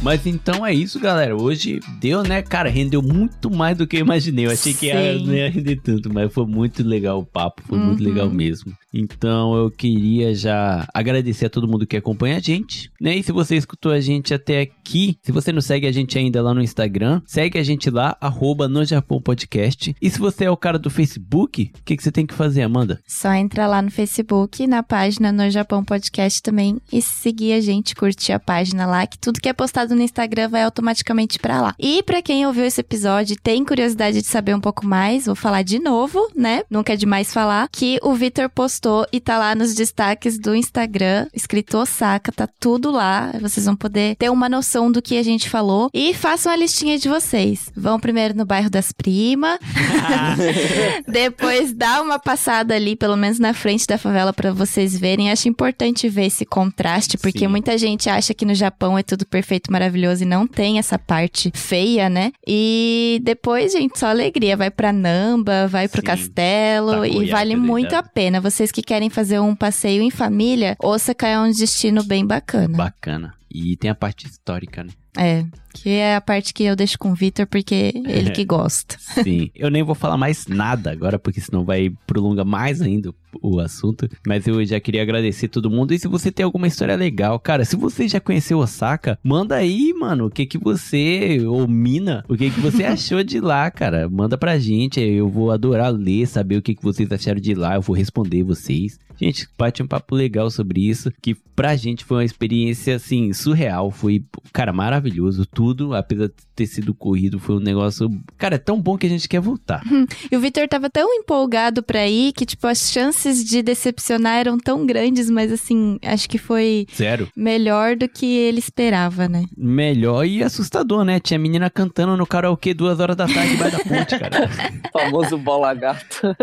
Mas então é isso, galera. Hoje deu, né, cara? Rendeu muito mais do que eu imaginei. Eu achei que ia, Sim. não ia render tanto, mas foi muito legal o papo. Foi muito Uhum. legal mesmo. Então eu queria já agradecer a todo mundo que acompanha a gente, né? E se você escutou a gente até aqui, se você não segue a gente ainda lá no Instagram, segue a gente lá, arroba no Japão Podcast. E se você é o cara do Facebook, o que, que você tem que fazer, Amanda? Só entrar lá no Facebook, na página No Japão Podcast também e seguir a gente, curtir a página lá, que tudo que é postado no Instagram vai automaticamente pra lá. E pra quem ouviu esse episódio tem curiosidade de saber um pouco mais, vou falar de novo, né? Nunca é demais falar, que o Vitor postou e tá lá nos destaques do Instagram, escrito Osaka, tá tudo lá. Vocês vão poder ter uma noção do que a gente falou. E façam a listinha de vocês. Vão primeiro no bairro das primas, [LAUGHS] [LAUGHS] depois dá uma passada ali, pelo menos na frente da favela, pra vocês verem. Acho importante ver esse contraste, porque Sim. muita gente acha que no Japão é tudo perfeito, maravilhoso e não tem essa parte feia, né? E depois, gente, só alegria. Vai pra Namba, vai pro Sim. castelo e Takoyaki, vale tá muito a pena. Vocês que querem fazer um passeio em família, Osaka é um destino bem bacana. Bacana. E tem a parte histórica, né? É, que é a parte que eu deixo com o Vitor, porque ele que [LAUGHS] gosta. Sim, eu nem vou falar mais nada agora, porque senão vai prolongar mais ainda o assunto. Mas eu já queria agradecer todo mundo. E se você tem alguma história legal, cara, se você já conheceu Osaka, manda aí, mano, o que que você, ou Mina, o que que você [LAUGHS] achou de lá, cara. Manda pra gente, eu vou adorar ler, saber o que que vocês acharam de lá, eu vou responder vocês. Gente, bate um papo legal sobre isso, que pra gente foi uma experiência, assim, surreal. Foi, cara, maravilhoso. Tudo, apesar de ter sido corrido, foi um negócio... Cara, é tão bom que a gente quer voltar. E o Vitor tava tão empolgado pra ir que, tipo, as chances de decepcionar eram tão grandes, mas assim, acho que foi Sério. melhor do que ele esperava, né? Melhor e assustador, né? Tinha menina cantando no karaokê duas horas da tarde debaixo da ponte, cara. [LAUGHS] Famoso bola gato. [LAUGHS]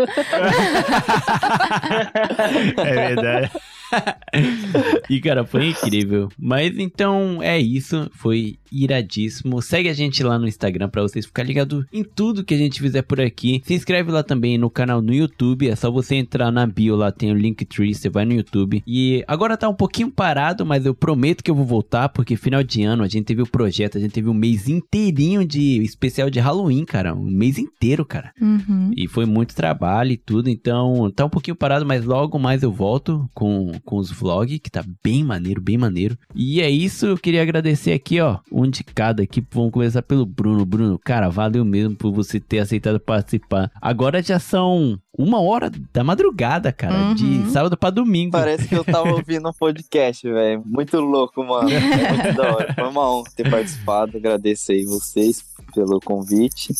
É verdade. [LAUGHS] e, cara, foi incrível. Mas então é isso. Foi iradíssimo. Segue a gente lá no Instagram pra vocês ficarem ligados em tudo que a gente fizer por aqui. Se inscreve lá também no canal no YouTube. É só você entrar na bio lá, tem o Linktree. Você vai no YouTube. E agora tá um pouquinho parado, mas eu prometo que eu vou voltar. Porque final de ano a gente teve o projeto, a gente teve um mês inteirinho de especial de Halloween, cara. Um mês inteiro, cara. Uhum. E foi muito trabalho e tudo, então tá um pouquinho parado, mas logo mais eu volto com, com os vlogs, que tá bem maneiro, bem maneiro. E é isso, eu queria agradecer aqui, ó, um de cada aqui. Vamos começar pelo Bruno. Bruno, cara, valeu mesmo por você ter aceitado participar. Agora já são uma hora da madrugada, cara, Uhum. de sábado pra domingo. Parece que eu tava ouvindo um podcast, velho. Muito louco, mano. É muito da hora. Foi uma honra ter participado. Agradeço aí vocês pelo convite.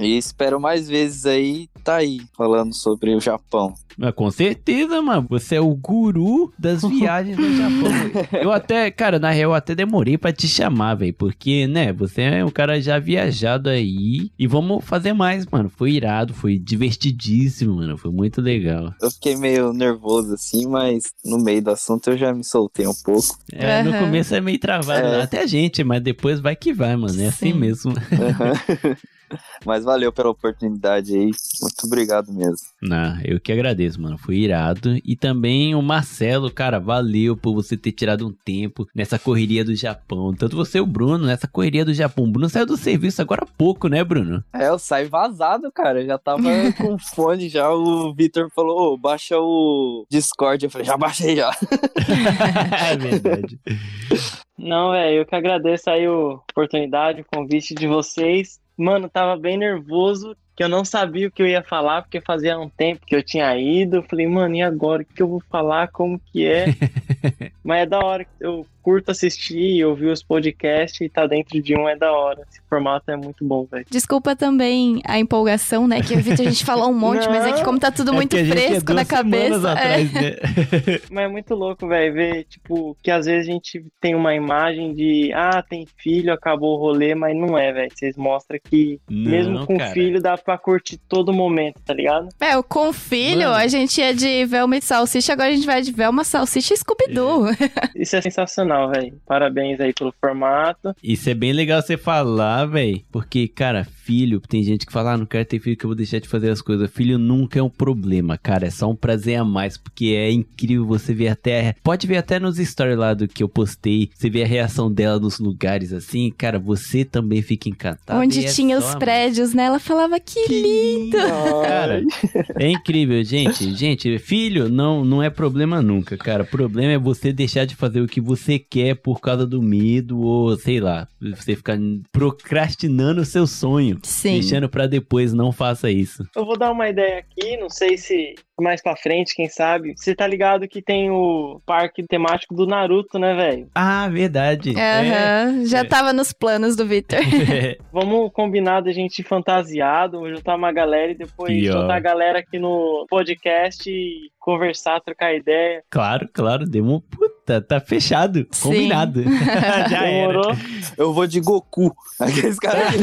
E espero mais vezes aí tá aí falando sobre o Japão. Ah, com certeza, mano. Você é o guru das [LAUGHS] viagens no Japão. Eu até, cara, na real, eu até demorei pra te chamar, velho. Porque, né, você é um cara já viajado aí. E vamos fazer mais, mano. Foi irado, foi divertidíssimo, mano. Foi muito legal. Eu fiquei meio nervoso assim, mas no meio do assunto eu já me soltei um pouco. É, no Aham. começo é meio travado, É. né? até a gente, mas depois vai que vai, mano. É assim Sim. mesmo. [LAUGHS] mas valeu pela oportunidade aí. Muito obrigado mesmo. Não, eu que agradeço, mano. Foi irado. E também o Marcelo, cara, valeu por você ter tirado um tempo nessa correria do Japão. Tanto você e o Bruno, nessa correria do Japão. O Bruno saiu do serviço agora há pouco, né, Bruno? É, eu saí vazado, cara. Eu já tava [LAUGHS] com fone já. O Vitor falou, ô, baixa o Discord. Eu falei, já baixei já. [LAUGHS] é verdade. Não, velho, eu que agradeço aí a oportunidade, o convite de vocês. Mano, tava bem nervoso, que eu não sabia o que eu ia falar, porque fazia um tempo que eu tinha ido. Eu falei, mano, e agora? O que eu vou falar? Como que é? [LAUGHS] Mas é da hora. Eu curto assistir, ouvir os podcasts e tá dentro de um é da hora. Esse formato é muito bom, velho. Desculpa também a empolgação, né? Que o Vitor a gente falou um monte, mas é que como tá tudo É muito porque a gente é fresco na duas semanas cabeça. é. atrás, né? [LAUGHS] [LAUGHS] Mas é muito louco, velho, ver, tipo, que às vezes a gente tem uma imagem de, ah, tem filho, acabou o rolê, mas não é, velho. Vocês mostram que Não, mesmo com cara. filho dá pra curtir todo momento, tá ligado? É, o com filho, Mano. a gente ia de Velma e Salsicha, agora a gente vai de Velma, Salsicha e Scooby-Doo. Isso é sensacional, velho. Parabéns aí pelo formato. Isso é bem legal você falar, velho. Porque, cara, filho, tem gente que fala, ah, não quero ter filho que eu vou deixar de fazer as coisas. Filho nunca é um problema, cara. É só um prazer a mais, porque é incrível você ver até. Pode ver até nos stories lá do que eu postei. Você vê a reação dela nos lugares assim, cara, você também fica encantado. Onde é tinha os prédios, né? Ela falava que, lindo. Cara, é incrível, gente. Gente, filho não, não é problema nunca, cara. O problema é você deixar de fazer o que você quer por causa do medo ou, sei lá, você ficar procrastinando o seu sonho. Sim. Deixando pra depois, não faça isso. Eu vou dar uma ideia aqui, não sei se mais pra frente, quem sabe. Você tá ligado que tem o parque temático do Naruto, né, velho? Ah, verdade. É. Aham, Já tava nos planos do Victor. [LAUGHS] [LAUGHS] Vamos combinar da gente fantasiado, juntar uma galera e depois E, juntar a galera aqui no podcast e conversar, trocar ideia. Claro, claro, demo. Puta, tá fechado. Sim. Combinado. [LAUGHS] Já era. Demorou? Eu vou de Goku. Aqueles caras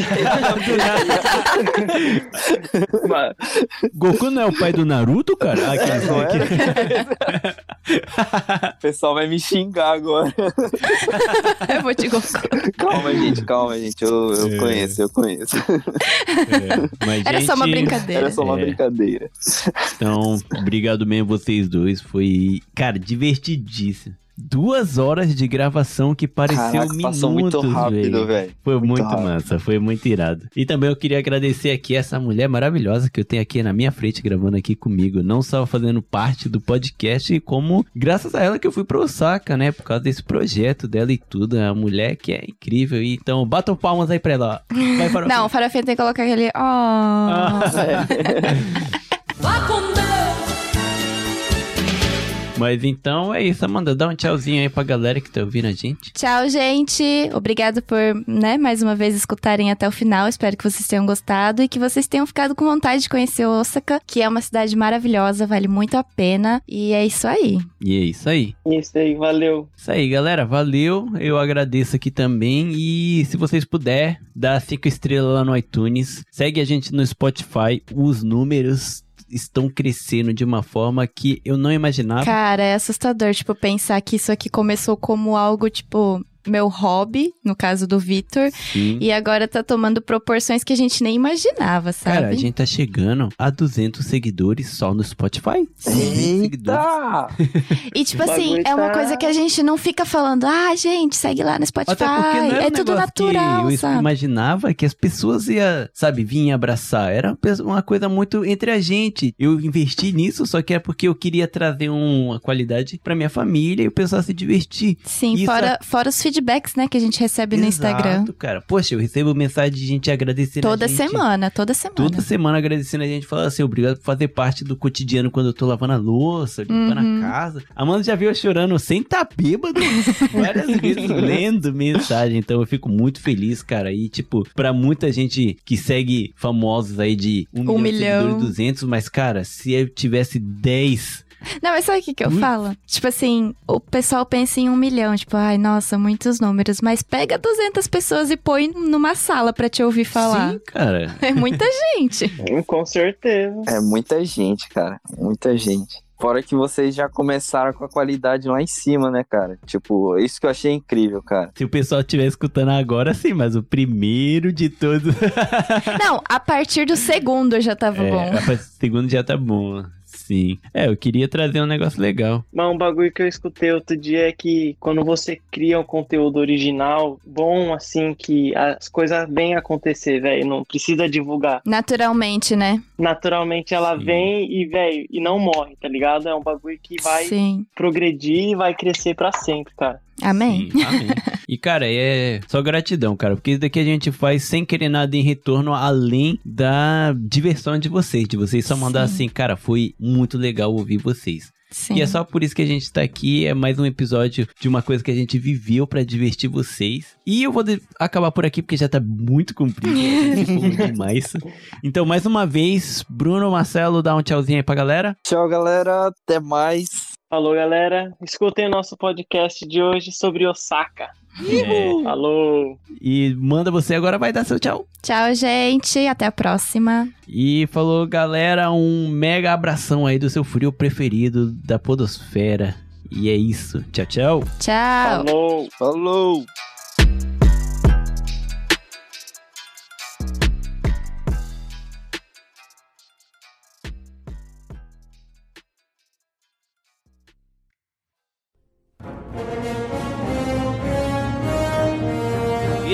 Goku não é o pai do Naruto, cara? Ah, é? aqui. [LAUGHS] O pessoal vai me xingar agora. [LAUGHS] Eu vou te gostar. Calma, gente, calma, gente. Eu, eu É. conheço, eu conheço. É, mas, Era só uma gente, brincadeira. Era só uma É. brincadeira. Então, obrigado mesmo vocês dois. Foi, cara, divertidíssimo. Duas horas de gravação que pareceu Caraca, minutos, passou muito rápido, velho. Foi muito, Muito massa, foi muito irado. E também eu queria agradecer aqui essa mulher maravilhosa que eu tenho aqui na minha frente, gravando aqui comigo. Não só fazendo parte do podcast, como graças a ela que eu fui pra Osaka, né? Por causa desse projeto dela e tudo. É uma mulher que é incrível. E Então, batam palmas aí pra ela, ó. Vai o Não, o Farofinha tem que colocar aquele. [LAUGHS] [LAUGHS] Oh. Ah. Mas então é isso, Amanda. Dá um tchauzinho aí pra galera que tá ouvindo a gente. Tchau, gente. Obrigado por, né, mais uma vez escutarem até o final. Espero que vocês tenham gostado e que vocês tenham ficado com vontade de conhecer Osaka, que é uma cidade maravilhosa, vale muito a pena. E é isso aí. E é isso aí. Isso aí, valeu. Isso aí, galera. Valeu. Eu agradeço aqui também. E se vocês puderem, dá cinco estrelas lá no iTunes. Segue a gente no Spotify. Os números estão crescendo de uma forma que eu não imaginava. Cara, é assustador, tipo, pensar que isso aqui começou como algo, tipo, meu hobby, no caso do Vitor, Sim. e agora tá tomando proporções que a gente nem imaginava, sabe? Cara, a gente tá chegando a 200 seguidores só no Spotify. 200 seguidores. Eita! E tipo assim, é uma tá- coisa que a gente não fica falando, ah, gente, segue lá no Spotify. Não é um tudo natural, que eu sabe? imaginava que as pessoas iam, sabe, vir abraçar. Era uma coisa muito entre a gente. Eu investi nisso, só que é porque eu queria trazer um- uma qualidade pra minha família e o pessoal se divertir. Sim, Isso fora, fora os feedbacks, né, que a gente recebe no Instagram. Exato, cara. Poxa, eu recebo mensagem de gente agradecendo Toda a gente. semana, toda semana. Toda semana agradecendo a gente, falando assim, obrigado por fazer parte do cotidiano quando eu tô lavando a louça, limpando Uhum. a casa. A Amanda já viu eu chorando sem tá bêbado [LAUGHS] várias vezes lendo mensagem. Então eu fico muito feliz, cara. E, tipo, pra muita gente que segue famosos aí de um, Um milhão, de milhão. seguidores, 200, mas, cara, se eu tivesse 10 Não, mas sabe o que, que eu Ui. falo? Tipo assim, o pessoal pensa em um milhão, tipo, ai, nossa, muitos números. Mas pega 200 pessoas e põe numa sala pra te ouvir falar. Sim, cara. É muita gente. [LAUGHS] Hum, Com certeza. É muita gente, cara. Muita gente. Fora que vocês já começaram com a qualidade lá em cima, né, cara? Tipo, isso que eu achei incrível, cara. Se o pessoal estiver escutando agora, sim, mas o primeiro de todos. Não, a partir do segundo já tava é, bom. a segundo já tá bom. Sim. É, eu queria trazer um negócio legal. Mas um bagulho que eu escutei outro dia é que quando você cria um conteúdo original, bom assim, que as coisas vêm acontecer, velho. Não precisa divulgar. Naturalmente, né? Naturalmente ela Sim. vem e, velho, e não morre, tá ligado? É um bagulho que vai Sim. progredir e vai crescer pra sempre, cara. Amém. Sim, amém. [LAUGHS] E, cara, é só gratidão, cara. Porque isso daqui a gente faz sem querer nada em retorno, além da diversão de vocês. De vocês só mandar Sim. assim, cara, foi muito legal ouvir vocês. Sim. E é só por isso que a gente tá aqui. É mais um episódio de uma coisa que a gente viveu pra divertir vocês. E eu vou acabar por aqui porque já tá muito comprido. [LAUGHS] demais. Então, mais uma vez, Bruno, Marcelo, dá um tchauzinho aí pra galera. Tchau, galera. Até mais. Falou, galera. Escutem nosso podcast de hoje sobre Osaka. É, Falou. e manda você agora, vai dar seu tchau. Tchau, gente. Até a próxima. E falou, galera, um mega abração aí do seu frio preferido da Podosfera. E é isso. Tchau, tchau. Tchau. Falou. Falou!